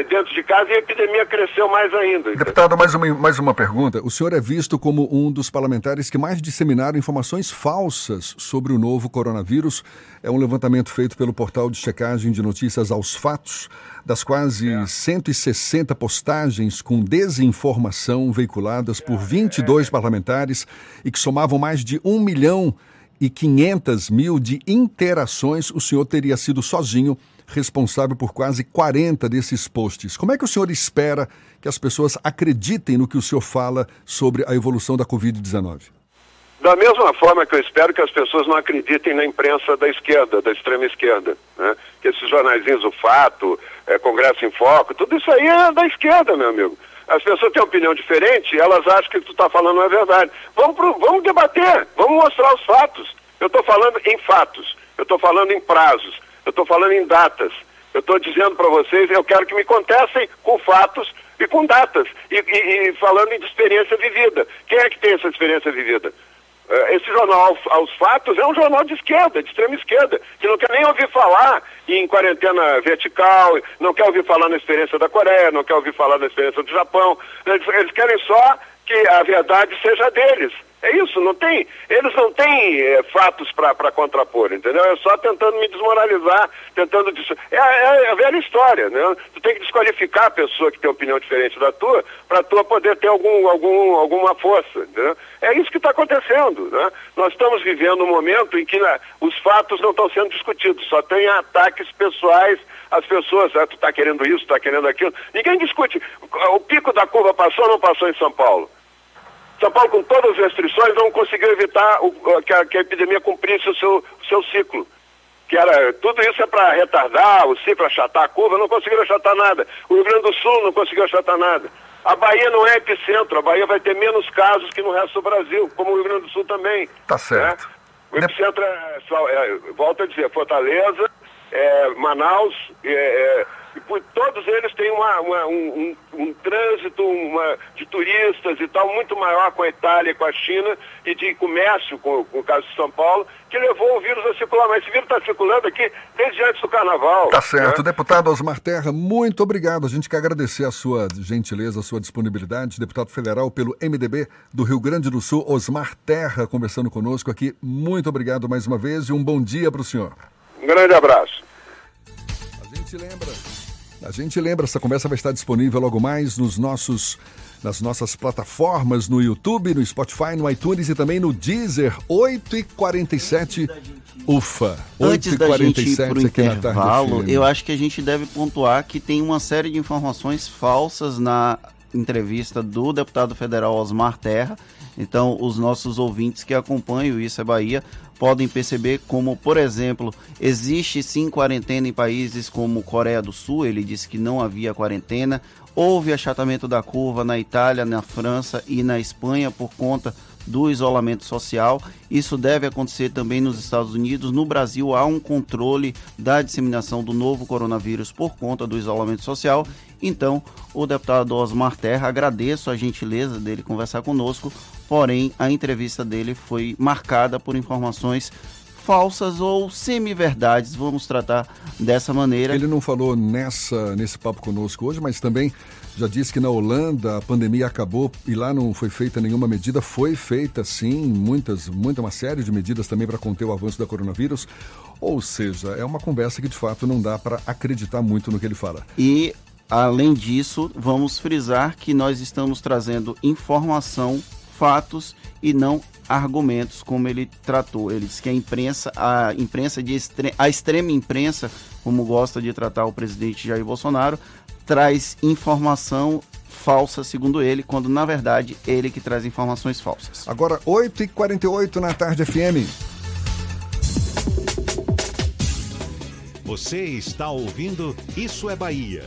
[SPEAKER 26] dentro de casa e a epidemia cresceu mais ainda.
[SPEAKER 3] Deputado, mais uma, mais uma pergunta. O senhor é visto como um dos parlamentares que mais disseminaram informações falsas sobre o novo coronavírus. É um levantamento feito pelo portal de checagem de notícias aos fatos das quase é. 160 postagens com desinformação veiculadas por 22 é. parlamentares e que somavam mais de 1 milhão e 500 mil de interações, o senhor teria sido sozinho responsável por quase 40 desses posts. Como é que o senhor espera que as pessoas acreditem no que o senhor fala sobre a evolução da Covid-19?
[SPEAKER 26] Da mesma forma que eu espero que as pessoas não acreditem na imprensa da esquerda, da extrema esquerda. Né? Que esses jornaizinhos, o Fato, é, Congresso em Foco, tudo isso aí é da esquerda, meu amigo. As pessoas têm opinião diferente, elas acham que o que tu está falando não é verdade. Vamos, pro, vamos debater, vamos mostrar os fatos. Eu estou falando em fatos, eu estou falando em prazos, eu estou falando em datas. Eu estou dizendo para vocês, eu quero que me contestem com fatos e com datas. E, e, e falando em experiência vivida. Quem é que tem essa experiência vivida? Eh, esse jornal aos fatos é um jornal de esquerda, de extrema esquerda, que não quer nem ouvir falar em quarentena vertical, não quer ouvir falar na experiência da Coreia, não quer ouvir falar na experiência do Japão. Eles, eles querem só que a verdade seja deles. É isso, não tem, eles não têm é, fatos para contrapor, entendeu? É só tentando me desmoralizar, tentando. Des... É, é, é, a velha história, né? Tu tem que desqualificar a pessoa que tem opinião diferente da tua, para tua poder ter algum, algum, alguma força, entendeu? É isso que está acontecendo, né? Nós estamos vivendo um momento em que né, os fatos não estão sendo discutidos, só tem ataques pessoais as pessoas, ah, tu está querendo isso, está querendo aquilo. Ninguém discute. O pico da curva passou ou não passou em São Paulo? São Paulo, com todas as restrições, não conseguiu evitar o, que, a, que, a, epidemia cumprisse o seu, seu ciclo. Que era, tudo isso é para retardar o ciclo, achatar a curva, não conseguiram achatar nada. O Rio Grande do Sul não conseguiu achatar nada. A Bahia não é epicentro, a Bahia vai ter menos casos que no resto do Brasil, como o Rio Grande do Sul também.
[SPEAKER 3] Tá certo.
[SPEAKER 26] Né? O epicentro é, é, volto a dizer, Fortaleza, é, Manaus, é, é e por, todos eles têm uma, uma, um, um, um, trânsito uma, de turistas e tal muito maior com a Itália e com a China e de comércio, com, com o caso de São Paulo, que levou o vírus a circular. Mas esse vírus está circulando aqui desde antes do carnaval.
[SPEAKER 3] Tá certo. Né? Deputado Osmar Terra, muito obrigado. A gente quer agradecer a sua gentileza, a sua disponibilidade. Deputado federal pelo MDB do Rio Grande do Sul, Osmar Terra, conversando conosco aqui. Muito obrigado mais uma vez e um bom dia para o senhor.
[SPEAKER 26] Um grande abraço.
[SPEAKER 3] A gente lembra a gente lembra, essa conversa vai estar disponível logo mais nos nossos nas nossas plataformas, no YouTube, no Spotify, no iTunes e também no Deezer, 8h47. Ufa, 8
[SPEAKER 4] Antes da gente ir para o intervalo, eu acho que a gente deve pontuar que tem uma série de informações falsas na entrevista do deputado federal Osmar Terra. Então, os nossos ouvintes que acompanham Isso é Bahia podem perceber como, por exemplo, existe sim quarentena em países como Coreia do Sul, ele disse que não havia quarentena, houve achatamento da curva na Itália, na França e na Espanha por conta do isolamento social. Isso deve acontecer também nos Estados Unidos. No Brasil, há um controle da disseminação do novo coronavírus por conta do isolamento social. Então, o deputado Osmar Terra, agradeço a gentileza dele conversar conosco, porém, a entrevista dele foi marcada por informações falsas ou semi-verdades, vamos tratar dessa maneira.
[SPEAKER 3] Ele não falou nessa nesse papo conosco hoje, mas também já disse que na Holanda a pandemia acabou e lá não foi feita nenhuma medida. Foi feita sim, muitas, muita uma série de medidas também para conter o avanço da coronavírus. Ou seja, é uma conversa que de fato não dá para acreditar muito no que ele fala.
[SPEAKER 4] E além disso, vamos frisar que nós estamos trazendo informação fatos e não argumentos como ele tratou. Ele disse que a imprensa, a imprensa de extre a extrema imprensa, como gosta de tratar o presidente Jair Bolsonaro, traz informação falsa, segundo ele, quando na verdade ele que traz informações falsas.
[SPEAKER 3] Agora, 8h48 na tarde FM.
[SPEAKER 2] Você está ouvindo Isso é Bahia.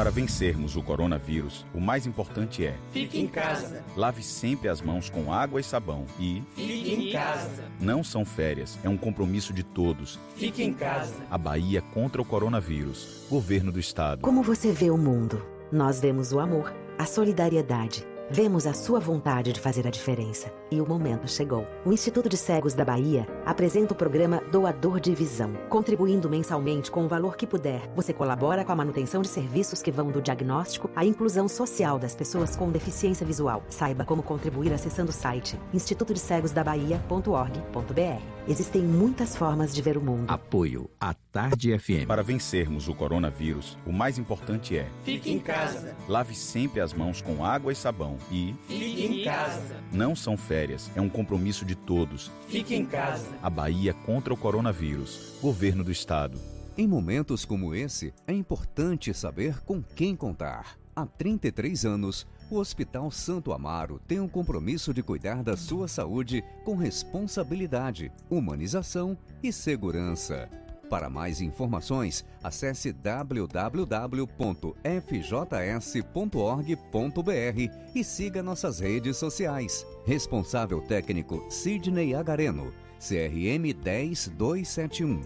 [SPEAKER 8] Para vencermos o coronavírus, o mais importante é:
[SPEAKER 9] Fique em casa.
[SPEAKER 8] lave sempre as mãos com água e sabão e
[SPEAKER 9] Fique em casa.
[SPEAKER 8] não são férias, é um compromisso de todos.
[SPEAKER 9] Fique em casa.
[SPEAKER 8] A Bahia contra o coronavírus. Governo do Estado.
[SPEAKER 27] Como você vê o mundo? Nós vemos o amor, a solidariedade. Vemos a sua vontade de fazer a diferença. E o momento chegou. O Instituto de Cegos da Bahia apresenta o programa Doador de Visão. Contribuindo mensalmente com o valor que puder, você colabora com a manutenção de serviços que vão do diagnóstico à inclusão social das pessoas com deficiência visual. Saiba como contribuir acessando o site institutodecegosdabahia.org.br. Existem muitas formas de ver o mundo.
[SPEAKER 8] Apoio à Tarde FM. Para vencermos o coronavírus, o mais importante é:
[SPEAKER 9] Fique em casa.
[SPEAKER 8] lave sempre as mãos com água e sabão e
[SPEAKER 9] Fique em casa.
[SPEAKER 8] não são férias, é um compromisso de todos.
[SPEAKER 9] Fique em casa.
[SPEAKER 8] A Bahia contra o coronavírus. Governo do Estado.
[SPEAKER 28] Em momentos como esse, é importante saber com quem contar. Há 33 anos, o Hospital Santo Amaro tem um compromisso de cuidar da sua saúde com responsabilidade, humanização e segurança. Para mais informações, acesse www.fjs.org.br e siga nossas redes sociais. Responsável técnico Sidney Agareno, CRM 10271.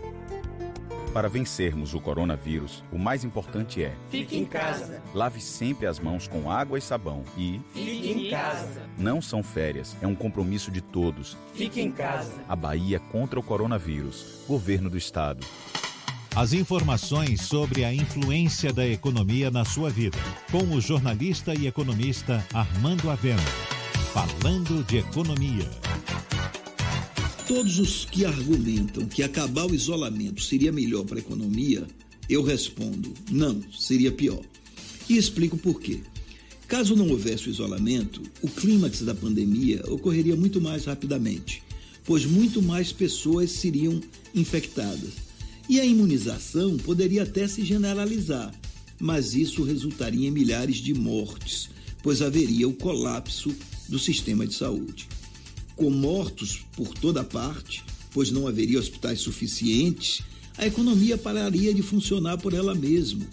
[SPEAKER 8] Para vencermos o coronavírus, o mais importante é:
[SPEAKER 9] Fique em casa.
[SPEAKER 8] lave sempre as mãos com água e sabão e
[SPEAKER 9] Fique em casa.
[SPEAKER 8] não são férias, é um compromisso de todos.
[SPEAKER 9] Fique em casa.
[SPEAKER 8] A Bahia contra o coronavírus. Governo do Estado.
[SPEAKER 2] As informações sobre a influência da economia na sua vida, com o jornalista e economista Armando Avena. Falando de economia.
[SPEAKER 29] Todos os que argumentam que acabar o isolamento seria melhor para a economia, eu respondo: não, seria pior. E explico por quê. Caso não houvesse o isolamento, o clímax da pandemia ocorreria muito mais rapidamente, pois muito mais pessoas seriam infectadas. E a imunização poderia até se generalizar, mas isso resultaria em milhares de mortes, pois haveria o colapso do sistema de saúde com mortos por toda parte, pois não haveria hospitais suficientes, a economia pararia de funcionar por ela mesma,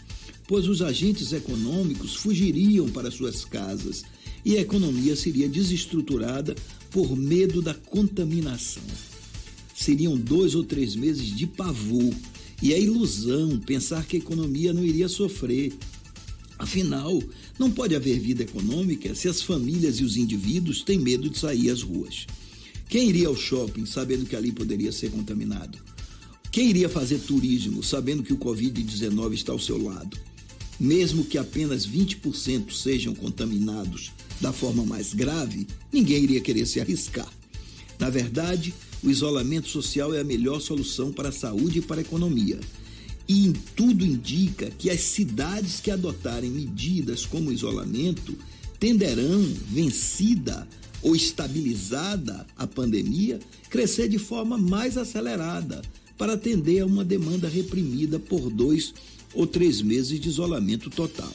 [SPEAKER 29] pois os agentes econômicos fugiriam para suas casas e a economia seria desestruturada por medo da contaminação. Seriam dois ou três meses de pavor e é ilusão pensar que a economia não iria sofrer. Afinal, não pode haver vida econômica se as famílias e os indivíduos têm medo de sair às ruas. Quem iria ao shopping sabendo que ali poderia ser contaminado? Quem iria fazer turismo sabendo que o Covid-19 está ao seu lado? Mesmo que apenas 20% sejam contaminados da forma mais grave, ninguém iria querer se arriscar. Na verdade, o isolamento social é a melhor solução para a saúde e para a economia. E tudo indica que as cidades que adotarem medidas como isolamento tenderão, vencida ou estabilizada a pandemia, crescer de forma mais acelerada para atender a uma demanda reprimida por dois ou três meses de isolamento total.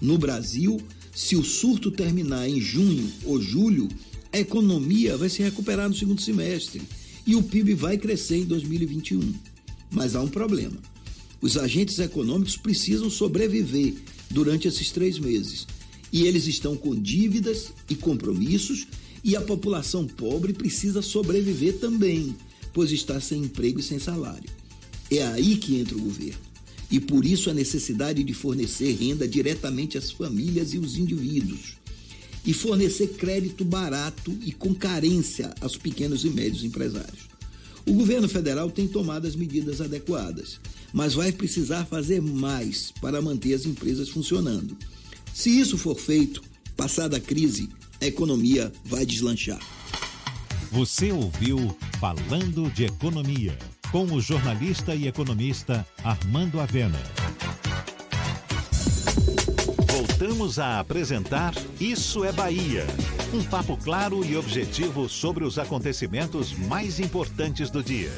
[SPEAKER 29] No Brasil, se o surto terminar em junho ou julho, a economia vai se recuperar no segundo semestre e o PIB vai crescer em 2021. Mas há um problema. Os agentes econômicos precisam sobreviver durante esses três meses. E eles estão com dívidas e compromissos, e a população pobre precisa sobreviver também, pois está sem emprego e sem salário. É aí que entra o governo. E por isso a necessidade de fornecer renda diretamente às famílias e os indivíduos. E fornecer crédito barato e com carência aos pequenos e médios empresários. O governo federal tem tomado as medidas adequadas, mas vai precisar fazer mais para manter as empresas funcionando. Se isso for feito, passada a crise, a economia vai deslanchar.
[SPEAKER 2] Você ouviu Falando de Economia, com o jornalista e economista Armando Avena. Voltamos a apresentar Isso é Bahia. Um papo claro e objetivo sobre os acontecimentos mais importantes do dia.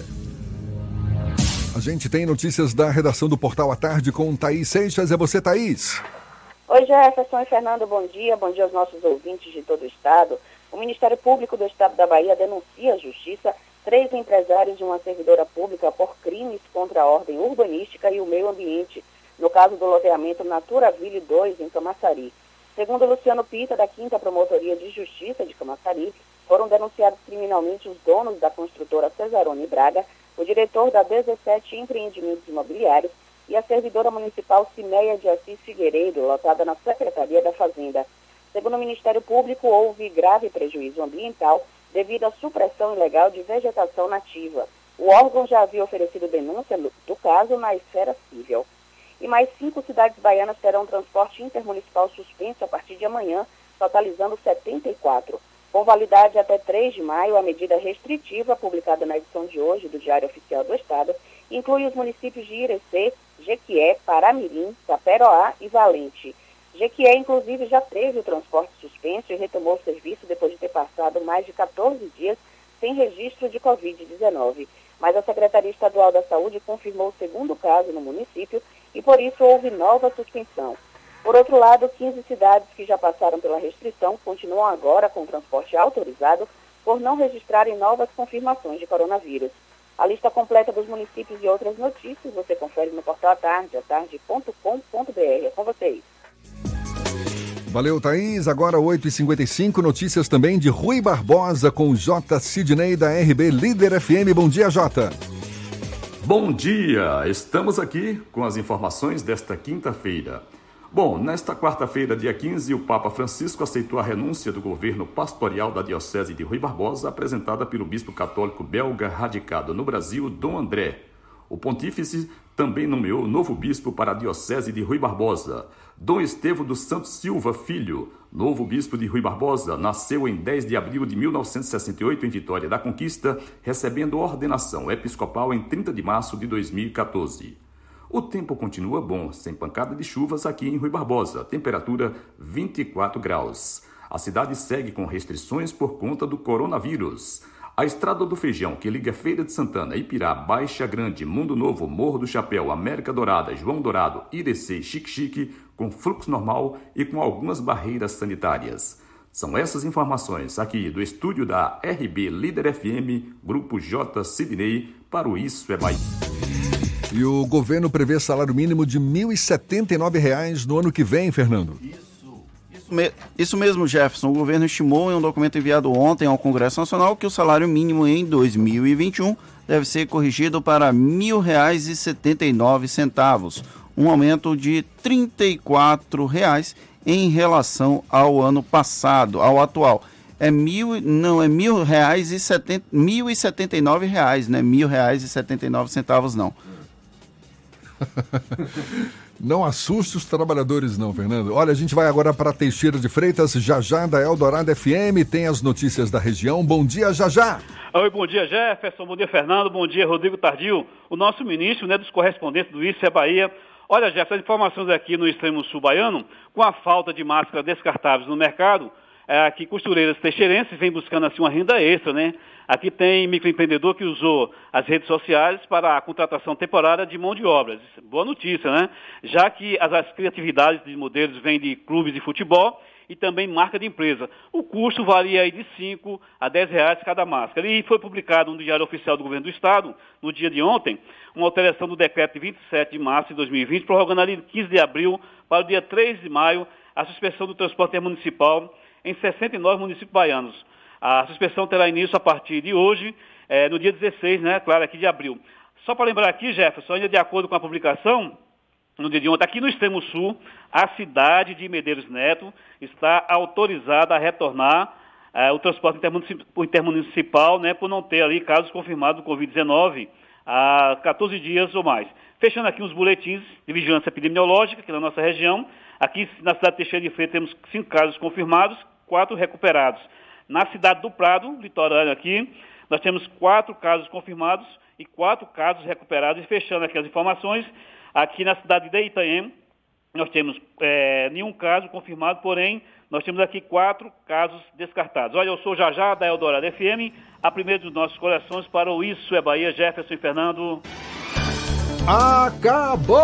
[SPEAKER 3] A gente tem notícias da redação do Portal à Tarde com Thaís Seixas. É você, Thaís?
[SPEAKER 16] Oi, Jefferson e Fernando, bom dia. Bom dia aos nossos ouvintes de todo o Estado. O Ministério Público do Estado da Bahia denuncia à Justiça três empresários de uma servidora pública por crimes contra a ordem urbanística e o meio ambiente, no caso do loteamento Naturaville 2, em Camaçari. Segundo Luciano Pita, da 5 Promotoria de Justiça de Camaçari, foram denunciados criminalmente os donos da construtora Cesarone Braga, o diretor da 17 Empreendimentos Imobiliários e a servidora municipal Cineia de Assis Figueiredo, lotada na Secretaria da Fazenda. Segundo o Ministério Público, houve grave prejuízo ambiental devido à supressão ilegal de vegetação nativa. O órgão já havia oferecido denúncia do caso na esfera civil. E mais cinco cidades baianas terão transporte intermunicipal suspenso a partir de amanhã, totalizando 74. Com validade até 3 de maio, a medida restritiva, publicada na edição de hoje do Diário Oficial do Estado, inclui os municípios de Irecê, Jequié, Paramirim, Taperoá e Valente. Jequié, inclusive, já teve o transporte suspenso e retomou o serviço depois de ter passado mais de 14 dias sem registro de Covid-19. Mas a Secretaria Estadual da Saúde confirmou o segundo caso no município e, por isso, houve nova suspensão. Por outro lado, 15 cidades que já passaram pela restrição continuam agora com transporte autorizado por não registrarem novas confirmações de coronavírus. A lista completa dos municípios e outras notícias você confere no portal Atarde, atarde.com.br. É com vocês.
[SPEAKER 3] Valeu, Thaís. Agora 8h55, notícias também de Rui Barbosa com J. Sidney da RB Líder FM. Bom dia, J.
[SPEAKER 30] Bom dia! Estamos aqui com as informações desta quinta-feira. Bom, nesta quarta-feira, dia 15, o Papa Francisco aceitou a renúncia do governo pastoral da Diocese de Rui Barbosa, apresentada pelo bispo católico belga radicado no Brasil, Dom André. O pontífice também nomeou novo bispo para a Diocese de Rui Barbosa. Dom Estevão dos Santos Silva Filho, novo bispo de Rui Barbosa, nasceu em 10 de abril de 1968 em Vitória da Conquista, recebendo ordenação episcopal em 30 de março de 2014. O tempo continua bom, sem pancada de chuvas aqui em Rui Barbosa, temperatura 24 graus. A cidade segue com restrições por conta do coronavírus. A Estrada do Feijão, que liga Feira de Santana, Ipirá, Baixa Grande, Mundo Novo, Morro do Chapéu, América Dourada, João Dourado, Irecê, Chique Chique, com fluxo normal e com algumas barreiras sanitárias. São essas informações aqui do estúdio da RB Líder FM, Grupo J. Sidney, para o Isso é Bahia.
[SPEAKER 3] E o governo prevê salário mínimo de R$ 1.079 no ano que vem, Fernando.
[SPEAKER 4] Isso mesmo, Jefferson. O governo estimou em um documento enviado ontem ao Congresso Nacional que o salário mínimo em 2021 deve ser corrigido para R$ 1.079, um aumento de R$ 34,00 em relação ao ano passado, ao atual. É mil, não, é mil reais e setenta, mil e setenta e nove reais, né? Mil reais e setenta e nove centavos, não. [laughs]
[SPEAKER 3] Não assuste os trabalhadores, não, Fernando. Olha, a gente vai agora para Teixeira de Freitas, já já da Eldorado FM, tem as notícias da região. Bom dia, já já.
[SPEAKER 31] Oi, bom dia, Jefferson. Bom dia, Fernando. Bom dia, Rodrigo Tardio. O nosso ministro, né, dos correspondentes do é Bahia. Olha, Jefferson, as informações aqui no extremo sul baiano, com a falta de máscaras descartáveis no mercado, é, que costureiras teixeirenses vêm buscando assim uma renda extra, né? Aqui tem microempreendedor que usou as redes sociais para a contratação temporária de mão de obras. Boa notícia, né? Já que as, as criatividades de modelos vêm de clubes de futebol e também marca de empresa. O custo varia aí de 5 a 10 reais cada máscara. E foi publicado no Diário Oficial do Governo do Estado, no dia de ontem, uma alteração do decreto de 27 de março de 2020, prorrogando ali de 15 de abril para o dia 3 de maio a suspensão do transporte municipal em 69 municípios baianos. A suspensão terá início a partir de hoje, é, no dia 16, né, claro, aqui de abril. Só para lembrar aqui, Jefferson, ainda de acordo com a publicação, no dia de ontem, aqui no extremo sul, a cidade de Medeiros Neto está autorizada a retornar é, o transporte intermunicipal, intermunicipal né, por não ter ali casos confirmados do Covid-19 há 14 dias ou mais. Fechando aqui os boletins de vigilância epidemiológica aqui na nossa região. Aqui na cidade de Teixeira de Freitas temos cinco casos confirmados, quatro recuperados. Na cidade do Prado, litorâneo aqui, nós temos quatro casos confirmados e quatro casos recuperados. E fechando aqui as informações, aqui na cidade de Itanhem, nós temos é, nenhum caso confirmado, porém, nós temos aqui quatro casos descartados. Olha, eu sou Jajá da Eldorado FM, a primeira dos nossos corações para o Isso é Bahia, Jefferson e Fernando.
[SPEAKER 3] Acabou,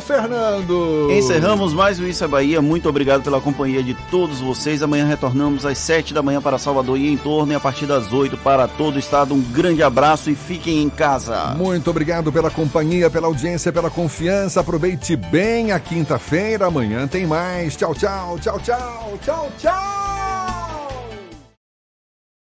[SPEAKER 3] Fernando!
[SPEAKER 4] Encerramos mais o Isso é Bahia. Muito obrigado pela companhia de todos vocês. Amanhã retornamos às 7 da manhã para Salvador e em torno e a partir das 8 para todo o estado. Um grande abraço e fiquem em casa.
[SPEAKER 3] Muito obrigado pela companhia, pela audiência, pela confiança. Aproveite bem a quinta-feira. Amanhã tem mais. Tchau, tchau, tchau, tchau, tchau, tchau.